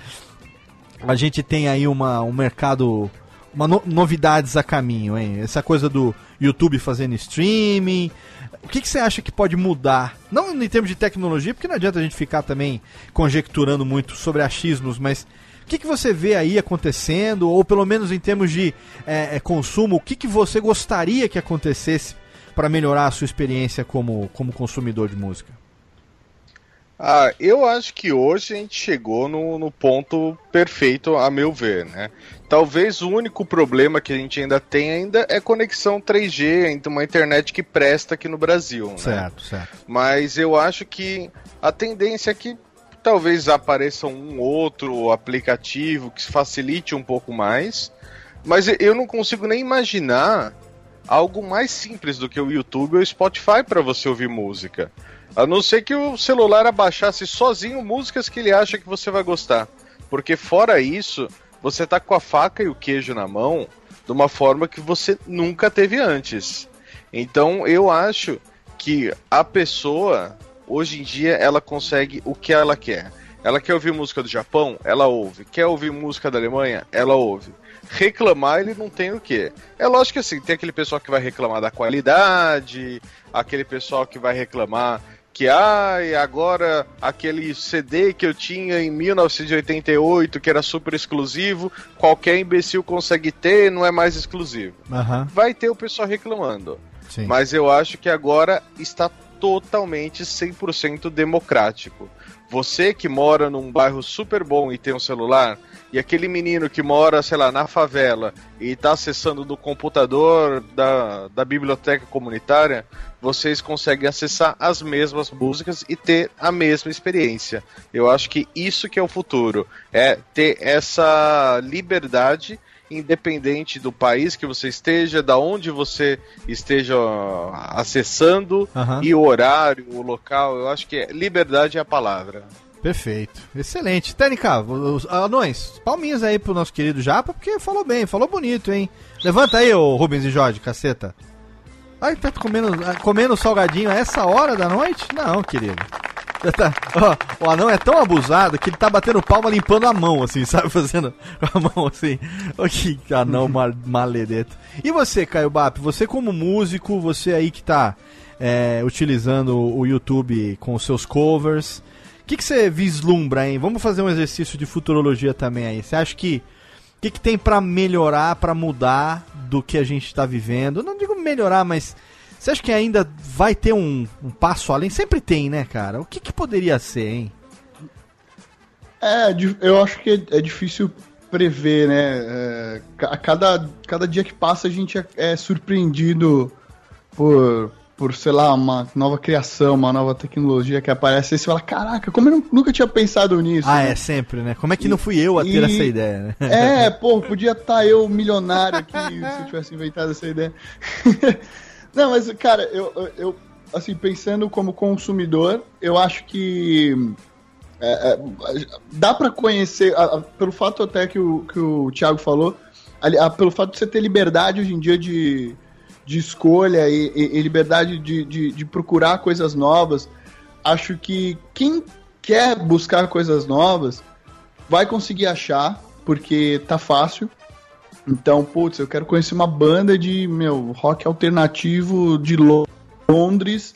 a gente tem aí uma, um mercado, uma no, novidades a caminho, hein? Essa coisa do YouTube fazendo streaming. O que, que você acha que pode mudar? Não em termos de tecnologia, porque não adianta a gente ficar também conjecturando muito sobre achismos, mas que, que você vê aí acontecendo, ou pelo menos em termos de é, é consumo, o que, que você gostaria que acontecesse para melhorar a sua experiência como, como consumidor de música? Ah, eu acho que hoje a gente chegou no, no, ponto perfeito, a meu ver, né? Talvez o único problema que a gente ainda tem ainda é conexão 3G, então uma internet que presta aqui no Brasil, certo, né? Certo, Mas eu acho que a tendência é que Talvez apareça um outro aplicativo que facilite um pouco mais. Mas eu não consigo nem imaginar algo mais simples do que o YouTube ou o Spotify para você ouvir música. A não ser que o celular abaixasse sozinho músicas que ele acha que você vai gostar. Porque fora isso, você tá com a faca e o queijo na mão de uma forma que você nunca teve antes. Então eu acho que a pessoa hoje em dia ela consegue o que ela quer. Ela quer ouvir música do Japão? Ela ouve. Quer ouvir música da Alemanha? Ela ouve. Reclamar ele não tem o quê? É lógico que assim, tem aquele pessoal que vai reclamar da qualidade, aquele pessoal que vai reclamar que ai, agora aquele CD que eu tinha em 1988 que era super exclusivo, qualquer imbecil consegue ter, não é mais exclusivo. Uhum. Vai ter o pessoal reclamando. Sim. Mas eu acho que agora está totalmente 100% democrático. Você que mora num bairro super bom e tem um celular, e aquele menino que mora, sei lá, na favela e está acessando do computador da, da biblioteca comunitária, vocês conseguem acessar as mesmas músicas e ter a mesma experiência. Eu acho que isso que é o futuro, é ter essa liberdade independente do país que você esteja, da onde você esteja acessando uhum. e o horário, o local. Eu acho que é, liberdade é a palavra. Perfeito. Excelente. Tênica, os anões, palminhas aí pro nosso querido Japa, porque falou bem, falou bonito, hein? Levanta aí, ô Rubens e Jorge, caceta. Ai, tá comendo, comendo salgadinho a essa hora da noite? Não, querido. Tá, ó, o anão é tão abusado que ele tá batendo palma limpando a mão, assim, sabe? Fazendo a mão assim. Oh, que anão mal, maledeto. E você, Caio Bap, você como músico, você aí que tá é, utilizando o YouTube com os seus covers, o que, que você vislumbra, hein? Vamos fazer um exercício de futurologia também aí. Você acha que o que, que tem para melhorar, para mudar do que a gente está vivendo? Não digo melhorar, mas você acha que ainda vai ter um, um passo além? Sempre tem, né, cara? O que, que poderia ser, hein? É, eu acho que é difícil prever, né? É, a cada, cada dia que passa a gente é, é surpreendido por, por, sei lá, uma nova criação, uma nova tecnologia que aparece e você fala, caraca, como eu nunca tinha pensado nisso? Ah, né? é sempre, né? Como é que e, não fui eu a ter e, essa ideia, né? É, pô, podia estar tá eu milionário aqui se eu tivesse inventado essa ideia. Não, mas, cara, eu, eu, assim, pensando como consumidor, eu acho que é, é, dá para conhecer, a, a, pelo fato até que o, que o Thiago falou, a, pelo fato de você ter liberdade hoje em dia de, de escolha e, e, e liberdade de, de, de, procurar coisas novas, acho que quem quer buscar coisas novas vai conseguir achar, porque tá fácil. Então, putz, eu quero conhecer uma banda de, meu, rock alternativo de Londres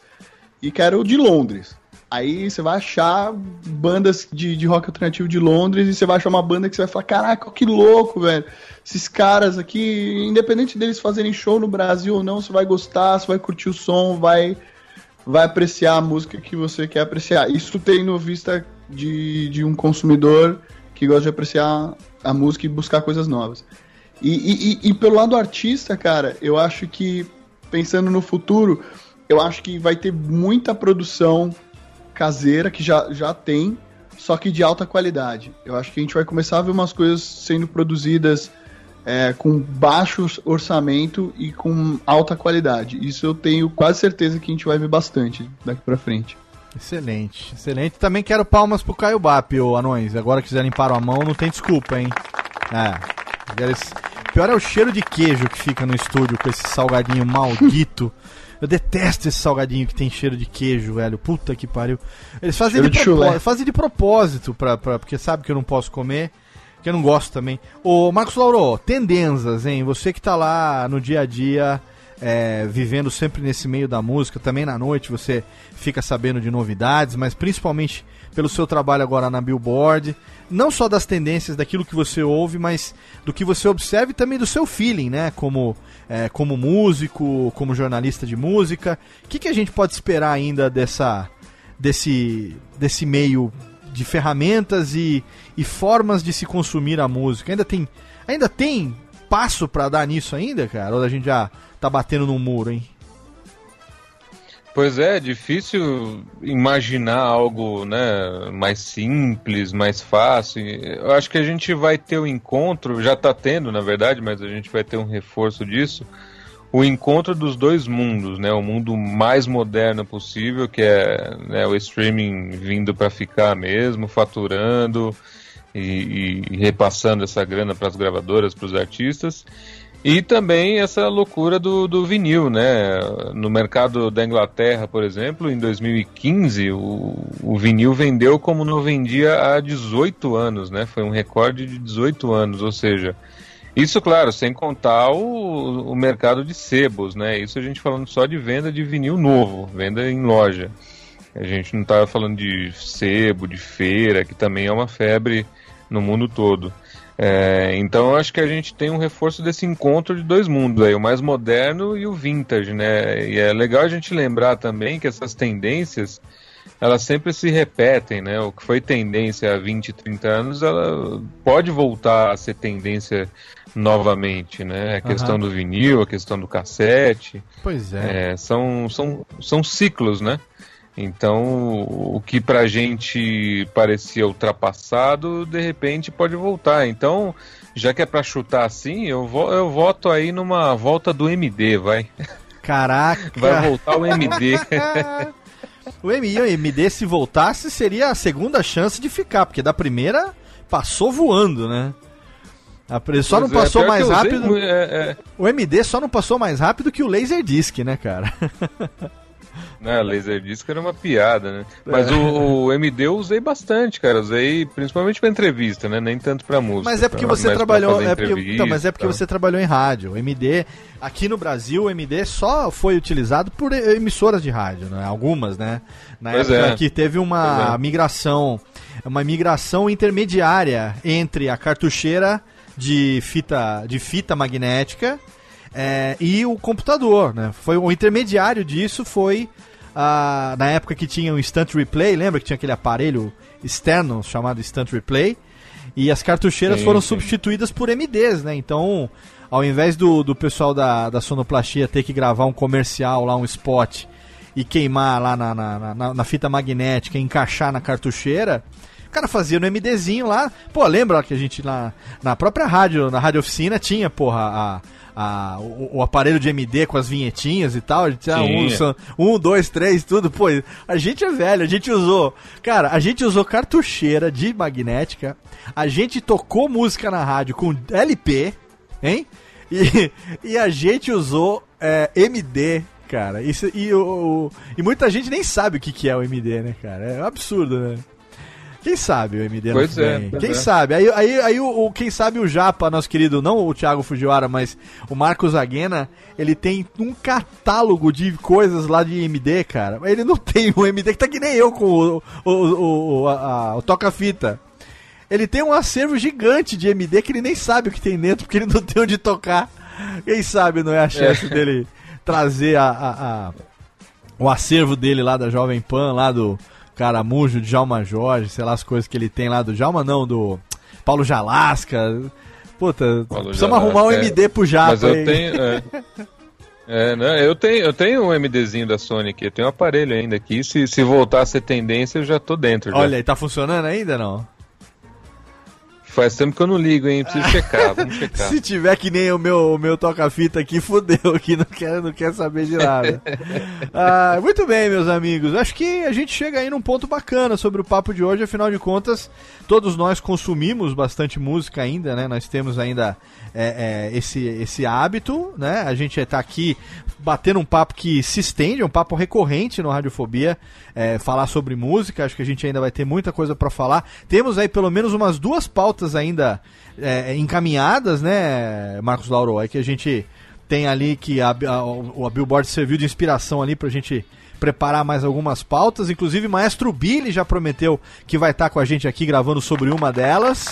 e quero de Londres. Aí você vai achar bandas de, de rock alternativo de Londres e você vai achar uma banda que você vai falar: caraca, que louco, velho. Esses caras aqui, independente deles fazerem show no Brasil ou não, você vai gostar, você vai curtir o som, vai, vai apreciar a música que você quer apreciar. Isso tendo vista de, de um consumidor que gosta de apreciar a música e buscar coisas novas. E, e, e, pelo lado do artista, cara, eu acho que, pensando no futuro, eu acho que vai ter muita produção caseira, que já, já tem, só que de alta qualidade. Eu acho que a gente vai começar a ver umas coisas sendo produzidas é, com baixo orçamento e com alta qualidade. Isso eu tenho quase certeza que a gente vai ver bastante daqui pra frente. Excelente, excelente. Também quero palmas pro Caio Bap, ô anões. Agora que limpar a mão, não tem desculpa, hein? É. Pior é o cheiro de queijo que fica no estúdio com esse salgadinho maldito. Eu detesto esse salgadinho que tem cheiro de queijo, velho. Puta que pariu. Eles fazem, de, de propósito, fazem de propósito, pra, pra, porque sabe que eu não posso comer. Que eu não gosto também. Ô, Marcos Lauro, tendências, hein? Você que tá lá no dia a dia é, vivendo sempre nesse meio da música, também na noite você fica sabendo de novidades, mas principalmente pelo seu trabalho agora na Billboard, não só das tendências daquilo que você ouve, mas do que você observa e também do seu feeling, né? Como, é, como músico, como jornalista de música. O que, que a gente pode esperar ainda dessa, desse, desse meio de ferramentas e, e formas de se consumir a música? Ainda tem, ainda tem passo para dar nisso ainda, cara? Ou a gente já tá batendo no muro, hein? Pois é, difícil imaginar algo né, mais simples, mais fácil. Eu acho que a gente vai ter o um encontro, já está tendo, na verdade, mas a gente vai ter um reforço disso. O encontro dos dois mundos, né? O mundo mais moderno possível, que é né, o streaming vindo para ficar mesmo, faturando e, e repassando essa grana para as gravadoras, para os artistas e também essa loucura do, do vinil, né? No mercado da Inglaterra, por exemplo, em 2015, o, o vinil vendeu como não vendia há 18 anos, né? Foi um recorde de 18 anos, ou seja, isso, claro, sem contar o, o mercado de sebos, né? Isso a gente falando só de venda de vinil novo, venda em loja. A gente não estava falando de sebo, de feira, que também é uma febre no mundo todo. É, então eu acho que a gente tem um reforço desse encontro de dois mundos aí, o mais moderno e o vintage, né? E é legal a gente lembrar também que essas tendências elas sempre se repetem, né? O que foi tendência há 20, 30 anos, ela pode voltar a ser tendência novamente, né? A questão uhum. do vinil, a questão do cassete. Pois é. é. são, são, são ciclos, né? Então, o que pra gente parecia ultrapassado, de repente pode voltar. Então, já que é pra chutar assim, eu, vo eu voto aí numa volta do MD, vai. Caraca! Vai voltar o MD. o MD, se voltasse, seria a segunda chance de ficar, porque da primeira passou voando, né? A só pois não é, passou é, mais rápido. É, é... O MD só não passou mais rápido que o Laserdisc, né, cara? Né, Laserdisc era uma piada, né? Mas é. o, o, MD eu usei bastante, cara. Usei principalmente pra entrevista, né? Nem tanto pra música. Mas é porque você trabalhou. É porque, então, mas é porque você trabalhou em rádio. O MD, aqui no Brasil, o MD só foi utilizado por emissoras de rádio, né? Algumas, né? Na pois época é. que teve uma é. migração, uma migração intermediária entre a cartucheira de fita, de fita magnética. É, e o computador, né? Foi o intermediário disso foi ah, na época que tinha o Instant Replay, lembra que tinha aquele aparelho externo chamado Instant Replay? E as cartucheiras sim, foram sim. substituídas por MDs, né? Então, ao invés do, do pessoal da, da sonoplastia ter que gravar um comercial lá, um spot, e queimar lá na, na, na, na fita magnética, encaixar na cartucheira, o cara fazia no MDzinho lá. Pô, lembra que a gente lá na própria rádio, na rádio oficina, tinha, porra, a a, o, o, aparelho de MD com as vinhetinhas e tal. A gente tinha um, um, dois, três, tudo. Pô, a gente é velho, a gente usou. Cara, a gente usou cartucheira de magnética. A gente tocou música na rádio com LP, hein? E, e a gente usou é, MD, cara. Isso, e, o, e muita gente nem sabe o que, que é o MD, né, cara? É um absurdo, né? Quem sabe o MD Pois é, Quem é. sabe? Aí, aí, aí o, o- quem sabe o Japa, nosso querido, não o Thiago Fujiwara, mas o Marcos Aguena, ele tem um catálogo de coisas lá de MD, cara. Ele não tem um MD que tá que nem eu com o, o, o, a- a- o toca-fita. Ele tem um acervo gigante de MD que ele nem sabe o que tem dentro, porque ele não tem onde tocar. Quem sabe não é a chance dele trazer a, a- a- o acervo dele lá da Jovem Pan, lá do Caramujo, de Djalma Jorge, sei lá as coisas que ele tem lá do Djalma, não, do Paulo Jalasca. Puta, Paulo precisamos Jalasca, arrumar um é. MD pro Japa. Mas eu aí. tenho. É, É, né? Eu tenho, eu tenho um MDzinho da Sony aqui, eu tenho um aparelho ainda aqui. Se, se voltar a ser tendência, eu já tô dentro. já. Olha, e tá funcionando ainda não? Faz tempo que eu não ligo, hein? Preciso checar, vamos checar. Se tiver que nem o meu, o meu toca-fita aqui, fudeu, que não quer, não quer saber de nada. Ah, muito bem, meus amigos. Acho que a gente chega aí num ponto bacana sobre o papo de hoje. Afinal de contas, todos nós consumimos bastante música ainda, né? Nós temos ainda é, é, esse, esse hábito, né? A gente tá aqui batendo um papo que se estende, é um papo recorrente no Radiofobia, é, falar sobre música. Acho que a gente ainda vai ter muita coisa para falar. Temos aí pelo menos umas duas pautas ainda é, encaminhadas, né, Marcos Lauro? É que a gente tem ali que a, a, a Billboard serviu de inspiração ali pra gente preparar mais algumas pautas. Inclusive, Maestro Billy já prometeu que vai estar com a gente aqui gravando sobre uma delas.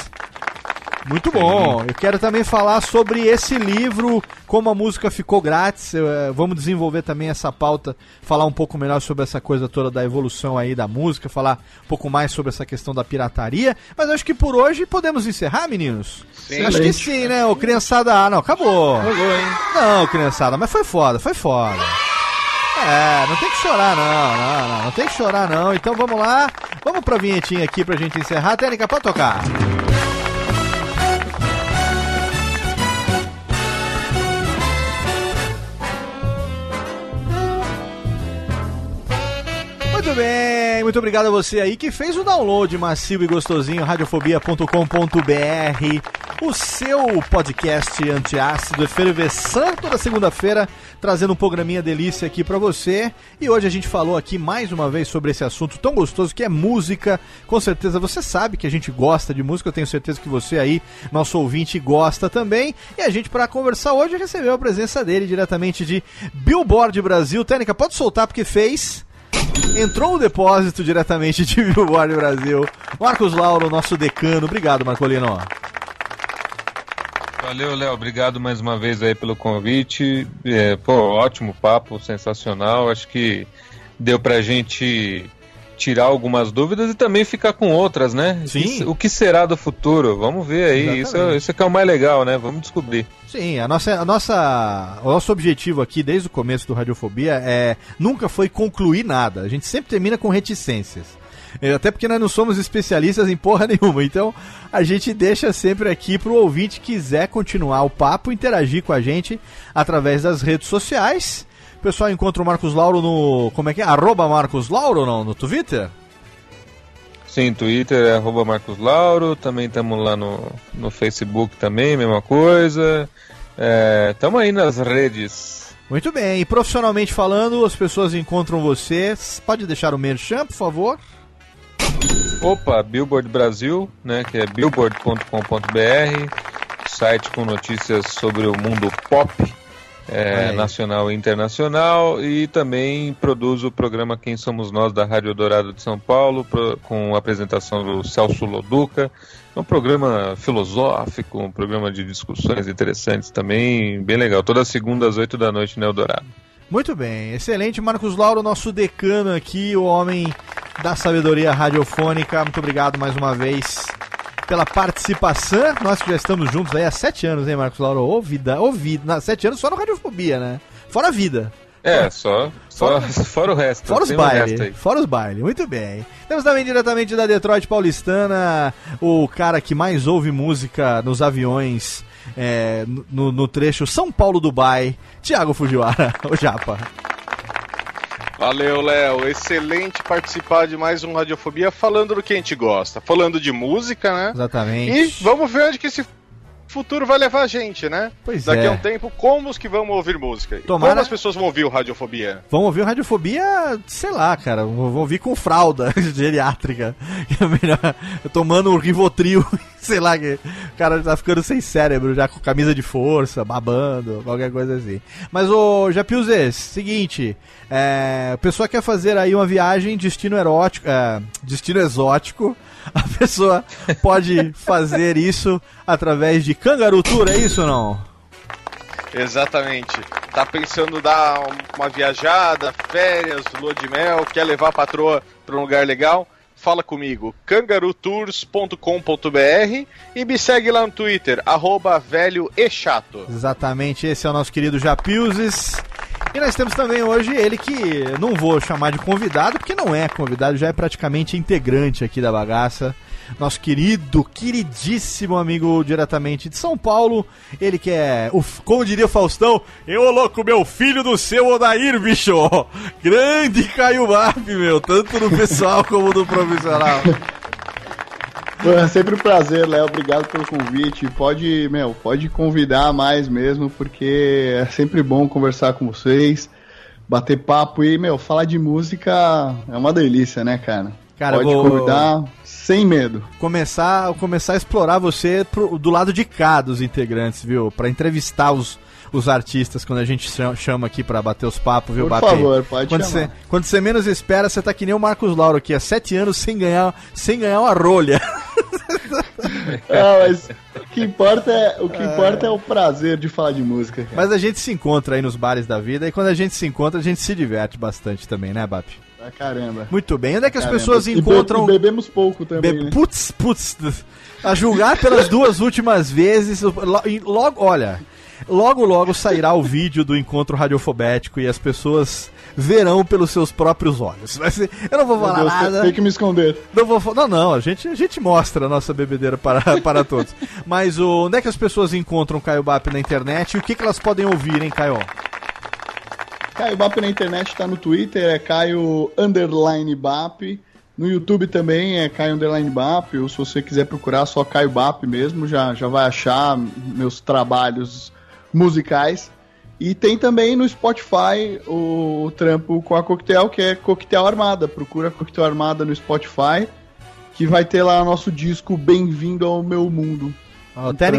Muito bom. Eu quero também falar sobre esse livro, como a música ficou grátis. Eh, vamos desenvolver também essa pauta, falar um pouco melhor sobre essa coisa toda da evolução aí da música, falar um pouco mais sobre essa questão da pirataria. Mas acho que por hoje podemos encerrar, meninos. Sim. Acho que sim, né? O criançada, ah, não, acabou. Não, criançada, mas foi foda, foi foda. É, não tem que chorar não, não, não, não tem que chorar não. Então vamos lá, vamos pra vinhetinha aqui pra gente encerrar. Técnica, pode tocar. Muito bem, muito obrigado a você aí que fez o download macio e gostosinho, radiofobia.com.br, o seu podcast antiácido efervescente toda segunda-feira, trazendo um programinha delícia aqui pra você. E hoje a gente falou aqui mais uma vez sobre esse assunto tão gostoso que é música. Com certeza você sabe que a gente gosta de música, eu tenho certeza que você aí, nosso ouvinte, gosta também. E a gente, para conversar hoje, recebeu a presença dele diretamente de Billboard Brasil. Técnica, pode soltar porque fez. Entrou o depósito diretamente de Billboard Brasil. Marcos Lauro, nosso decano. Obrigado, Marcolino. Valeu, Léo. Obrigado mais uma vez aí pelo convite. É, pô, ótimo papo, sensacional. Acho que deu pra gente tirar algumas dúvidas e também ficar com outras, né? Sim. O que será do futuro? Vamos ver aí. Isso, Exatamente. isso que é o mais legal, né? Vamos descobrir. Sim, a nossa, a nossa, o nosso objetivo aqui desde o começo do Radiofobia é nunca foi concluir nada. A gente sempre termina com reticências. É, Até porque nós não somos especialistas em porra nenhuma. Então a gente deixa sempre aqui pro ouvinte que quiser continuar o papo, interagir com a gente através das redes sociais. Pessoal encontra o Marcos Lauro no. Como é que é? Arroba Marcos Lauro não, no Twitter? Sim, Twitter é arroba Marcos Lauro, também estamos lá no, no Facebook também, mesma coisa. Estamos aí nas redes. Muito bem, e profissionalmente falando, as pessoas encontram você. Pode deixar o merchan, por favor? Opa, Billboard Brasil, né, que é billboard.com.br, site com notícias sobre o mundo pop, é, nacional e internacional, e também produz o programa Quem Somos Nós da Rádio Dourado de São Paulo, pro- com a apresentação do Celso Loduca. É um programa filosófico, um programa de discussões interessantes também, bem legal. Toda segunda às 8 da noite no Eldorado. Muito bem, excelente. Marcos Lauro, nosso decano aqui, o homem da sabedoria radiofônica. Muito obrigado mais uma vez pela participação. Nós que já estamos juntos aí há sete anos, hein, Marcos Lauro? Ô vida, ô vida. Na- Sete anos só no Radiofobia, né? Fora a vida. É, só, só fora o resto. Fora os bailes. Fora os bailes. Muito bem. Temos também diretamente da Detroit Paulistana o cara que mais ouve música nos aviões é, no, no trecho São Paulo-Dubai, Thiago Fujiwara, o Japa. Valeu, Léo. Excelente participar de mais um Radiofobia falando do que a gente gosta. Falando de música, né? Exatamente. E vamos ver onde que esse futuro vai levar a gente, né? Pois Daqui é. a um tempo, como os que vamos ouvir música? Tomara- Como as pessoas vão ouvir o Radiofobia? Vamos ouvir o Radiofobia, sei lá, cara. Vamos ouvir com fralda geriátrica. É melhor. Tomando um Rivotril, sei lá, que o cara tá ficando sem cérebro, já com camisa de força, babando, qualquer coisa assim. Mas, ô, Japiuzes, seguinte. É, a pessoa quer fazer aí uma viagem destino erótico, é, destino exótico. A pessoa pode fazer isso através de Kangaroo Tour, é isso ou não? Exatamente. Tá pensando dar uma viajada, férias, lua de mel, quer levar a patroa pra um lugar legal? Fala comigo, cangarutours.com.br e me segue lá no Twitter, arroba velho e chato. Exatamente, esse é o nosso querido Japiuzes. E nós temos também hoje ele que não vou chamar de convidado, porque não é convidado, já é praticamente integrante aqui da bagaça. Nosso querido, queridíssimo amigo diretamente de São Paulo. Ele que é, o, como diria o Faustão, eu louco, meu filho do seu Odair, bicho! Grande Caio Bap, meu, tanto no pessoal como no profissional. Sempre um prazer, Léo. Obrigado pelo convite. Pode, meu, pode convidar mais mesmo, porque é sempre bom conversar com vocês, bater papo e, meu, falar de música é uma delícia, né, cara? Cara, pode vou- convidar sem medo. começar, começar a explorar você pro- do lado de cá dos integrantes, viu? Pra entrevistar os, os artistas quando a gente cha- chama aqui pra bater os papos, viu, Por Bapi? favor, pode quando chamar. você Quando você menos espera, você tá que nem o Marcos Lauro aqui, há sete anos sem ganhar, sem ganhar uma rolha. Ah, mas o que importa é o que importa é o prazer de falar de música. Cara. Mas a gente se encontra aí nos bares da vida e quando a gente se encontra, a gente se diverte bastante também, né, Bap? Pra caramba. Muito bem. Onde é que as Caramba. pessoas E be- encontram. E bebemos pouco também. Be- né? Putz, putz. A julgar pelas duas últimas vezes, lo- logo, olha, logo logo sairá o vídeo do encontro radiofobético e as pessoas verão pelos seus próprios olhos. Ser- eu não vou falar Deus, nada. Tem que me esconder. Não, vou, não, não, a gente, a gente mostra a nossa bebedeira para, para todos. Mas o, onde é que as pessoas encontram o Caio Bap na internet e o que, que elas podem ouvir, hein, Caio? Caio Bap na internet tá no Twitter, é Caio Underline Bap. No YouTube também é Caio Underline Bap, ou se você quiser procurar só Caio Bap mesmo, já, já vai achar meus trabalhos musicais. E tem também no Spotify o, o trampo com a Coquetel, que é Coquetel Armada. Procura Coquetel Armada no Spotify, que vai ter lá nosso disco Bem-vindo ao Meu Mundo.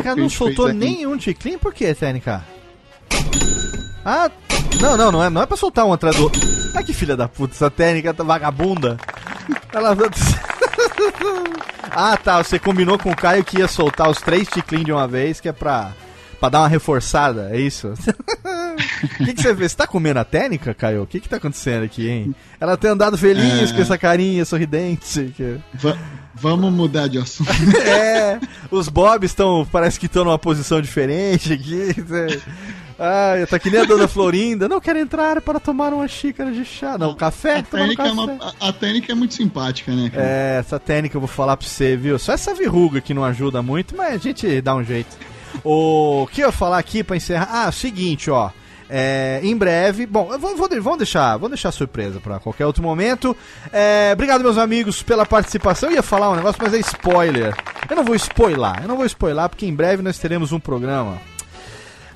Que a não soltou nenhum ticlin, por que, Técnica? Ah, não, não, não é, não é pra soltar um atrás do outro. Ah, que filha da puta, essa Técnica tá vagabunda. Ela... ah, tá, você combinou com o Caio que ia soltar os três ticlin de uma vez, que é pra, pra dar uma reforçada, é isso? O que, que você fez? Você tá comendo a técnica, Caio? O que que tá acontecendo aqui, hein? Ela tem andado feliz É. com essa carinha sorridente. que- Va- vamos mudar de assunto. é, os Bobs estão, parece que estão numa posição diferente aqui. né? Ah, tá que nem a dona Florinda. Não quero entrar para tomar uma xícara de chá. Não, café? A técnica, é café. uma- a- a técnica é muito simpática, né, cara? É, essa técnica eu vou falar pra você, viu? Só essa verruga que não ajuda muito, mas a gente dá um jeito. O que eu ia falar aqui pra encerrar? Ah, seguinte, ó. É, em breve, bom, vou, vou vamos deixar, vamos deixar surpresa pra qualquer outro momento. É, obrigado, meus amigos, pela participação. Eu ia falar um negócio, mas é spoiler. Eu não vou spoiler, eu não vou spoiler, porque em breve nós teremos um programa.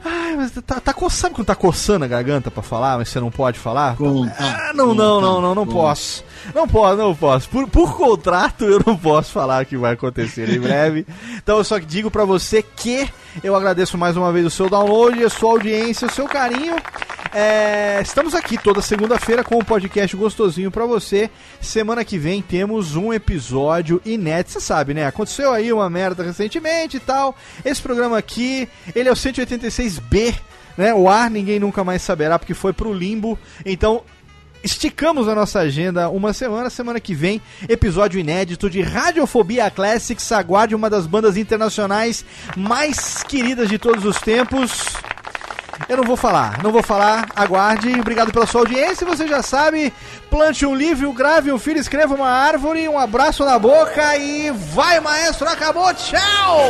Ai, mas tá, tá coçando, sabe quando tá coçando a garganta pra falar, mas você não pode falar? Conta, Ah, não, não, não, não, não conta. posso. Não posso, não posso. Por, por contrato, eu não posso falar o que vai acontecer em breve. Então eu só digo pra você que eu agradeço mais uma vez o seu download, a sua audiência, o seu carinho. É, estamos aqui toda segunda-feira com um podcast gostosinho pra você. Semana que vem temos um episódio inédito. Você sabe, né? Aconteceu aí uma merda recentemente e tal. Esse programa aqui, ele é o 186B, né? O ar ninguém nunca mais saberá porque foi pro limbo. Então, esticamos a nossa agenda uma semana. Semana que vem, episódio inédito de Radiofobia Classics. Aguarde uma das bandas internacionais mais queridas de todos os tempos. Eu não vou falar, não vou falar, aguarde. Obrigado pela sua audiência. Você já sabe, plante um livro, grave um filho, escreva uma árvore, um abraço na boca e vai, maestro, acabou, tchau!